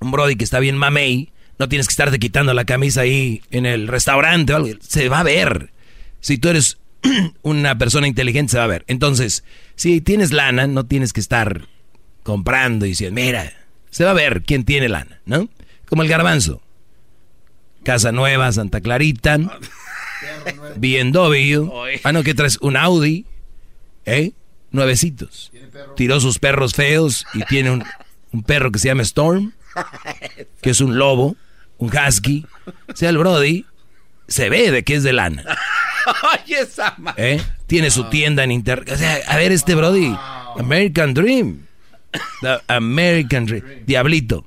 un brody que está bien mamey, no tienes que estarte quitando la camisa ahí en el restaurante o algo, se va a ver. Si tú eres *clears throat* una persona inteligente, se va a ver. Entonces, si tienes lana, no tienes que estar comprando y diciendo, mira, se va a ver quién tiene lana, ¿no? Como el garbanzo. Casa Nueva, Santa Clarita. BMW. Ah, no, que traes un Audi. ¿Eh? Nuevecitos. Tiró sus perros feos y tiene un, perro que se llama Storm, que es un lobo, un husky. O sea, el Brody se ve de que es de lana. *laughs* ¿Eh? Tiene su tienda en internet. O sea, a ver, este Brody, American Dream. The American Dream. Diablito.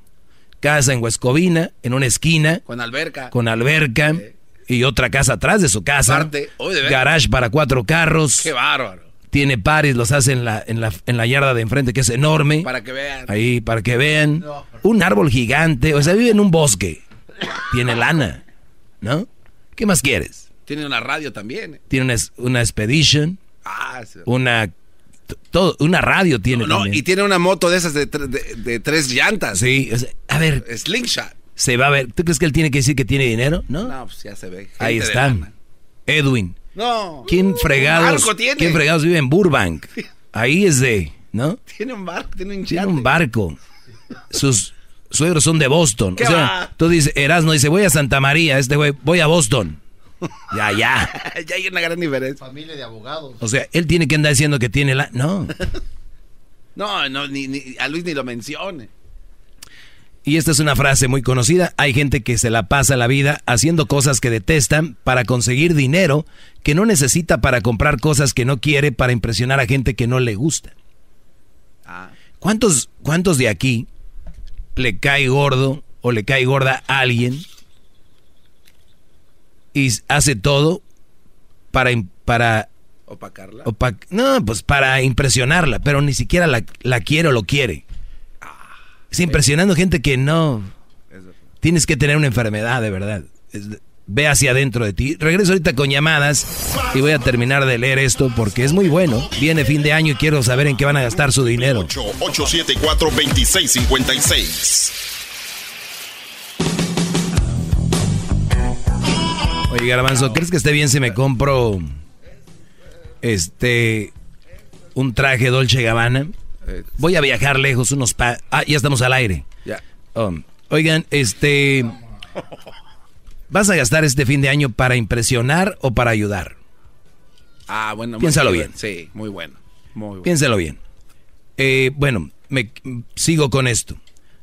Casa en Huescovina, en una esquina. Con alberca. Con alberca. Y otra casa atrás de su casa. Aparte, uy, de. Garage para cuatro carros. Qué bárbaro. Tiene pares, los hace en la, en la, en la yarda de enfrente, que es enorme. Para que vean. Ahí, para que vean. Un árbol gigante. O sea, vive en un bosque. Tiene lana. ¿No? ¿Qué más quieres? Tiene una radio también. eh. Tiene una, una Expedition. Ah, sí. Una. Todo, una radio tiene No, también. y tiene una moto de esas de, tre- de- de tres llantas. Sí, o sea, a ver. Slingshot. Se va a ver. ¿Tú crees que él tiene que decir que tiene dinero? ¿No? No, pues ya se ve. Ahí Gente están. Edwin. No. ¿Quién fregados? tiene. ¿Quién fregados vive en Burbank? Ahí es de, ¿no? Tiene un barco, tiene un Tiene yate. un barco. Sus suegros son de Boston. ¿Qué o sea, va? tú dices, Erasmo dice, voy a Santa María, este güey, voy a Boston. Ya, ya. *laughs* ya hay una gran diferencia. Familia de abogados. O sea, él tiene que andar diciendo que tiene la... No. *laughs* No, no, ni, ni- a Luis ni lo mencione. Y esta es una frase muy conocida. Hay gente que se la pasa la vida haciendo cosas que detestan para conseguir dinero que no necesita para comprar cosas que no quiere para impresionar a gente que no le gusta. ¿Cuántos, cuántos de aquí le cae gordo o le cae gorda a alguien y hace todo para, para Opacarla. opa- no, pues para impresionarla, pero ni siquiera la, la quiere o lo quiere. Es impresionando gente que no. Tienes que tener una enfermedad, de verdad. Ve hacia adentro de ti. Regreso ahorita con llamadas y voy a terminar de leer esto porque es muy bueno. Viene fin de año y quiero saber en qué van a gastar su dinero. 874-2656. Oye, Garbanzo, ¿crees que esté bien si me compro este un traje Dolce Gabbana? Voy a viajar lejos, unos pa Ah, ya estamos al aire. Ya. Um, oigan, este ¿vas a gastar este fin de año para impresionar o para ayudar? Ah, bueno. Piénsalo bien. Sí, muy bueno. Muy bueno. Piénselo bien. Eh, bueno, me sigo con esto.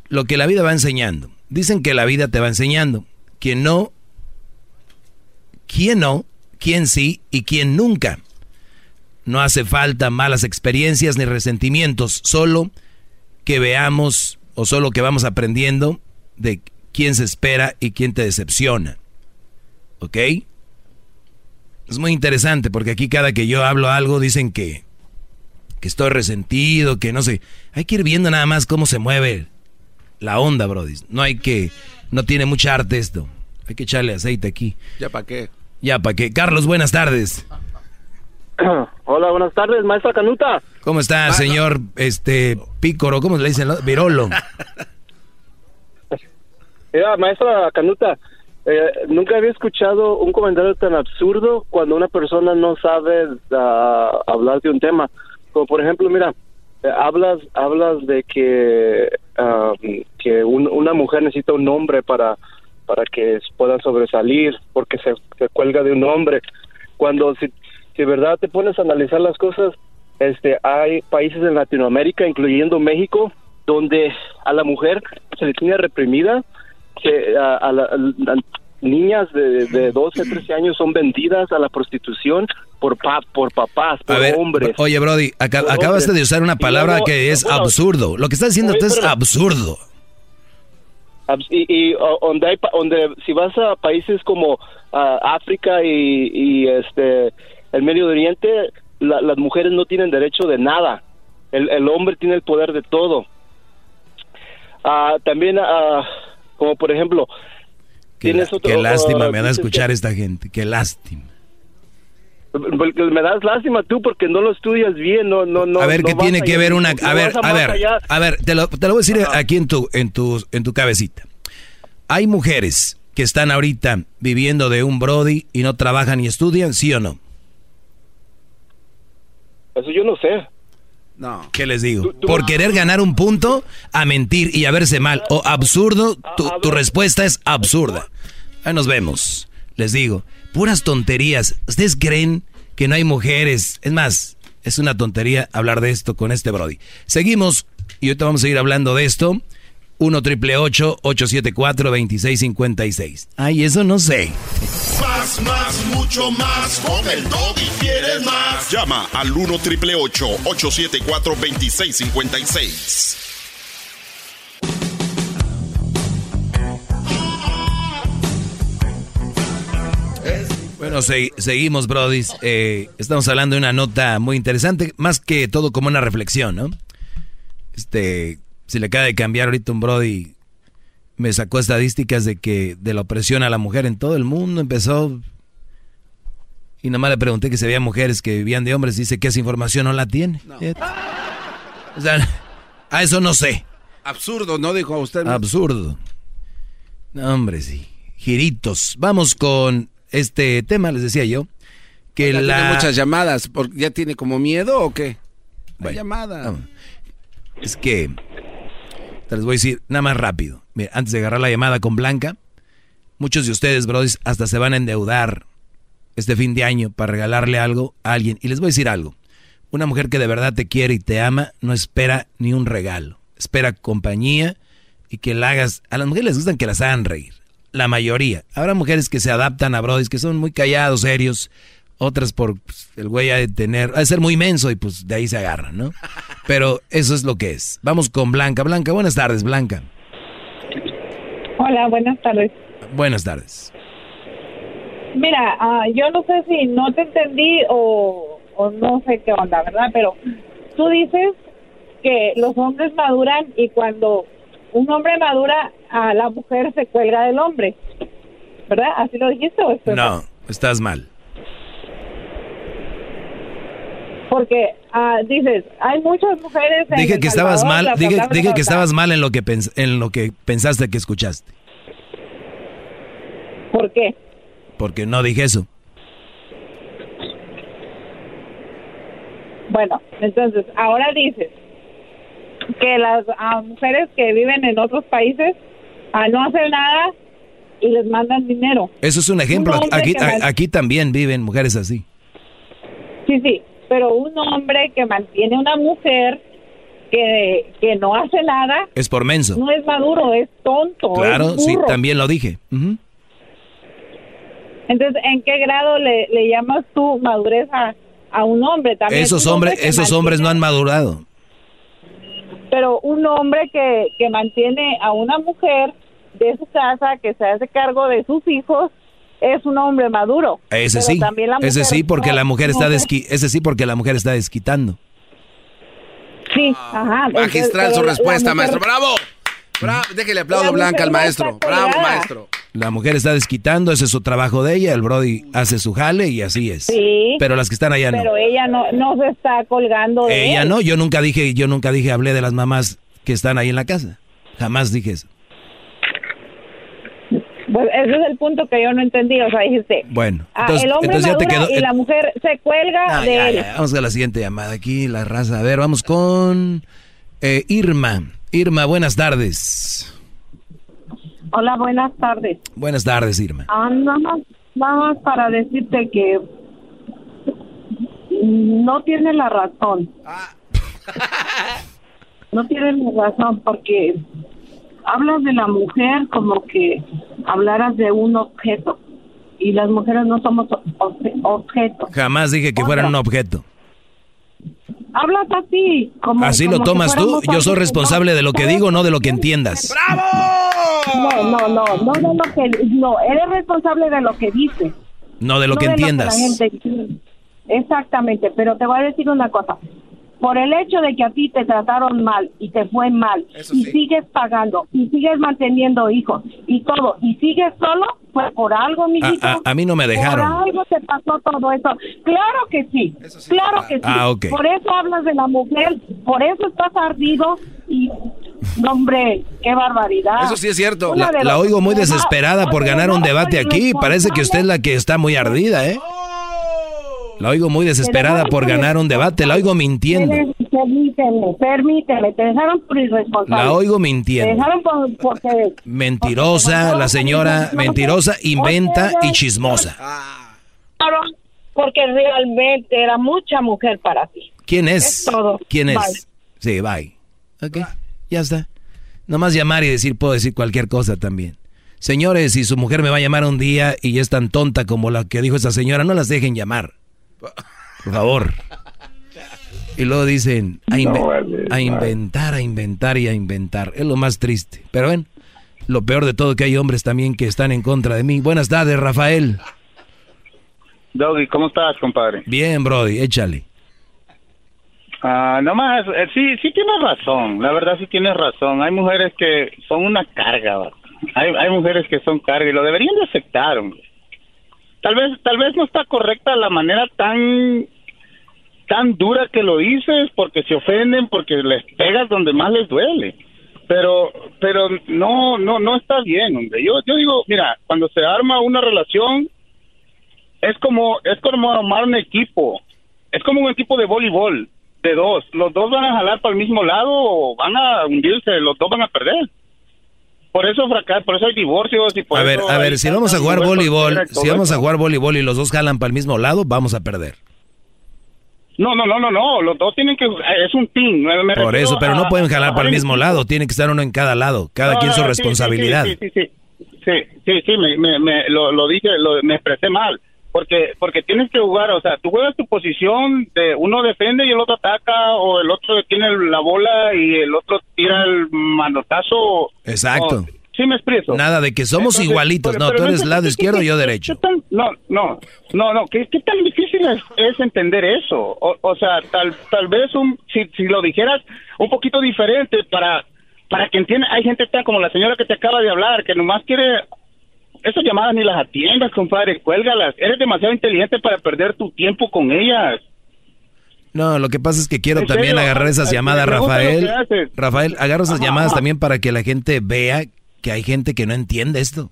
Lo que la vida va enseñando. Dicen que la vida te va enseñando. Quien no, quién no, quién sí y quién nunca. No hace falta malas experiencias ni resentimientos, solo que veamos o solo que vamos aprendiendo de quién se espera y quién te decepciona. ¿Ok? Es muy interesante porque aquí cada que yo hablo algo dicen que, que estoy resentido, que no sé. Hay que ir viendo nada más cómo se mueve la onda, Brody. No hay que, no tiene mucha arte esto. Hay que echarle aceite aquí. ¿Ya para qué? Ya, ¿para qué? Carlos, buenas tardes. *clears throat* Hola, buenas tardes, maestra Canuta. ¿Cómo está, señor este Pícoro? ¿Cómo le dicen? Virolo. *laughs* Mira, maestra Canuta, eh, nunca había escuchado un comentario tan absurdo cuando una persona no sabe ah, hablar de un tema. Como por ejemplo, mira, eh, hablas hablas de que ah, que un- una mujer necesita un hombre para para que pueda sobresalir porque se, se cuelga de un hombre. Cuando si, si de verdad te pones a analizar las cosas, este hay países en Latinoamérica, incluyendo México, donde a la mujer se le tiene reprimida, que a, a la- a niñas de, de 12, 13 años son vendidas a la prostitución por pa- por papás, por A ver, hombres. oye, Brody, acabaste hombres. de usar una palabra que es bueno, absurdo. Lo que estás diciendo oye, tú es absurdo. Abs- Y, y, donde hay donde si vas a países como ah, África y, y, este el Medio Oriente, la- las mujeres no tienen derecho de nada. El, el hombre tiene el poder de todo. Ah, también, ah, como por ejemplo, Qué, tienes otro- qué lástima ah, me da escuchar que- esta gente. Qué lástima. me das lástima tú porque no lo estudias bien, no, no, no. a ver, no ¿qué tiene que allá, ver una... A ver, a ver, allá. a ver, te lo, te lo voy a decir aquí en tu, en, tu, en tu cabecita. Hay mujeres que están ahorita viviendo de un Brody y no trabajan ni estudian, ¿sí o no? Eso yo no sé. No. ¿Qué les digo? Por querer ganar un punto, a mentir y a verse mal o absurdo, tu, tu respuesta es absurda. Ahí nos vemos. Les digo, puras tonterías. ¿Ustedes creen que no hay mujeres? Es más, es una tontería hablar de esto con este Brody. Seguimos y ahorita vamos a seguir hablando de esto. 1 triple 874 2656. Ay, eso no sé. Más, más, mucho más. Con el y quieres más. Llama al 1 triple 874 2656. Bueno, seguimos, Brody. Eh, estamos hablando de una nota muy interesante, más que todo como una reflexión, ¿no? Este, se le acaba de cambiar ahorita un Brody, me sacó estadísticas de que de la opresión a la mujer en todo el mundo empezó. Y nomás le pregunté que si había mujeres que vivían de hombres, dice que esa información no la tiene. O sea, a eso no sé. Absurdo, ¿no? Dijo a usted. Absurdo. No, hombre, sí. Giritos. Vamos con este tema, les decía yo. Que ya la... Tiene muchas llamadas. ¿Ya tiene como miedo o qué? Bueno, llamada. Es que te les voy a decir nada más rápido. Mira, antes de agarrar la llamada con Blanca, muchos de ustedes, brothers, hasta se van a endeudar este fin de año para regalarle algo a alguien. Y les voy a decir algo. Una mujer que de verdad te quiere y te ama no espera ni un regalo. Espera compañía y que la hagas. A las mujeres les gustan que las hagan reír. La mayoría. Habrá mujeres que se adaptan a brothers que son muy callados, serios otras por pues, el güey ha de tener, ha de ser muy inmenso y pues de ahí se agarran, ¿no? Pero eso es lo que es. Vamos con Blanca. Blanca, buenas tardes, Blanca. Hola, buenas tardes. Buenas tardes. Mira, ah, yo no sé si no te entendí o, o no sé qué onda, ¿verdad? Pero tú dices que los hombres maduran y cuando un hombre madura, a la mujer se cuelga del hombre. ¿Verdad? ¿Así lo dijiste o No, estás mal. Porque uh, dices, hay muchas mujeres. En dije el que estabas mal, dije, dije que estabas mal en lo que pens- en lo que pensaste que escuchaste, ¿Por qué? porque no dije eso. Bueno, entonces, ahora dices que las ah, mujeres que viven en otros países ah, no hacen nada y les mandan dinero. Eso es un ejemplo. Un Aquí, aquí también viven mujeres así. Sí, sí, pero un hombre que mantiene una mujer que, que no hace nada Es por menso. no es maduro, es tonto. Claro, es sí, también lo dije. Entonces, ¿en qué grado le, le llamas tú madurez a, a un hombre? También Esos un hombre hombres, que esos mantiene- hombres no han madurado. Pero un hombre que, que mantiene a una mujer de su casa, que se hace cargo de sus hijos, es un hombre maduro. Ese Pero sí, también la ese mujer sí porque la mujer está desqui- ese sí porque la mujer está desquitando. Sí, ajá. Magistral su respuesta, mujer- maestro. ¡Bravo! Bravo. Déjele aplaudo La Blanca al maestro. Bravo, maestro. La mujer está desquitando, ese es su trabajo de ella, el Brody hace su jale y así es. Sí. Pero las que están allá no. Pero ella no, no se está colgando de Ella él. no, yo nunca dije, yo nunca dije, hablé de las mamás que están ahí en la casa. Jamás dije eso. Pues ese es el punto que yo no entendí. O sea, dijiste, Bueno, ah, entonces, el hombre entonces ya te madura quedó. y la mujer se cuelga Ah, de ya, él. ya, Vamos a la siguiente llamada aquí, la raza. A ver, vamos con eh, Irma. Irma, buenas tardes. Hola, buenas tardes. Buenas tardes, Irma. Ah, nada más, nada más para decirte que no tiene la razón. No tiene la razón porque hablas de la mujer como que hablaras de un objeto y las mujeres no somos obje- objetos. Jamás dije que fueran un objeto. Hablas así, como Así como lo tomas tú. Yo soy responsable de lo que digo, no de lo que entiendas. No, no, no, no de lo que no, eres responsable de lo que dices. No de lo no que de entiendas. la gente- Exactamente, pero te voy a decir una cosa. Por el hecho de que a ti te trataron mal y te fue mal y sigues pagando y sigues manteniendo hijos y todo y sigues solo, fue por algo, A, mijito. a- a mí no me dejaron. Por algo te pasó todo eso. Claro que sí, claro que sí. Ah. Por eso hablas de la mujer, por eso estás ardido y, no, hombre, qué barbaridad. Eso sí es cierto. Una La, la oigo muy desesperada por ganar un debate aquí. Parece que usted es la que está muy ardida, ¿eh? La oigo muy desesperada por ganar un debate. La oigo mintiendo. Permíteme, permíteme, te dejaron por irresponsable. La oigo Te mintiendo. dejaron por, porque... Mentirosa, la señora mentirosa, inventa y chismosa. dejaron Porque realmente era mucha mujer para ti. ¿Quién es? Es todo. ¿Quién es? Bye. Sí, bye. Ok, ya está. Nomás llamar y decir, puedo decir cualquier cosa también. Señores, si su mujer me va a llamar un día y es tan tonta como la que dijo esa señora, no las dejen llamar. Por favor. Y luego dicen, a, a inventar, a inventar y a inventar. Es lo más triste. Pero ven, lo peor de todo que hay hombres también que están en contra de mí. Buenas tardes, Rafael. Doggy, ¿cómo estás, compadre? Bien, Brody, échale. Ah, no más, eh, sí, sí tienes razón, la verdad sí tienes razón. Hay mujeres que son una carga, hay, hay mujeres que son carga y lo deberían de aceptar. Tal vez, tal vez no está correcta la manera tan tan dura que lo dices porque se ofenden, porque les pegas donde más les duele. Pero, pero no, no, no está bien, hombre. Yo, yo digo, mira, cuando se arma una relación es como, es como armar un equipo. Es como un equipo de voleibol de dos. Los dos van a jalar para el mismo lado o van a hundirse, los dos van a perder. Por eso fracas, por eso hay divorcios y por A ver, a ver, si vamos a jugar voleibol, si vamos a jugar voleibol y los dos jalan para el mismo lado, vamos a perder. No, no, no, no, no, los dos tienen que es un team. por eso, pero no pueden jalar para el mismo lado, tiene que estar uno en cada lado, cada quien su responsabilidad. Sí, sí, sí, sí, sí, sí, me, me, lo, lo dije, lo, me expresé mal porque porque tienes que jugar, o sea, tú juegas tu posición de uno defiende y el otro ataca o el otro tiene la bola y el otro tira el manotazo. Exacto. sí me expreso. Nada de que somos igualitos, no, tú eres lado izquierdo y yo derecho. no, no, no, no, ¿qué, qué tan difícil es, entender eso? O, sea, tal tal vez un si, si lo dijeras un poquito diferente para para que entienda, hay gente tan como la señora que te acaba de hablar, que nomás quiere esas llamadas ni las atiendas, compadre, cuélgalas. Eres demasiado inteligente para perder tu tiempo con ellas. No, lo que pasa es que quiero también agarrar esas llamadas, Rafael. Rafael, agarro esas llamadas también para que la gente vea que hay gente que no entiende esto.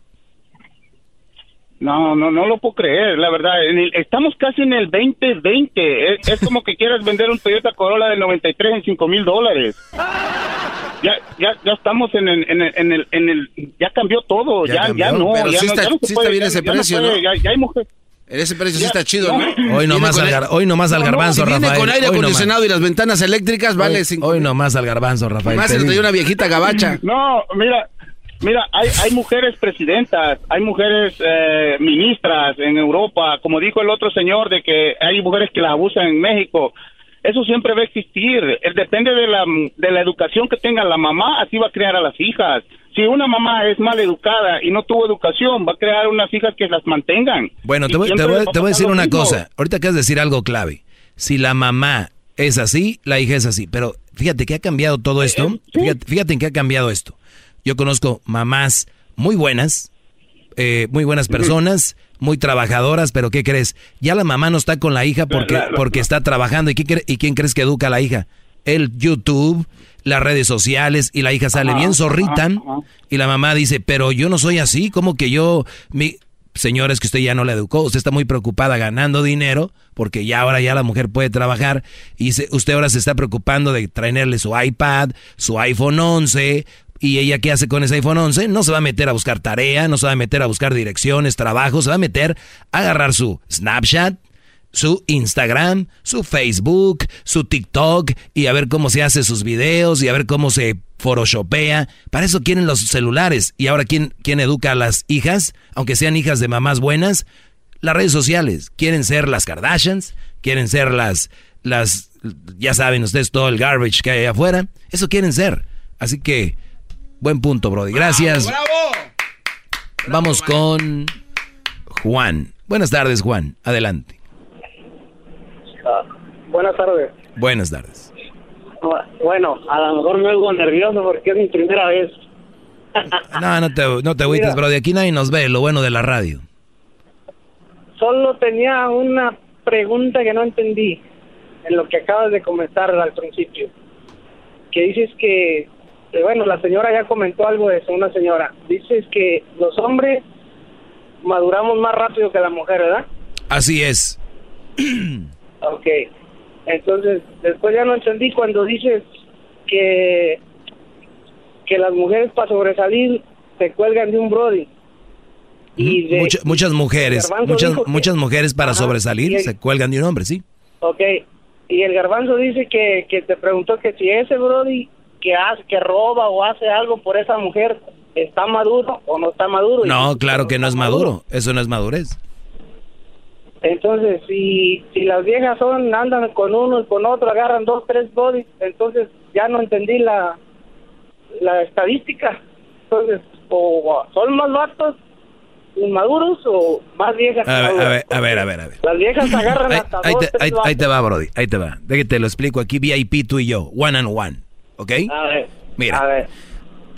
No, no, no lo puedo creer, la verdad. estamos casi en el 2020. Es, es como que quieras vender un Toyota Corolla del 93 en 5 mil dólares *laughs* ya, ya, estamos en el, en el, en el, en el ya cambió todo, ya, ya, no. Pero ya sí, está, no, sí está bien ese precio, ¿no? Ya, hay mujeres. En ese precio sí está chido, ¿no? Hoy nomás, al, gar, hoy nomás al garbanzo, si Rafael. con aire acondicionado y las ventanas eléctricas, vale hoy, hoy nomás al garbanzo, Rafael. Más se le una viejita gabacha. *laughs* No, mira, Mira, hay, hay mujeres presidentas, hay mujeres eh, ministras en Europa, como dijo el otro señor, de que hay mujeres que las abusan en México eso siempre va a existir. Depende de la, de la educación que tenga la mamá, así va a crear a las hijas. Si una mamá es mal educada y no tuvo educación, va a crear unas hijas que las mantengan. Bueno, te voy, te voy, a decir una cosa. Ahorita que de decir algo clave. Si la mamá es así, la hija es así. Pero fíjate que ha cambiado todo esto. Eh, fíjate, fíjate en qué ha cambiado esto. Yo conozco mamás muy buenas, eh, muy buenas personas, muy trabajadoras, pero ¿qué crees? Ya la mamá no está con la hija porque, porque está trabajando. ¿Y, qué, ¿Y quién crees que educa a la hija? El YouTube, las redes sociales, y la hija sale bien zorrita, y la mamá dice, pero yo no soy así, como que yo, mi... Señores, que usted ya no la educó, usted está muy preocupada ganando dinero, porque ya ahora ya la mujer puede trabajar, y usted ahora se está preocupando de traerle su iPad, su iPhone 11, ¿Y ella qué hace con ese iPhone 11? No se va a meter a buscar tarea, no se va a meter a buscar direcciones, trabajo, se va a meter a agarrar su Snapchat, su Instagram, su Facebook, su TikTok y a ver cómo se hace sus videos y a ver cómo se photoshopea. Para eso quieren los celulares. Y ahora, ¿quién, quién educa a las hijas? Aunque sean hijas de mamás buenas, las redes sociales. Quieren ser las Kardashians, quieren ser las, las, ya saben ustedes todo el garbage que hay afuera. Eso quieren ser. Así que Buen punto, Brody. Gracias. Vamos con Juan. Buenas tardes, Juan. Adelante. Ah, buenas tardes. Buenas tardes. Bueno, a lo mejor me oigo nervioso porque es mi primera vez. *laughs* no, no te, no te agüites, Brody. Aquí nadie nos ve, lo bueno de la radio. Solo tenía una pregunta que no entendí en lo que acabas de comentar al principio. Que dices que este, bueno, la señora ya comentó algo de eso, una señora. Dices que los hombres maduramos más rápido que la mujer, ¿verdad? Así es. *clears throat* ok. Entonces, después ya no entendí cuando dices que que las mujeres para sobresalir se cuelgan de un brody. Y muchas mujeres, muchas muchas mujeres para sobresalir se cuelgan de un hombre, sí. Ok. Y el garbanzo dice que, que te preguntó que si ese brody que hace, que roba o hace algo por esa mujer, ¿está maduro o no está maduro? No, claro que no es maduro. Eso no es madurez. Entonces, si, si las viejas son, andan con uno y con otro, agarran dos, tres bodies, entonces ya no entendí la, la estadística. Entonces, o son más vatos inmaduros o más viejas. A ver, a ver, a ver, a ver, a ver. Las viejas agarran Ahí, hasta ahí dos, te, tres ahí- vatos. ahí te va, Brody. Ahí te va. Déjate te lo explico aquí, VIP tú y yo. One and one. ¿Ok? A ver, Mira. a ver.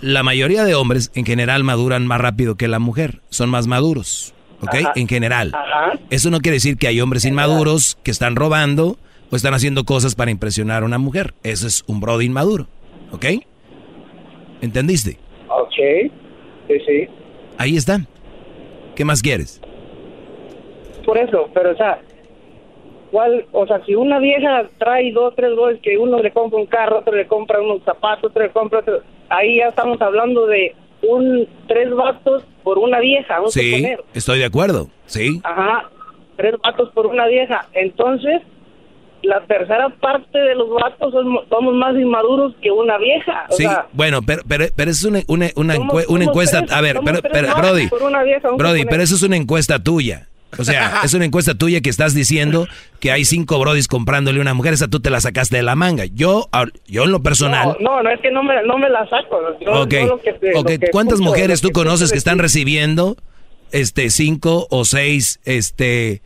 La mayoría de hombres en general maduran más rápido que la mujer. Son más maduros. ¿Ok? Ajá. En general. Ajá. Eso no quiere decir que hay hombres inmaduros que están robando o están haciendo cosas para impresionar a una mujer. Eso es un Brody inmaduro. ¿Ok? ¿Entendiste? Ok, sí, sí. Ahí está. ¿Qué más quieres? Por eso, pero o sea, ¿cuál? O sea, si una vieja trae dos, tres goles que uno le compra un carro, otro le compra unos zapatos, otro le compra otro, ahí ya estamos hablando de un tres vatos por una vieja, vamos a Sí, estoy de acuerdo. Sí. Ajá, tres vatos por una vieja. Entonces, la tercera parte de los vatos somos, somos más inmaduros que una vieja. O Sí, sea, bueno, pero, pero, pero eso es una, una, una, Somos- una encuesta. tres- a ver, pero, pero, Brody, Brody, pero eso es una encuesta tuya. O sea, es una encuesta tuya que estás diciendo que hay cinco brodis comprándole a una mujer. Esa tú te la sacaste de la manga. Yo, ah, yo en lo personal. no, no, no, es que no me, no me la saco. Yo- ok, yo lo que te- lo ok, que ¿cuántas escucho, mujeres tú que conoces que están recibiendo este cinco o seis este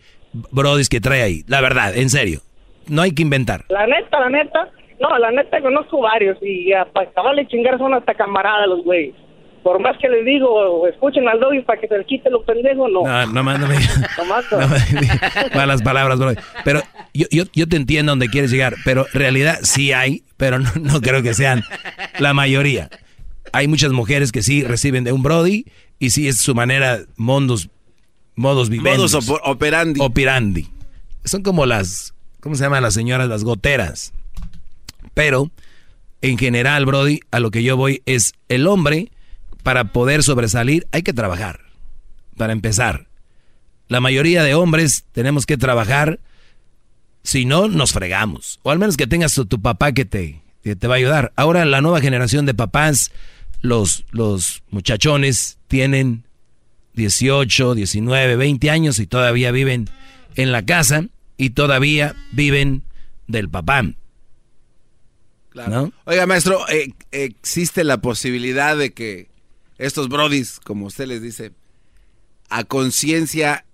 brodis que trae ahí? La verdad, en serio. No hay que inventar. La neta, la neta, no, la neta conozco varios y para acabarle chingar son hasta camaradas los güeyes. Por más que les digo, escuchen al doggy para que se les quite los pendejos, no. No, no, más no me *laughs* Nomás no. *laughs* no me- malas palabras, bro. Pero yo, yo, yo te entiendo donde quieres llegar, pero en realidad sí hay, pero no, no creo que sean la mayoría. Hay muchas mujeres que sí reciben de un Brody y sí es su manera, mondos, modos vivendos. Modus opo- operandi. Operandi. Son como las, ¿cómo se llaman las señoras? Las goteras. Pero, en general, Brody, a lo que yo voy es el hombre, para poder sobresalir, hay que trabajar. Para empezar. La mayoría de hombres tenemos que trabajar, si no, nos fregamos. O al menos que tengas tu, tu papá que te, que te va a ayudar. Ahora la nueva generación de papás, los, los muchachones tienen 18, 19, 20 años y todavía viven en la casa y todavía viven del papá. Claro. ¿No? Oiga, maestro, eh, ¿existe la posibilidad de que estos brodis, como usted les dice, a conciencia,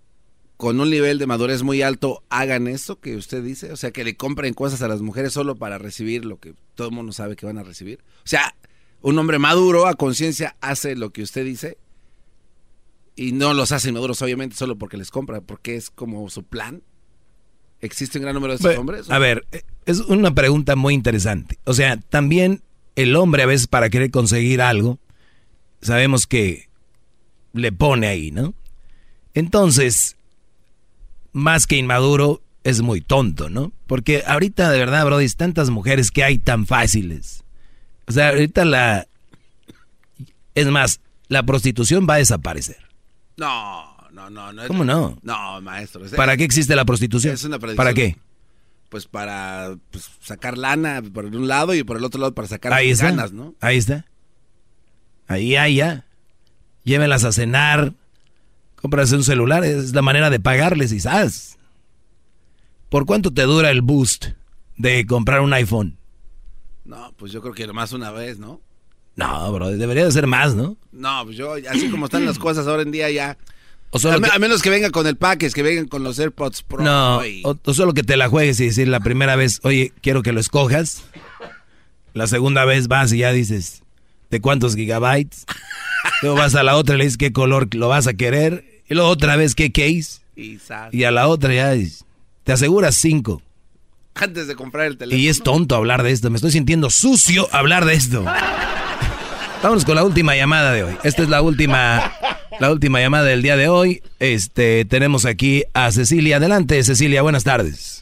con un nivel de madurez muy alto, hagan eso que usted dice? O sea, que le compren cosas a las mujeres solo para recibir lo que todo el mundo sabe que van a recibir. O sea, un hombre maduro a conciencia hace lo que usted dice y no los hace inmaduros, obviamente, solo porque les compra, porque es como su plan. ¿Existe un gran número de estos Bueno, hombres? A ver, es una pregunta muy interesante. O sea, también el hombre a veces para querer conseguir algo, sabemos que le pone ahí, ¿no? Entonces, más que inmaduro, es muy tonto, ¿no? Porque ahorita, de verdad, Brody, tantas mujeres que hay tan fáciles. O sea, ahorita la... Es más, la prostitución va a desaparecer. No, no, no. no ¿Cómo no? No, maestro. es- ¿Para qué existe la prostitución? Es una. ¿Para qué? Pues para pues, sacar lana por un lado y por el otro lado para sacar Ahí está. ganas, ¿no? Ahí está. Ahí, ahí, ya. Llévenlas a cenar. Cómprase un celular. Es la manera de pagarles y ¿sabes? ¿Por cuánto te dura el boost de comprar un iPhone? No, pues yo creo que nomás una vez, ¿no? No, bro, debería de ser más, ¿no? No, pues yo, así como están las cosas ahora en día ya... O solo a, me- que- a menos que venga con el package, que vengan con los AirPods Pro. No, y- o, o solo que te la juegues y decir la primera vez, oye, quiero que lo escojas. La segunda vez vas y ya dices, ¿de cuántos gigabytes? Luego vas a la otra y le dices qué color lo vas a querer. Y luego otra vez qué case. y a la otra ya te aseguras cinco. Antes de comprar el teléfono. Y es tonto hablar de esto. Me estoy sintiendo sucio hablar de esto. Vámonos con la última llamada de hoy. Esta es la última, la última llamada del día de hoy. Este, tenemos aquí a Cecilia. Adelante, Cecilia, buenas tardes.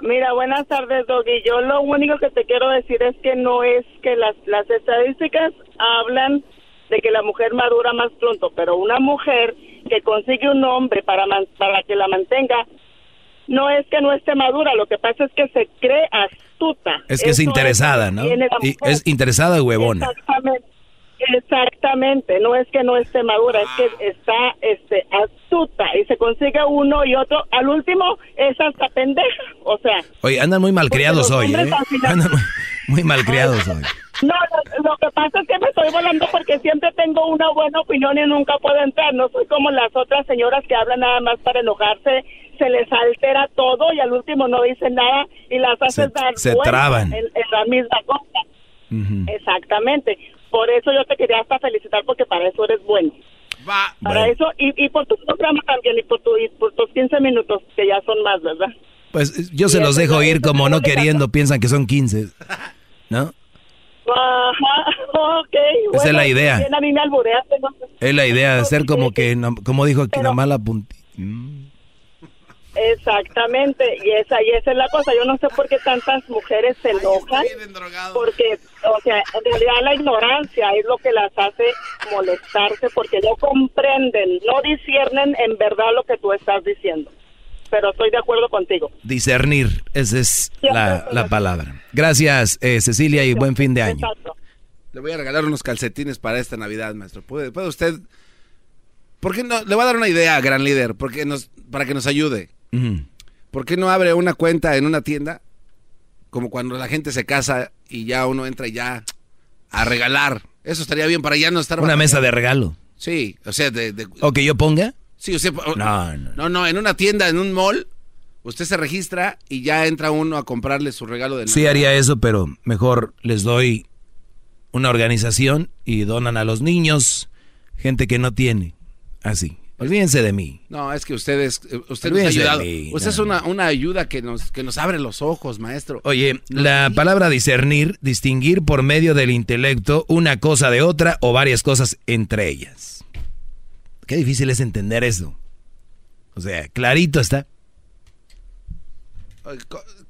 Mira, buenas tardes, Doggy. Yo lo único que te quiero decir es que no es que las, las estadísticas hablan de que la mujer madura más pronto, pero una mujer que consigue un hombre para, man- para que la mantenga, no es que no esté madura, lo que pasa es que se cree, as- astuta. Es que es interesada, ¿no? Y es interesada y huevona. Exactamente. Exactamente, no es que no esté madura, es que está este astuta y se consigue uno y otro, al último es hasta pendeja, o sea, Oye, andan muy malcriados hoy, ¿eh? Andan muy, muy malcriados hoy. no, lo, lo que pasa es que me estoy volando porque siempre tengo una buena opinión y nunca puedo entrar, no soy como las otras señoras que hablan nada más para enojarse, se les altera todo y al último no dicen nada y las hacen dar se traban. En, en la misma cosa. Exactamente. Por eso yo te quería hasta felicitar porque para eso eres bueno. para Bueno. eso y, y por tu programa también y por, tu, y por tus 15 minutos que ya son más, ¿verdad? Pues yo se Y los eso dejo ir como no queriendo, *laughs* piensan que son 15. ¿No? Ajá, ok. Esa es la idea. bien, a mí me albureaste, no. Es la idea de ser como que, como dijo aquí, una mala puntita. Exactamente, y esa y esa es la cosa. Yo no sé por qué tantas mujeres se enojan, porque, o sea, en realidad la ignorancia es lo que las hace molestarse, porque no comprenden, no disciernen en verdad lo que tú estás diciendo. Pero estoy de acuerdo contigo. Discernir, esa es la, la palabra. Gracias, eh, Cecilia, y buen fin de año. Le voy a regalar unos calcetines para esta Navidad, maestro. ¿Puede, puede usted...? ¿Por qué no? Le voy a dar una idea, gran líder, porque nos, para que nos ayude. ¿Por qué no abre una cuenta en una tienda? Como cuando la gente se casa y ya uno entra ya a regalar. Eso estaría bien para ya no estar... Una mesa de regalo. Sí, o sea, de... de- ¿O que yo ponga? sí, o sea... No, no. No, no, en una tienda, en un mall, usted se registra y ya entra uno a comprarle su regalo de Sí Navidad. haría eso, pero mejor les doy una organización y donan a los niños, gente que no tiene. Así. Olvídense de mí. No, es que ustedes, eh, usted nos ha ayudado. mí, usted no. es una, una ayuda que nos, que nos abre los ojos, maestro. Oye, la palabra discernir, distinguir por medio del intelecto una cosa de otra o varias cosas entre ellas. Qué difícil es entender eso. O sea, clarito está.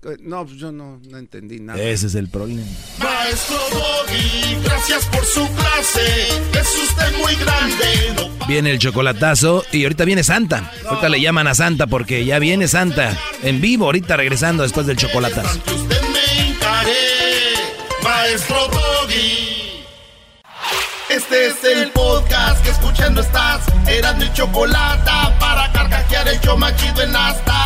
Co- No, pues yo no, no entendí nada. Ese es el problema. Maestro Doggy, gracias por su clase. Es usted muy grande. No Viene el chocolatazo y ahorita viene Santa. Ahorita le llaman a Santa porque ya viene Santa en vivo, ahorita regresando después del chocolatazo. usted me encaré. Maestro Doggy. Este es el podcast que escuchando estás. Eran mi chocolate para carcajear el show más chido en las tardes.